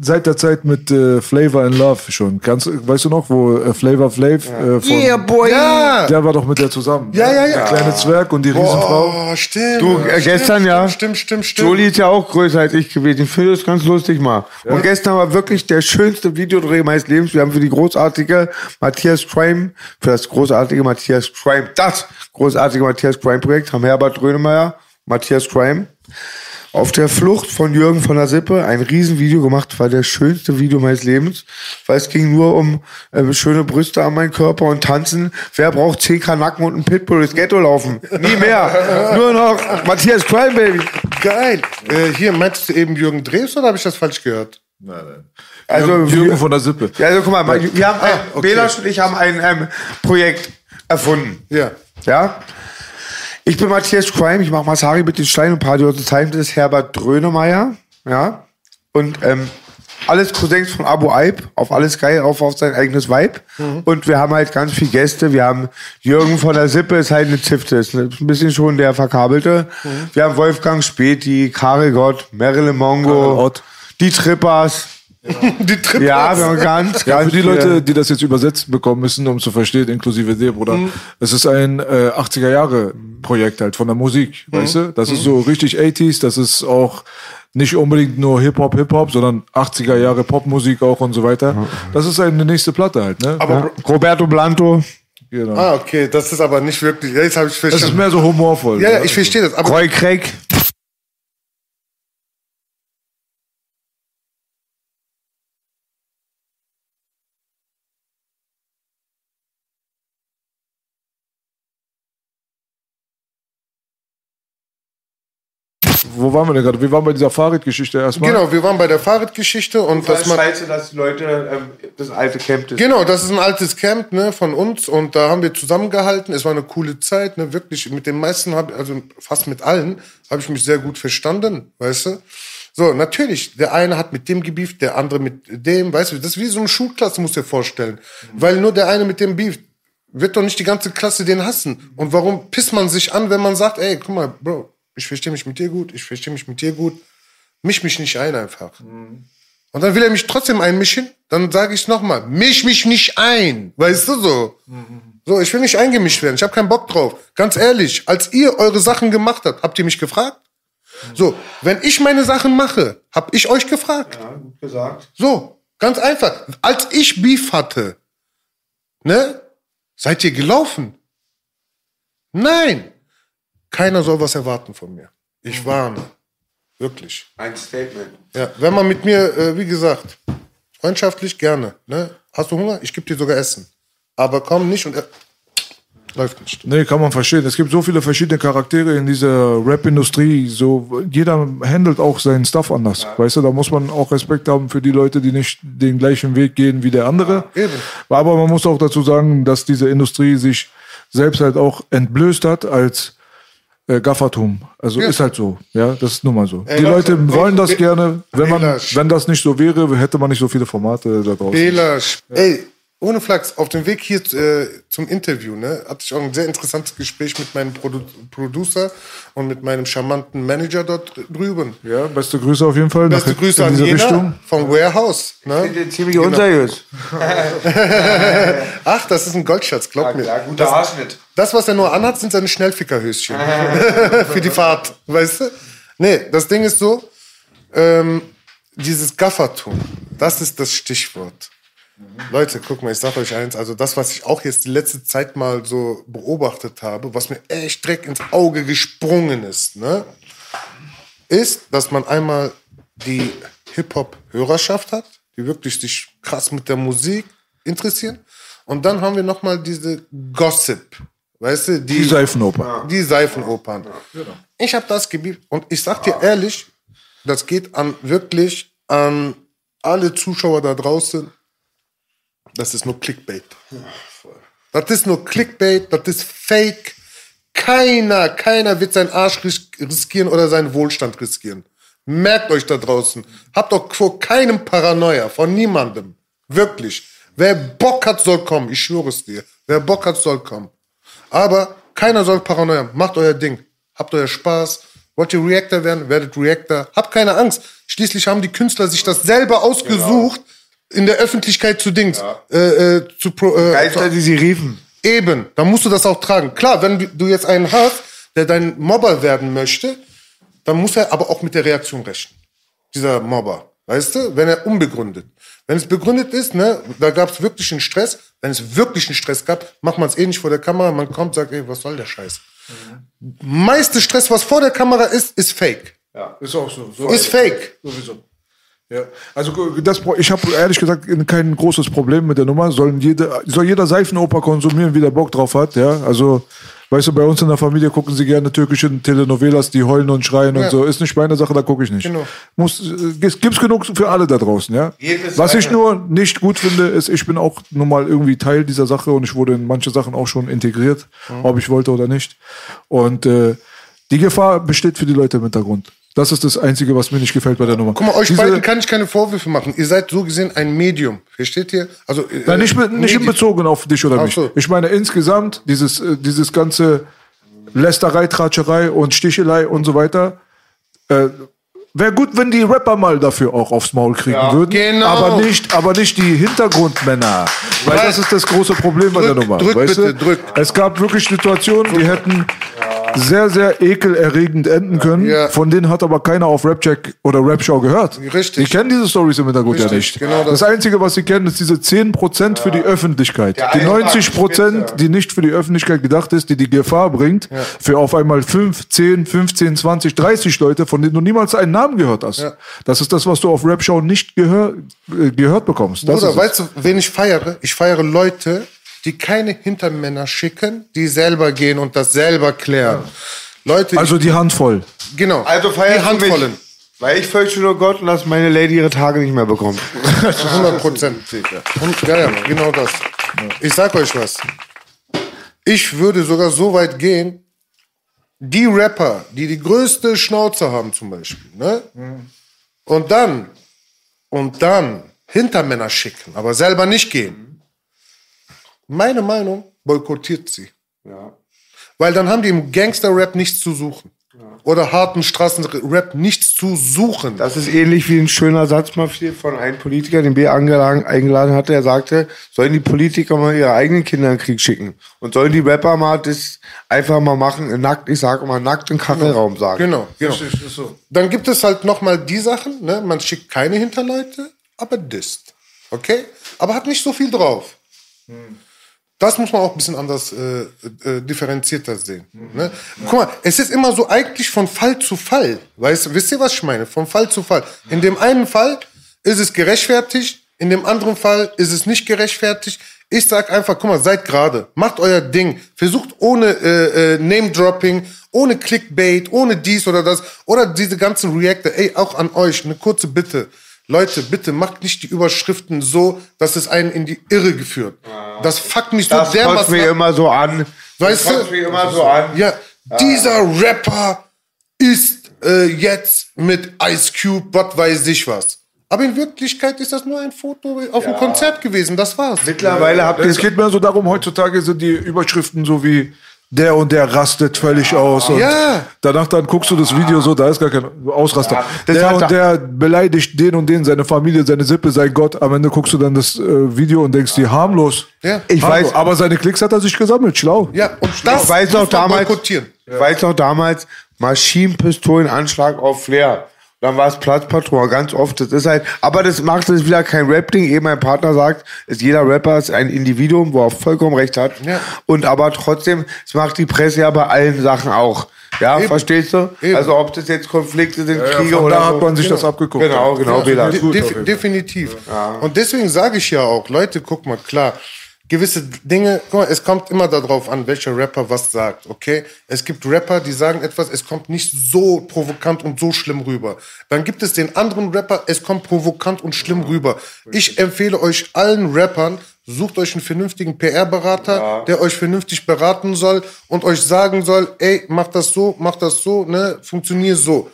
seit der Zeit mit äh, Flavor in Love schon. Kannst, weißt du noch, wo äh, Flavor Flav äh, von, boy. Ja, der war doch mit der zusammen. Ja, ja, ja. Der kleine Zwerg und die Riesenfrau. Oh, stimmt. Du, äh, gestern ja. Stimmt, stimmt, stimmt. Jolie ist ja auch größer als ich gewesen. Ich finde das ganz lustig mal. Und gestern war wirklich der schönste Videodreh meines Lebens. Wir haben für die großartige Matthias Crime, für das großartige Matthias Crime, das großartige Matthias Crime Projekt, haben Herbert Grönemeyer, Matthias Crime, auf der Flucht von Jürgen von der Sippe ein Riesenvideo gemacht, war der schönste Video meines Lebens, weil es ging nur um äh, schöne Brüste an meinem Körper und tanzen. Wer braucht 10 Nacken und einen Pitbull durchs Ghetto laufen? Nie mehr. nur noch Matthias Crime, Baby. Geil. Äh, hier, meinst du eben Jürgen Drews oder habe ich das falsch gehört? Nein, nein. Also, Jürgen, von der Sippe. Ja, also guck mal, wir haben, Ah, äh, okay. Belasch und ich haben ein ähm, Projekt erfunden. Ja. Ja? Ich bin Matthias Crime, ich mache Masari mit den Steinen und der Zeit, das ist Herbert Drönemeyer. Ja? Und ähm, alles Cousins von Abu Aib, auf alles geil, auf, auf sein eigenes Vibe. Und wir haben halt ganz viele Gäste. Wir haben Jürgen von der Sippe, ist halt eine Zifte, ist ein bisschen schon der Verkabelte. Wir haben Wolfgang Späti, Karel Gott, Marilyn Mongo, die Trippers. Die Triple. Ja, wir haben ganz, Ja, ganz für die Leute, die das jetzt übersetzt bekommen müssen, um zu verstehen, inklusive dir, Bruder. Es ist ein äh, 80er Jahre Projekt halt von der Musik, weißt du? Das ist so richtig 80s, das ist auch nicht unbedingt nur Hip-Hop, Hip-Hop, sondern 80er Jahre Popmusik auch und so weiter. Das ist eine nächste Platte halt, ne? Aber, Roberto Blanto, genau. ah, okay, das ist aber nicht wirklich. Ja, Jetzt habe ich Es ist verstanden. mehr so humorvoll. Ja, ja, ich verstehe das. Aber Roy Craig. Wo waren wir denn gerade? Wir waren bei dieser Fahrradgeschichte erstmal. genau, wir waren bei der Fahrradgeschichte und Das dass man. scheiße, dass die Leute ähm, das alte Camp das Genau, das ist ein altes Camp ne, von uns und da haben wir zusammengehalten. Es war eine coole Zeit, ne, wirklich. Mit den meisten, hab, also fast mit allen, habe ich mich sehr gut verstanden, weißt du? So, natürlich, der eine hat mit dem gebieft, der andere mit dem, weißt du, das ist wie so eine Schulklasse, musst du dir vorstellen. Weil nur der eine mit dem beeft, wird doch nicht die ganze Klasse den hassen. Und warum pisst man sich an, wenn man sagt, ey, guck mal, Bro, ich verstehe mich mit dir gut, ich verstehe mich mit dir gut, misch mich nicht ein einfach. Und dann will er mich trotzdem einmischen. Dann sage ich nochmal, misch mich nicht ein. Weißt du so? So, ich will nicht eingemischt werden. Ich habe keinen Bock drauf. Ganz ehrlich, als ihr eure Sachen gemacht habt, habt ihr mich gefragt? So, wenn ich meine Sachen mache, hab ich euch gefragt. Ja, gut gesagt. So, ganz einfach. Als ich Beef hatte, ne, seid ihr gelaufen? Nein. Keiner soll was erwarten von mir. Ich warne. Wirklich. Ein Statement. Ja, wenn man mit mir, äh, wie gesagt, freundschaftlich gerne. Ne? Hast du Hunger? Ich gebe dir sogar Essen. Aber komm nicht und äh, läuft nicht. Nee, kann man verstehen. Es gibt so viele verschiedene Charaktere in dieser Rap-Industrie. So, jeder handelt auch seinen Stuff anders. Weißt du, da muss man auch Respekt haben für die Leute, die nicht den gleichen Weg gehen wie der andere. eben. Aber man muss auch dazu sagen, dass diese Industrie sich selbst halt auch entblößt hat als äh, Gaffertum. Also Ja. ist halt so. Ja, das ist nun mal so. Ey, die Leute, Leute wollen das Be- gerne. Wenn man, wenn das nicht so wäre, hätte man nicht so viele Formate da draußen. Belasch. Ey, ohne Flachs, auf dem Weg hier äh, zum Interview, ne, hatte ich auch ein sehr interessantes Gespräch mit meinem Produ Producer und mit meinem charmanten Manager dort drüben. Ja, beste Grüße auf jeden Fall. Beste Grüße in an Jena Richtung. vom Warehouse. Ne? Sind ziemlich unseriös. Ach, das ist ein Goldschatz, glaub mir. guter Haarschnitt. Das, was er nur anhat, sind seine Schnellfickerhöschen. Für die Fahrt, weißt du? Nee, das Ding ist so, ähm, dieses Gaffertum, das ist das Stichwort. Leute, guck mal, ich sag euch eins, also das, was ich auch jetzt die letzte Zeit mal so beobachtet habe, was mir echt direkt ins Auge gesprungen ist, ne, ist, dass man einmal die Hip-Hop-Hörerschaft hat, die wirklich sich krass mit der Musik interessieren. Und dann haben wir nochmal diese Gossip, weißt du, Die Seifenoper. die Seifenopern. Ich habe das Gebiet und ich sag dir ehrlich, das geht an wirklich an alle Zuschauer da draußen. Das ist nur Clickbait. Das ist nur Clickbait, das ist Fake. Keiner, keiner wird seinen Arsch ris- riskieren oder seinen Wohlstand riskieren. Merkt euch da draußen. Habt doch vor keinem Paranoia, von niemandem. Wirklich. Wer Bock hat, soll kommen. Ich schwöre es dir. Wer Bock hat, soll kommen. Aber keiner soll Paranoia. Macht euer Ding. Habt euer Spaß. Wollt ihr Reactor werden? Werdet Reactor. Habt keine Angst. Schließlich haben die Künstler sich das selber ausgesucht, in der Öffentlichkeit zu Dings. Äh, äh, zu pro, äh, Geister, die sie riefen. Eben, dann musst du das auch tragen. Klar, wenn du jetzt einen hast, der dein Mobber werden möchte, dann muss er aber auch mit der Reaktion rechnen. Dieser Mobber. Weißt du? Wenn er unbegründet. Wenn es begründet ist, ne, da gab es wirklich einen Stress. Wenn es wirklich einen Stress gab, macht man es eh nicht vor der Kamera. Man kommt, sagt, ey, was soll der Scheiß? Meiste Stress, was vor der Kamera ist, ist fake. Ist auch so. so Ist fake. Sowieso. Ja, also das, ich habe ehrlich gesagt kein großes Problem mit der Nummer. Sollen jede, soll jeder Seifenoper konsumieren, wie der Bock drauf hat. Ja, also weißt du, bei uns in der Familie gucken sie gerne türkische Telenovelas, die heulen und schreien Ja. und so. Ist nicht meine Sache, da gucke ich nicht. Genau. Muss, es gibt's genug für alle da draußen. Ja. Jedes Was ich nur nicht gut finde, ist, ich bin auch nun mal irgendwie Teil dieser Sache und ich wurde in manche Sachen auch schon integriert, Mhm. ob ich wollte oder nicht. Und äh, die Gefahr besteht für die Leute im Hintergrund. Das ist das Einzige, was mir nicht gefällt bei der Nummer. Guck mal, euch Diese- beiden kann ich keine Vorwürfe machen. Ihr seid so gesehen ein Medium. Versteht ihr? Also, äh, Nein, nicht, nicht bezogen auf dich oder mich. so. Ich meine insgesamt dieses, äh, dieses ganze Lästerei, Tratscherei und Stichelei und so weiter. Äh, Wäre gut, wenn die Rapper mal dafür auch aufs Maul kriegen würden. genau. Aber nicht, aber nicht die Hintergrundmänner. Weil Weil- das ist das große Problem bei der Drück, Nummer. drück weißt bitte, du? drück. Es gab wirklich Situationen, die hätten sehr, sehr ekelerregend enden können. Ja. Von denen hat aber keiner auf Rapcheck oder Rapshow gehört. Richtig. Die kennen diese Stories im Hintergrund ja Richtig, nicht. genau das. das. Einzige, was sie kennen, ist diese 10% für die Öffentlichkeit. Der die Eintrag 90%, Spitze. die nicht für die Öffentlichkeit gedacht ist, die die Gefahr bringt, für auf einmal 5, 10, 15, 20, 30 Leute, von denen du niemals einen Namen gehört hast. Das ist das, was du auf Rapshow nicht gehör, äh, gehört bekommst. Das Bruder, weißt du, wen ich feiere? Ich feiere Leute, die keine Hintermänner schicken, die selber gehen und das selber klären. Leute, also die Handvoll. genau, Also die Handvollen. mich. Weil ich fürchte nur Gott und dass meine Lady ihre Tage nicht mehr bekommt. 100 Prozent. Ja, ja, genau das. Ich sag euch was. Ich würde sogar so weit gehen, die Rapper, die die größte Schnauze haben zum Beispiel, ne? Und dann, und dann Hintermänner schicken, aber selber nicht gehen. Meine Meinung, boykottiert sie. Weil dann haben die im Gangster-Rap nichts zu suchen. Oder harten Straßenrap nichts zu suchen. Das ist ähnlich wie ein schöner Satz mal von einem Politiker, den B eingeladen hatte. Er sagte, sollen die Politiker mal ihre eigenen Kinder in den Krieg schicken? Und sollen die Rapper mal das einfach mal machen, nackt, ich sage mal nackt im Kachelraum sagen. Genau, genau. Dann gibt es halt nochmal die Sachen, ne? man schickt keine Hinterleute, aber disst. Okay? Aber hat nicht so viel drauf. Das muss man auch ein bisschen anders äh, äh, differenzierter sehen. Ne? Guck mal, es ist immer so eigentlich von Fall zu Fall. Weißt, wisst ihr, was ich meine? Von Fall zu Fall. In dem einen Fall ist es gerechtfertigt, in dem anderen Fall ist es nicht gerechtfertigt. Ich sag einfach, guck mal, seid gerade, macht euer Ding, versucht ohne äh, äh, Name-Dropping, ohne Clickbait, ohne dies oder das, oder diese ganzen Reactor, ey, auch an euch, eine kurze Bitte. Leute, bitte macht nicht die Überschriften so, dass es einen in die Irre geführt. Das fuckt mich so Das kotzt dermaßen mir ab. immer so an. Weißt das du? mir immer so an. Ja, dieser Rapper ist äh, jetzt mit Ice Cube, was weiß ich was. Aber in Wirklichkeit ist das nur ein Foto auf einem Konzert gewesen. Das war's. Mittlerweile habt ihr Es geht mehr so darum, heutzutage sind die Überschriften so wie der und der rastet völlig aus. Und Ja. Danach dann guckst du das Video so, da ist gar kein Ausraster. das der und er- der beleidigt den und den, seine Familie, seine Sippe, sein Gott. Am Ende guckst du dann das äh, Video und denkst dir, harmlos. Ja. Ich Harmlos. weiß- Aber seine Klicks hat er sich gesammelt, schlau. Ja, und das ich weiß noch muss man damals, ich weiß noch damals, Maschinenpistolenanschlag auf Flair. Dann war es Platzpatron, ganz oft. Das ist halt, aber das macht es wieder kein Rap-Ding. Eben mein Partner sagt, ist jeder Rapper ist ein Individuum, wo er vollkommen recht hat. Ja. Und aber trotzdem, es macht die Presse ja bei allen Sachen auch. Ja, Eben. verstehst du? Eben. Also ob das jetzt Konflikte sind, Kriege von oder da so. hat man sich das abgeguckt. Genau, genau, Ja, Bela. ist gut, De definitiv. Und deswegen sage ich ja auch, Leute, guck mal, klar, gewisse Dinge, guck mal, es kommt immer darauf an, welcher Rapper was sagt, okay? Es gibt Rapper, die sagen etwas, es kommt nicht so provokant und so schlimm rüber. Dann gibt es den anderen Rapper, es kommt provokant und schlimm rüber. Ich empfehle euch allen Rappern, sucht euch einen vernünftigen PR-Berater, der euch vernünftig beraten soll und euch sagen soll, ey, mach das so, mach das so, ne, funktioniert so.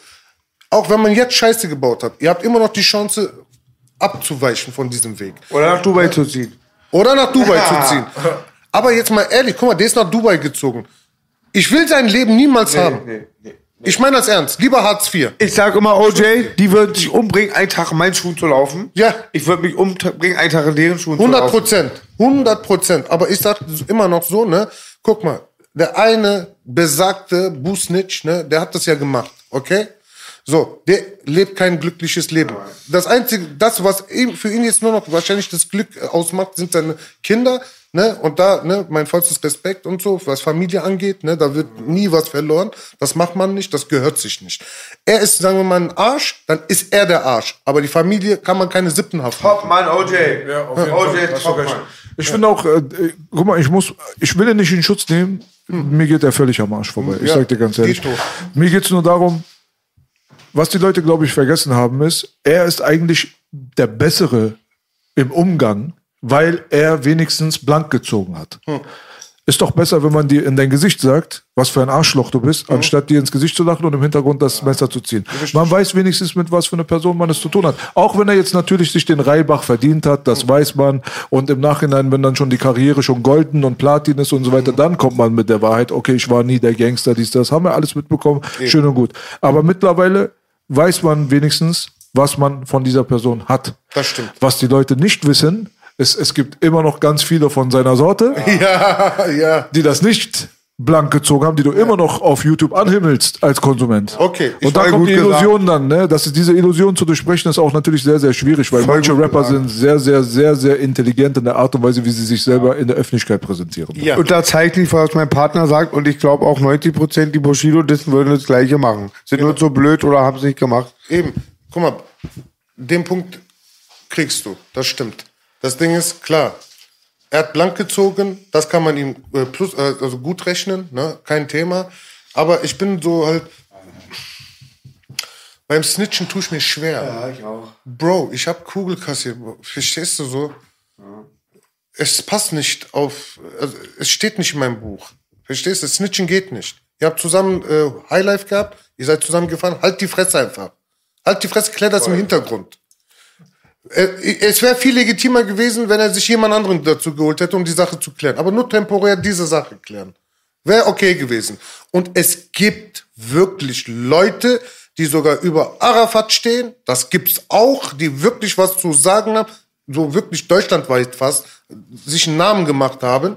Auch wenn man jetzt Scheiße gebaut hat, ihr habt immer noch die Chance abzuweichen von diesem Weg. Oder nach Dubai zu ziehen. Oder nach Dubai zu ziehen. Aber jetzt mal ehrlich, guck mal, der ist nach Dubai gezogen. Ich will sein Leben niemals haben. Ich meine das ernst. Lieber Hartz IV. Ich sag immer, OJ, die würden sich umbringen, einen Tag in meinen Schuhen zu laufen. Ja. Ich würde mich umbringen, einen Tag in deren Schuhen zu 100 laufen. Prozent. 100 Prozent. Aber ich sag immer noch so, ne? Guck mal, der eine besagte Busnitch, ne? Der hat das ja gemacht, okay? So, der lebt kein glückliches Leben. Das einzige, das, was ihm, für ihn jetzt nur noch wahrscheinlich das Glück äh, ausmacht, sind seine Kinder, ne? Und da, ne, mein vollstes Respekt und so, was Familie angeht, ne? Da wird nie was verloren. Das macht man nicht, das gehört sich nicht. Er ist, sagen wir mal, ein Arsch, dann ist er der Arsch. Aber die Familie kann man keine Sippenhaft machen. Top, Mann, OJ. Ja, auf jeden OJ, Fall. Top. Mann. Ich finde auch, äh, äh, guck mal, ich muss, ich will ihn nicht in Schutz nehmen. Mir geht der völlig am Arsch vorbei. Ich Ja, sag dir ganz ehrlich. Mir geht's nur darum, was die Leute, glaube ich, vergessen haben, ist, er ist eigentlich der Bessere im Umgang, weil er wenigstens blank gezogen hat. Ist doch besser, wenn man dir in dein Gesicht sagt, was für ein Arschloch du bist, anstatt dir ins Gesicht zu lachen und im Hintergrund das Messer zu ziehen. Man weiß wenigstens, mit was für eine Person man es zu tun hat. Auch wenn er jetzt natürlich sich den Reibach verdient hat, das weiß man. Und im Nachhinein, wenn dann schon die Karriere schon golden und Platin ist und so weiter, dann kommt man mit der Wahrheit, okay, ich war nie der Gangster, dies, das, haben wir alles mitbekommen, schön und gut. Aber mittlerweile weiß man wenigstens, was man von dieser Person hat. Das stimmt. Was die Leute nicht wissen, ist, es gibt immer noch ganz viele von seiner Sorte, Ja, ja. die das nicht blank gezogen haben, die du immer noch auf YouTube anhimmelst als Konsument. Okay, ich Und da voll kommt gut die gesagt. Illusion dann, ne? Das ist diese Illusion zu durchbrechen, ist auch natürlich sehr, sehr schwierig, weil manche gut Rapper gesagt. sind sehr, sehr, sehr, sehr intelligent in der Art und Weise, wie sie sich selber in der Öffentlichkeit präsentieren. Ja. Und da zeigt nicht, was mein Partner sagt. Und ich glaube auch 90 Prozent, die Bushido-Dissen würden das Gleiche machen. Sind nur so blöd oder haben es nicht gemacht. Eben, guck mal, den Punkt kriegst du, das stimmt. Das Ding ist, klar, er hat blank gezogen, das kann man ihm äh, plus, äh, also gut rechnen, ne? kein Thema. Aber ich bin so halt, beim Snitchen tue ich mir schwer. Ja, ich auch. Bro, ich hab Kugel kassiert, verstehst du so? Es passt nicht auf, also es steht nicht in meinem Buch. Verstehst du? Snitchen geht nicht. Ihr habt zusammen äh, Highlife gehabt, ihr seid zusammen gefahren, halt die Fresse einfach. Halt die Fresse, klär das im Hintergrund. Äh, Es wäre viel legitimer gewesen, wenn er sich jemand anderen dazu geholt hätte, um die Sache zu klären. Aber nur temporär diese Sache klären. Wäre okay gewesen. Und es gibt wirklich Leute, die sogar über Arafat stehen. Das gibt's auch, die wirklich was zu sagen haben, so wirklich deutschlandweit fast, sich einen Namen gemacht haben.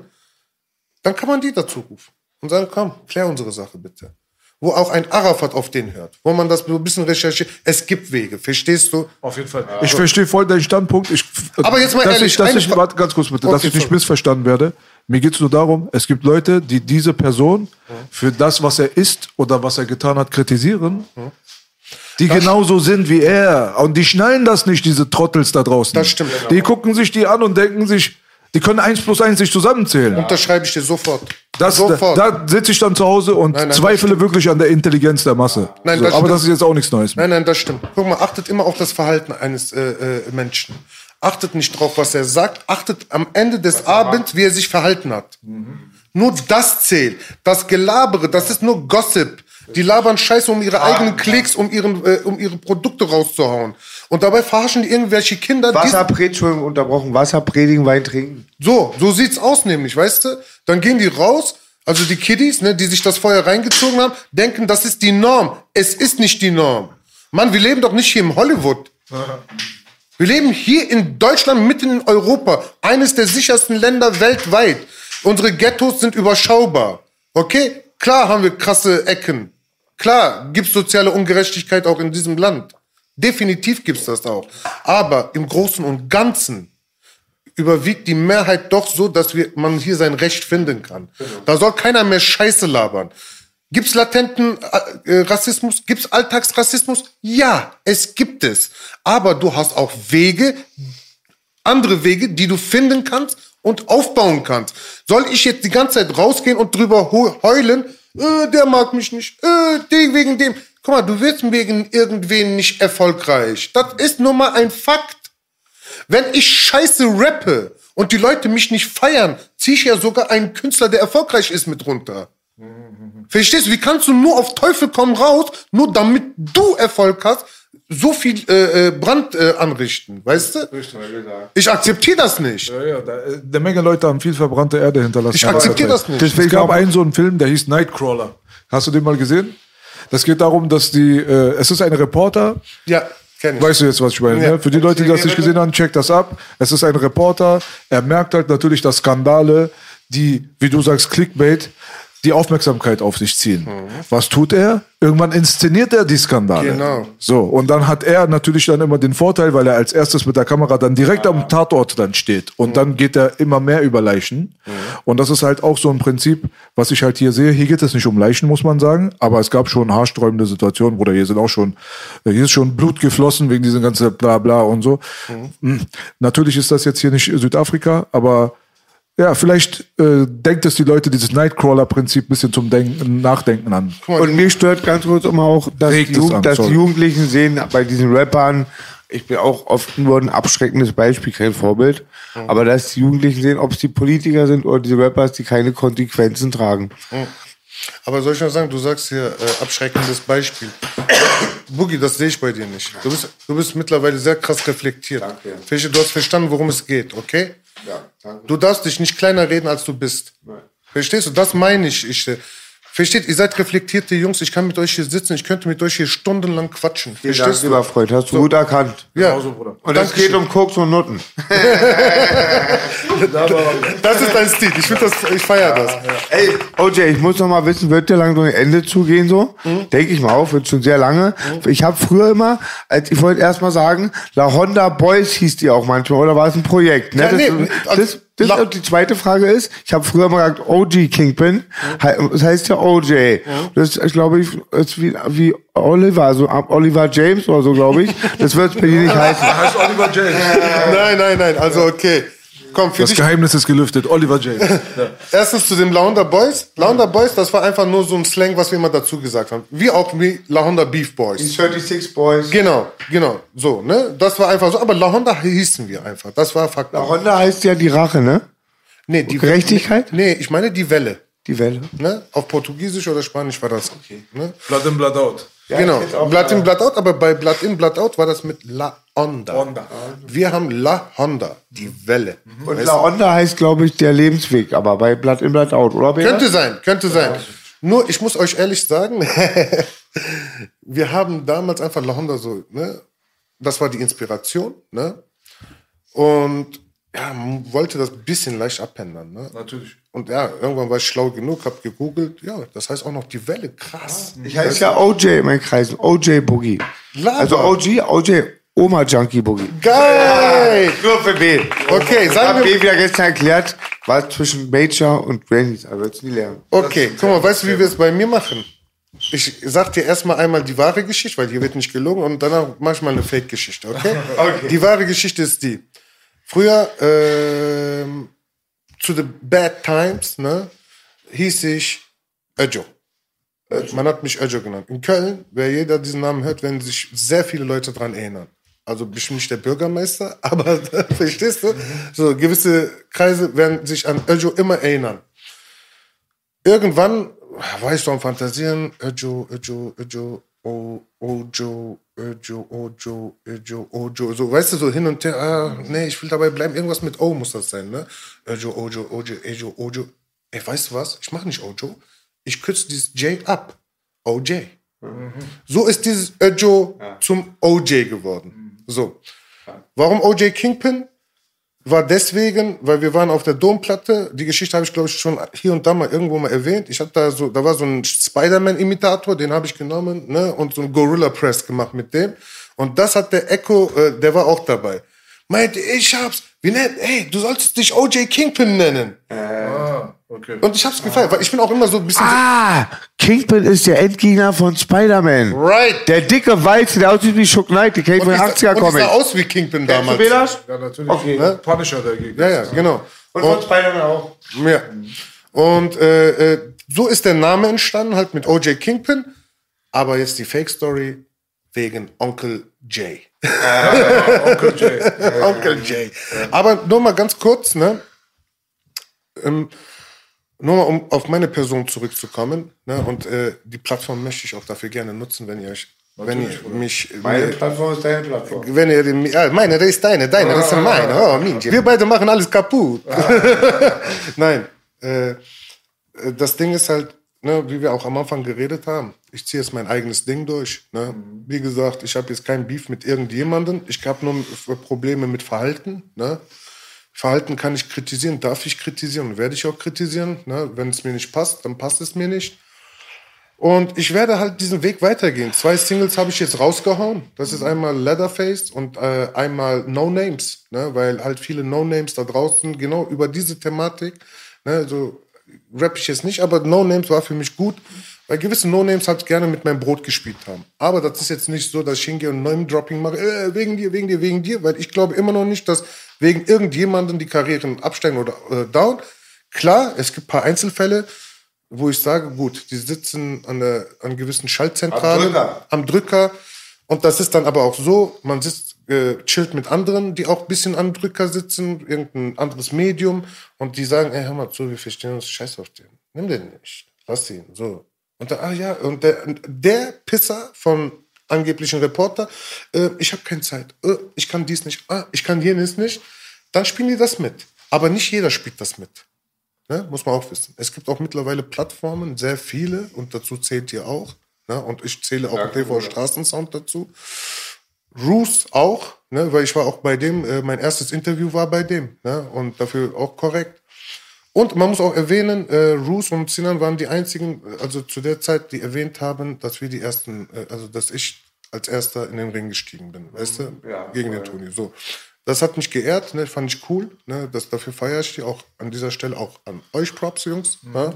Dann kann man die dazu rufen und sagen, komm, klär unsere Sache bitte. Wo auch ein Arafat auf den hört, wo man das so ein bisschen recherchiert. Es gibt Wege, verstehst du? Auf jeden Fall. Ich verstehe voll deinen Standpunkt. Ich, Aber jetzt mal dass ehrlich, Ich, dass ich, warte ganz kurz bitte, dass Okay, ich nicht sorry. missverstanden werde. Mir geht es nur darum, es gibt Leute, die diese Person für das, was er ist oder was er getan hat, kritisieren. Die genauso sind wie er. Und die schnallen das nicht, diese Trottels da draußen. Das stimmt. Die gucken sich die an und denken sich, die können eins plus eins nicht zusammenzählen. Unterschreibe ich dir sofort. Das, sofort. da, da sitze ich dann zu Hause und Nein, nein, zweifle wirklich an der Intelligenz der Masse. Nein, so, das aber stimmt. das ist jetzt auch nichts Neues. Nein, nein, das stimmt. Guck mal, achtet immer auf das Verhalten eines äh, äh, Menschen. Achtet nicht drauf, was er sagt. Achtet am Ende des Abends, wie er sich verhalten hat. Nur das zählt. Das Gelabere, das ist nur Gossip. Die labern Scheiße um ihre eigenen Klicks, um, ihren, äh, um ihre Produkte rauszuhauen. Und dabei verarschen die irgendwelche Kinder. die- Wasser predigen, Entschuldigung, unterbrochen. Wasser predigen, Wein trinken. So, so sieht's aus nämlich, weißt du? Dann gehen die raus, also die Kiddies, ne, die sich das Feuer reingezogen haben, denken, das ist die Norm. Es ist nicht die Norm. Mann, wir leben doch nicht hier im Hollywood. Wir leben hier in Deutschland, mitten in Europa, eines der sichersten Länder weltweit. Unsere Ghettos sind überschaubar. Okay? Klar haben wir krasse Ecken. Klar gibt's soziale Ungerechtigkeit auch in diesem Land. Definitiv gibt's das auch. Aber im Großen und Ganzen überwiegt die Mehrheit doch so, dass wir, man hier sein Recht finden kann. Da soll keiner mehr Scheiße labern. Gibt's latenten äh, äh, Rassismus? Gibt's Alltagsrassismus? Ja, es gibt es. Aber du hast auch Wege, andere Wege, die du finden kannst und aufbauen kannst. Soll ich jetzt die ganze Zeit rausgehen und drüber heulen? Äh, der mag mich nicht. Äh, wegen dem. Guck mal, du wirst wegen irgendwen nicht erfolgreich. Das ist nur mal ein Fakt. Wenn ich scheiße rappe und die Leute mich nicht feiern, ziehe ich ja sogar einen Künstler, der erfolgreich ist, mit runter. Verstehst du? Wie kannst du nur auf Teufel komm raus, nur damit du Erfolg hast, so viel äh, äh, Brand äh, anrichten? Weißt du? Ich akzeptiere das nicht. Ja, ja, da, äh, eine Menge Leute haben viel verbrannte Erde hinterlassen. Ich akzeptiere das nicht. Es gab einen so einen Film, der hieß Nightcrawler. Hast du den mal gesehen? Das geht darum, dass die, äh, es ist ein Reporter, Ja, kenn ich. Weißt du jetzt, was ich meine? Ja. Ne? Für die Leute, die das nicht gesehen haben, check das ab. Es ist ein Reporter. Er merkt halt natürlich, dass Skandale, die, wie du sagst, Clickbait, die Aufmerksamkeit auf sich ziehen. Was tut er? Irgendwann inszeniert er die Skandale. Genau. So, und dann hat er natürlich dann immer den Vorteil, weil er als erstes mit der Kamera dann direkt am Tatort dann steht. Und dann geht er immer mehr über Leichen. Und das ist halt auch so ein Prinzip, was ich halt hier sehe. Hier geht es nicht um Leichen, muss man sagen. Aber es gab schon haarsträubende Situationen, Bruder. Hier sind auch schon, hier ist schon Blut geflossen wegen diesem ganzen Blabla und so. Mhm. Natürlich ist das jetzt hier nicht Südafrika, aber ja, vielleicht äh, denkt es die Leute dieses Nightcrawler-Prinzip ein bisschen zum Denken, Nachdenken an. Und mir stört ganz kurz immer auch, dass, die, Jugend, an, dass die. Jugendlichen sehen bei diesen Rappern, ich bin auch oft nur ein abschreckendes Beispiel, kein Vorbild, aber dass die Jugendlichen sehen, ob es die Politiker sind oder diese Rappers, die keine Konsequenzen tragen. Aber soll ich noch sagen, du sagst hier äh, abschreckendes Beispiel. Boogie, das sehe ich bei dir nicht. Du bist, du bist mittlerweile sehr krass reflektiert. Danke. Du hast verstanden, worum es geht, okay? Ja, danke. Du darfst dich nicht kleiner reden, als du bist. Verstehst du? Das meine ich. ich versteht, ihr seid reflektierte Jungs. Ich kann mit euch hier sitzen. Ich könnte mit euch hier stundenlang quatschen. Vielen Dank, Verstehst du? lieber Freund, hast du gut erkannt. Ja. Und es geht um Koks und Nutten. Das ist dein Stil. Ich, das, ich feiere das. Ey, OJ, ich muss noch mal wissen, wird dir langsam ein Ende zugehen so? Denke ich mal auf, wird schon sehr lange. Ich habe früher immer, als ich wollte erst mal sagen, La Honda Boys hieß die auch manchmal, oder war es ein Projekt? Ne? Ja, das, nee, das, also, das, und die zweite Frage ist, ich habe früher mal gesagt, OG Kingpin, He- das heißt ja OJ. Das ist, glaube ich, ist wie, wie Oliver, also Oliver James oder so, glaube ich. Das wird bei dir nicht heißen. heißt Oliver James. Nein, nein, nein. Also, okay. Komm, für Das dich. Geheimnis ist gelüftet. Oliver James. Erstens zu dem Lahonder Boys. Lahonder Boys, das war einfach nur so ein Slang, was wir immer dazu gesagt haben. Wie auch wie Lahonder Beef Die Boys. 36 Boys. Genau, genau. So, ne? Das war einfach so. Aber Lahonder hießen wir einfach. Das war Fakt. La Honda heißt ja die Rache, ne? Nee, die Gerechtigkeit? Nee, ich meine die Welle. Die Welle. Ne? Auf Portugiesisch oder Spanisch war das. Ne? Blood in, Blood out. Genau. jetzt auch, Blood in, Blood out, aber bei Blood in, Blood out war das mit La Honda. Honda. Wir haben La Honda, die Welle. Und La Honda heißt, glaube ich, der Lebensweg, aber bei Blood in, Blood out, oder? Könnte sein, könnte sein. Nur, ich muss euch ehrlich sagen, wir haben damals einfach La Honda so, ne? Das war die Inspiration, ne? Und ja, man wollte das ein bisschen leicht abändern, ne? Natürlich. Und ja, irgendwann war ich schlau genug, hab gegoogelt, ja, das heißt auch noch die Welle, krass. Ich heiße ja OJ in meinen Kreisen. OJ Boogie. Laber. Also OG, OJ, Oma Junkie Boogie. Geil! Nur für B. Okay, Ich sagen habe wir, B wieder gestern erklärt, was zwischen Major und Grannies, aber wird's nie lernen. okay, guck mal, weißt du, wie wir es bei mir machen? Ich sag dir erstmal einmal die wahre Geschichte, weil hier wird nicht gelogen und danach mach ich mal eine Fake-Geschichte, okay? Okay. Die wahre Geschichte ist die. Früher, ähm, zu the bad times, ne, hieß ich Öjo. Äh, Man hat mich Öjo genannt. In Köln, wer jeder diesen Namen hört, werden sich sehr viele Leute dran erinnern. Also bestimmt nicht der Bürgermeister, aber verstehst du? So gewisse Kreise werden sich an Öjo immer erinnern. Irgendwann ich so am Fantasieren, Öjo, Öjo, Öjo, O- Ojo, Ojo, Ojo, Ojo, Ojo. So, weißt du, so hin und her. Ah, nee, ich will dabei bleiben. Irgendwas mit O muss das sein, ne? Ojo, Ojo, Ojo, Ojo, Ojo. Ey, weißt du was? Ich mache nicht Ojo. Ich kürze dieses J ab. OJ. So ist dieses Ojo zum OJ geworden. So. Warum OJ Kingpin? War deswegen, weil wir waren auf der Domplatte. Die Geschichte habe ich, glaube ich, schon hier und da mal irgendwo mal erwähnt. Ich hatte da so, da war so ein Spider-Man-Imitator, den habe ich genommen, ne, und so ein Gorilla Press gemacht mit dem. Und das hat der Echo, äh, der war auch dabei. Meinte, ich hab's, wie nennt, ey, du solltest dich OJ Kingpin nennen. Ah, okay. Und ich hab's gefallen, weil ich bin auch immer so ein bisschen. Ah, Kingpin ist der Endgegner von Spider-Man. Right. Der dicke Weiße, der aussieht wie Chuck Knight, der kennt Und von ich, 80er und ich Comic. sah aus wie Kingpin damals. Kennst du das? Ja, natürlich. Okay. Ne? Punisher dagegen. Ja, ja, genau. Und von Spider-Man auch. Ja. Und äh, äh, so ist der Name entstanden, halt mit OJ Kingpin. Aber jetzt die Fake-Story wegen Onkel Jay. Onkel Jay. Onkel Jay. Aber nur mal ganz kurz, ne? Ähm, nur mal, um auf meine Person zurückzukommen. Ne? Und äh, die Plattform möchte ich auch dafür gerne nutzen, wenn ihr euch, wenn ihr mich, Meine Plattform ist deine Plattform. wenn ihr ah, meine, das ist deine, deine, das ist meine. Oh. Wir beide machen alles kaputt. Nein, äh, äh, das Ding ist halt, ne, wie wir auch am Anfang geredet haben, ich ziehe jetzt mein eigenes Ding durch. Ne? Wie gesagt, ich habe jetzt kein Beef mit irgendjemandem. Ich habe nur Probleme mit Verhalten. Ne? Verhalten kann ich kritisieren, darf ich kritisieren, werde ich auch kritisieren. Ne? Wenn es mir nicht passt, dann passt es mir nicht. Und ich werde halt diesen Weg weitergehen. Zwei Singles habe ich jetzt rausgehauen. Das ist einmal Leatherface und äh, einmal No Names, ne? weil halt viele No Names da draußen genau über diese Thematik, ne? so rap ich jetzt nicht, aber No Names war für mich gut, weil gewisse No Names halt gerne mit meinem Brot gespielt haben. Aber das ist jetzt nicht so, dass ich hingehe und Name Dropping mache, äh, wegen dir, wegen dir, wegen dir, weil ich glaube immer noch nicht, dass wegen irgendjemanden die Karrieren absteigen oder äh, down. Klar, es gibt ein paar Einzelfälle, wo ich sage, gut, die sitzen an, der, an gewissen Schaltzentralen, Am Drücker. am Drücker. Und das ist dann aber auch so, man sitzt, äh, chillt mit anderen, die auch ein bisschen am Drücker sitzen, irgendein anderes Medium, und die sagen, ey, hör mal zu, wir verstehen uns, scheiß auf den. Nimm den nicht. Lass ihn, so. Und dann, ah ja, und der, der Pisser von angeblichen Reporter, äh, ich habe keine Zeit, äh, ich kann dies nicht, ah, ich kann jenes nicht, dann spielen die das mit. Aber nicht jeder spielt das mit. Ne? Muss man auch wissen. Es gibt auch mittlerweile Plattformen, sehr viele, und dazu zählt ihr auch. Ne? Und ich zähle auch TV Straßensound dazu. Roos auch, ne? weil ich war auch bei dem, äh, mein erstes Interview war bei dem. Ne? Und dafür auch korrekt. Und man muss auch erwähnen, äh, Roos und Sinan waren die einzigen, äh, also zu der Zeit, die erwähnt haben, dass wir die ersten, äh, also dass ich als erster in den Ring gestiegen bin, weißt du? Ja, Gegen den Toni. So. Das hat mich geehrt, ne? fand ich cool. Ne? Das, dafür feiere ich die auch an dieser Stelle auch an euch Props, Jungs. Ne?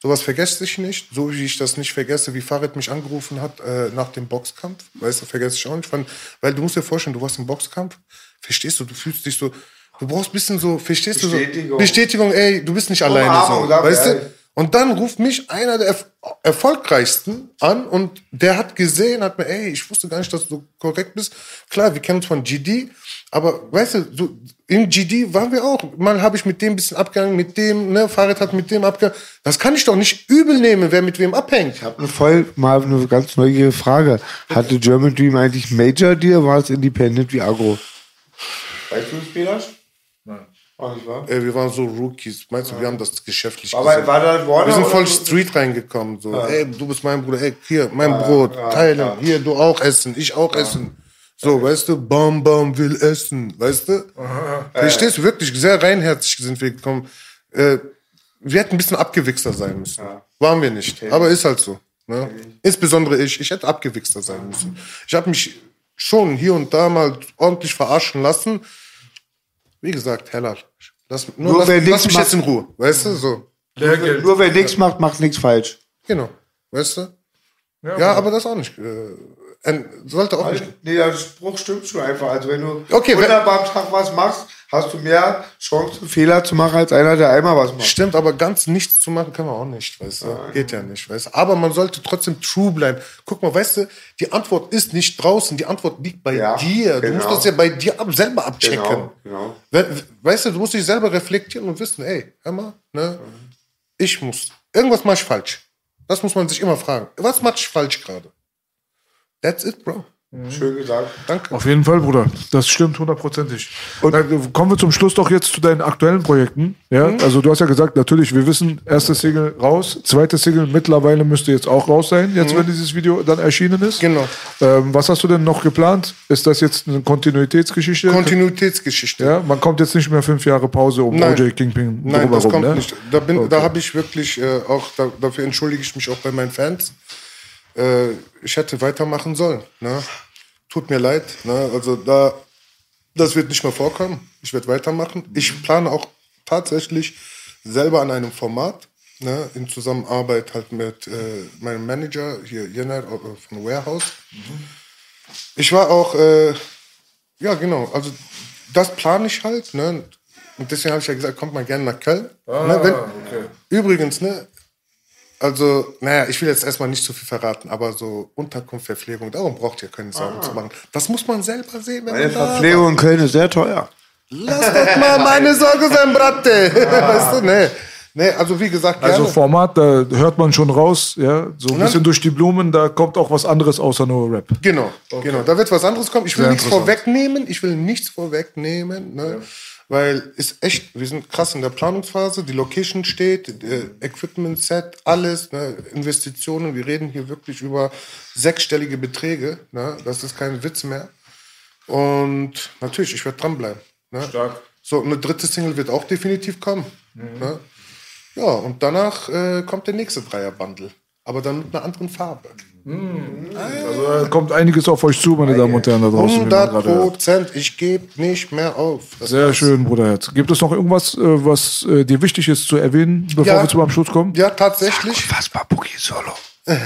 Sowas vergesse ich nicht, so wie ich das nicht vergesse, wie Farid mich angerufen hat äh, nach dem Boxkampf. Weißt du, vergesse ich auch nicht. Fand, weil du musst dir vorstellen, du warst im Boxkampf, verstehst du, du fühlst dich so, du brauchst ein bisschen so, verstehst du so, Bestätigung, ey, du bist nicht alleine Umarmung, so, weißt du? Und dann ruft mich einer der erf erfolgreichsten an und der hat gesehen, hat mir, ey, ich wusste gar nicht, dass du korrekt bist. Klar, wir kennen uns von GD, aber weißt du, so, in GD waren wir auch. Mal habe ich mit dem ein bisschen abgegangen, mit dem, ne, Fahrrad hat mit dem abgegangen. Das kann ich doch nicht übel nehmen, wer mit wem abhängt. Ich habe eine voll mal eine ganz neugierige Frage. Hatte German Dream eigentlich Major Deal? War es Independent wie Agro? Weißt du es, Peter? Wahr? Ey, wir waren so Rookies. Meinst du, wir haben das geschäftlich Aber gesehen? war da Warner Wir sind voll Street reingekommen. So, ey, du bist mein Bruder, ey, hier, mein Brot, teilen. Hier, du auch essen, ich auch essen. So, weißt du, Bam Bam will essen, weißt du? Verstehst du, wirklich sehr reinherzig sind wir gekommen. Äh, wir hätten ein bisschen abgewichster sein müssen. Waren wir nicht. Aber ist halt so. Ne? Insbesondere ich. Ich hätte abgewichster sein müssen. Ich habe mich schon hier und da mal ordentlich verarschen lassen. Wie gesagt, Heller. Lass, nur, Nur lass, wer lass mich macht- jetzt in Ruhe. Weißt du, so. Lehrgeld. Nur wer nichts macht, macht nichts falsch. Genau. Weißt du? Ja, aber das auch nicht. Äh, ein- sollte auch nicht. Nee, der Spruch stimmt schon einfach. Also wenn du Okay, wunderbar am Tag was machst, hast du mehr Chancen, Fehler zu machen, als einer, der einmal was macht. Stimmt, aber ganz nichts zu machen kann man auch nicht, weißt du? Geht ja nicht, weißt du? Aber man sollte trotzdem true bleiben. Guck mal, weißt du, die Antwort ist nicht draußen, die Antwort liegt bei Ja, dir. Du genau. musst das ja bei dir ab, selber abchecken. Genau, genau. We- Weißt du, du musst dich selber reflektieren und wissen, ey, hör mal, ne? Ich muss. Irgendwas mache ich falsch. Das muss man sich immer fragen. Was mache ich falsch gerade? That's it, Bro. Schön gesagt. Danke. Auf jeden Fall, Bruder. Das stimmt hundertprozentig. Und dann kommen wir zum Schluss doch jetzt zu deinen aktuellen Projekten. Ja, Mhm. also du hast ja gesagt, natürlich, wir wissen, erste Single raus, zweite Single mittlerweile müsste jetzt auch raus sein, jetzt wenn dieses Video dann erschienen ist. Mhm. Genau. Ähm, was hast du denn noch geplant? Ist das jetzt eine Kontinuitätsgeschichte? Kontinuitätsgeschichte. ja, man kommt jetzt nicht mehr fünf Jahre Pause um Nein. OJ Kingpin Nein, das drumherum, kommt ne? nicht. Da, bin, Okay. da habe ich wirklich äh, auch, da, dafür entschuldige ich mich auch bei meinen Fans. Äh, ich hätte weitermachen sollen. Ne? Tut mir leid. Ne? Also da, das wird nicht mehr vorkommen. Ich werde weitermachen. Ich plane auch tatsächlich selber an einem Format. Ne, in Zusammenarbeit halt mit äh, meinem Manager hier, Jenner äh, von Warehouse. Ich war auch, äh, ja genau, also das plane ich halt. Ne? Und deswegen habe ich ja gesagt, kommt mal gerne nach Köln. ne? Wenn, Übrigens, ne, also, naja, ich will jetzt erstmal nicht zu viel verraten, aber so Unterkunft, Verpflegung, darum braucht ihr keine Sorgen zu machen. Das muss man selber sehen, wenn Meine man da Verpflegung in Köln ist sehr teuer. Lass doch mal meine Sorge sein, Bratte. Weißt du, ne. Nee, also wie gesagt, gerne. Also Format, da hört man schon raus, ja, so ein Ne? bisschen durch die Blumen, da kommt auch was anderes außer nur Rap. Genau, genau. Da wird was anderes kommen. Ich will Sehr nichts vorwegnehmen. Ich will nichts vorwegnehmen, ne? Weil ist echt, wir sind krass in der Planungsphase. Die Location steht, äh, Equipment Set, alles, ne? Investitionen. Wir reden hier wirklich über sechsstellige Beträge. Ne? Das ist kein Witz mehr. Und natürlich, ich werde dranbleiben. Ne? Stark. So, eine dritte Single wird auch definitiv kommen. Ne? Ja, und danach äh, kommt der nächste Dreier-Bundle. Aber dann mit einer anderen Farbe. Also da kommt einiges auf euch zu, meine Damen und Herren da draußen. wie man 100 gerade hört. Prozent. Ich gebe nicht mehr auf. Das Sehr war's. schön, Bruderherz. Gibt es noch irgendwas, äh, was äh, dir wichtig ist zu erwähnen, bevor Ja. wir zum Abschluss kommen? Ja, tatsächlich. Was war Boogie Solo?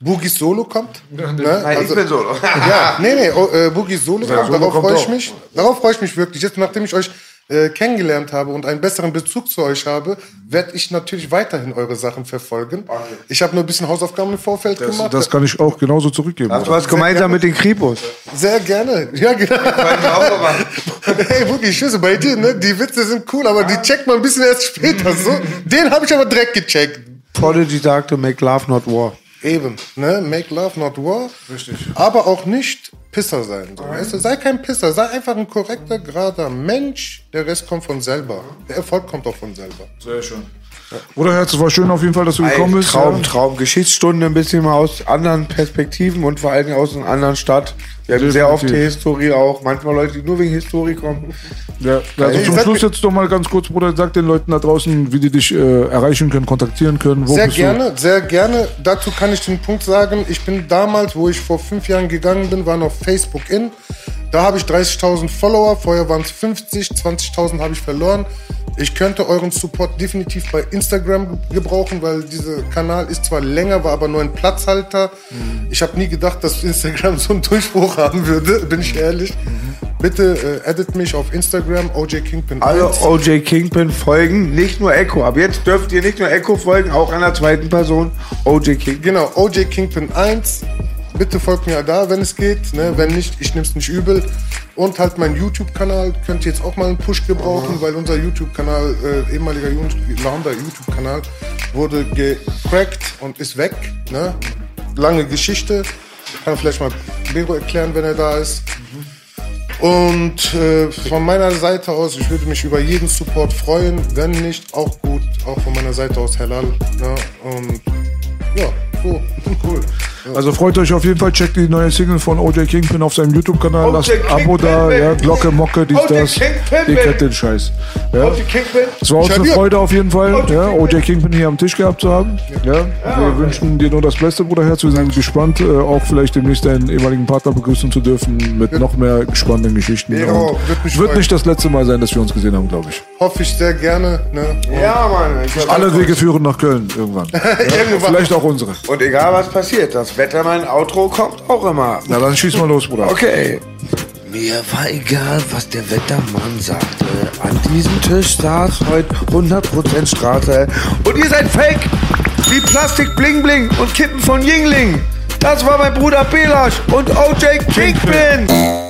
Boogie Solo kommt. Ne? Nein, ich bin Solo. ja, nee, nee, oh, äh, Boogie Solo kommt. Solo Darauf freue ich auch. mich. Darauf freue ich mich wirklich. Jetzt, nachdem ich euch äh, kennengelernt habe und einen besseren Bezug zu euch habe, werde ich natürlich weiterhin eure Sachen verfolgen. Ich habe nur ein bisschen Hausaufgaben im Vorfeld Das, gemacht. das kann ich auch genauso zurückgeben. Hast du was gemeinsam mit den Kripos? Sehr gerne. Ja, genau. Hey, Boogie, ich schwöre, bei dir, ne, die Witze sind cool, aber die checkt man ein bisschen erst später. So. Den habe ich aber direkt gecheckt. Prodigy sagte, make love not war. Eben, ne? Make love, not war. Richtig. Aber auch nicht Pisser sein. So, weißt du? Sei kein Pisser, sei einfach ein korrekter, gerader Mensch. Der Rest kommt von selber. Der Erfolg kommt auch von selber. Sehr schön. Bruderherz, es war schön auf jeden Fall, dass du gekommen bist. Traum, ja. Traum. Geschichtsstunde ein bisschen mal aus anderen Perspektiven und vor allen Dingen aus einer anderen Stadt. Wir haben sehr oft die. Historie auch. Manchmal Leute, die nur wegen Historie kommen. Ja, also Ey, zum Schluss jetzt doch mal ganz kurz, Bruder, sag den Leuten da draußen, wie die dich äh, erreichen können, kontaktieren können. Wo Sehr gerne, sehr gerne. Dazu kann ich den Punkt sagen, ich bin damals, wo ich vor fünf Jahren gegangen bin, war noch Facebook in. Da habe ich 30.000 Follower, vorher waren es 50, 20.000 habe ich verloren. Ich könnte euren Support definitiv bei Instagram gebrauchen, weil dieser Kanal ist zwar länger, war aber nur ein Platzhalter. Ich habe nie gedacht, dass Instagram so einen Durchbruch haben würde, bin ich ehrlich. Bitte äh, edit mich auf Instagram, OJ Kingpin Alle 1. OJ Kingpin folgen, nicht nur Echo. Ab jetzt dürft ihr nicht nur Echo folgen, auch einer zweiten Person, OJ Kingpin. Genau, OJ Kingpin 1. Bitte folgt mir da, wenn es geht. Ne? Wenn nicht, ich nehme es nicht übel. Und halt mein YouTube-Kanal könnt ihr jetzt auch mal einen Push gebrauchen, weil unser YouTube-Kanal, äh, ehemaliger Launder YouTube-Kanal, wurde gecrackt und ist weg. Ne? Lange Geschichte. Kann vielleicht mal Bero erklären, wenn er da ist. Und äh, von meiner Seite aus, ich würde mich über jeden Support freuen. Wenn nicht, auch gut. Auch von meiner Seite aus Halal. Ne? Und ja, so. Cool. Also freut euch auf jeden Fall, checkt die neue Single von OJ Kingpin auf seinem YouTube-Kanal, lasst ein Abo da, ja, Glocke, Mocke, dies, das. Ihr kennt den Scheiß. Ja. Es war uns eine. Freude auf jeden Fall, ja, OJ Kingpin hier am Tisch gehabt zu haben. Ja. Wir wünschen dir nur das Beste, Bruderherz. Wir sind gespannt, äh, auch vielleicht demnächst deinen ehemaligen Partner begrüßen zu dürfen mit noch mehr spannenden Geschichten. Ja, wird wird nicht das letzte Mal sein, dass wir uns gesehen haben, glaube ich. Hoffe ich sehr gerne. Ne? Ja, Mann. Alle Wege führen nach Köln irgendwann. Ja. Irgendwann. Vielleicht auch unsere. Und egal was passiert, das Wettermann-Outro kommt auch immer. Na dann schieß mal los, Bruder. Okay. Mir war egal, was der Wettermann sagte. An diesem Tisch saß heute 100% Straße. Und ihr seid fake! Wie Plastik Bling Bling und Kippen von Yingling. Das war mein Bruder Belasch und OJ Kingpin.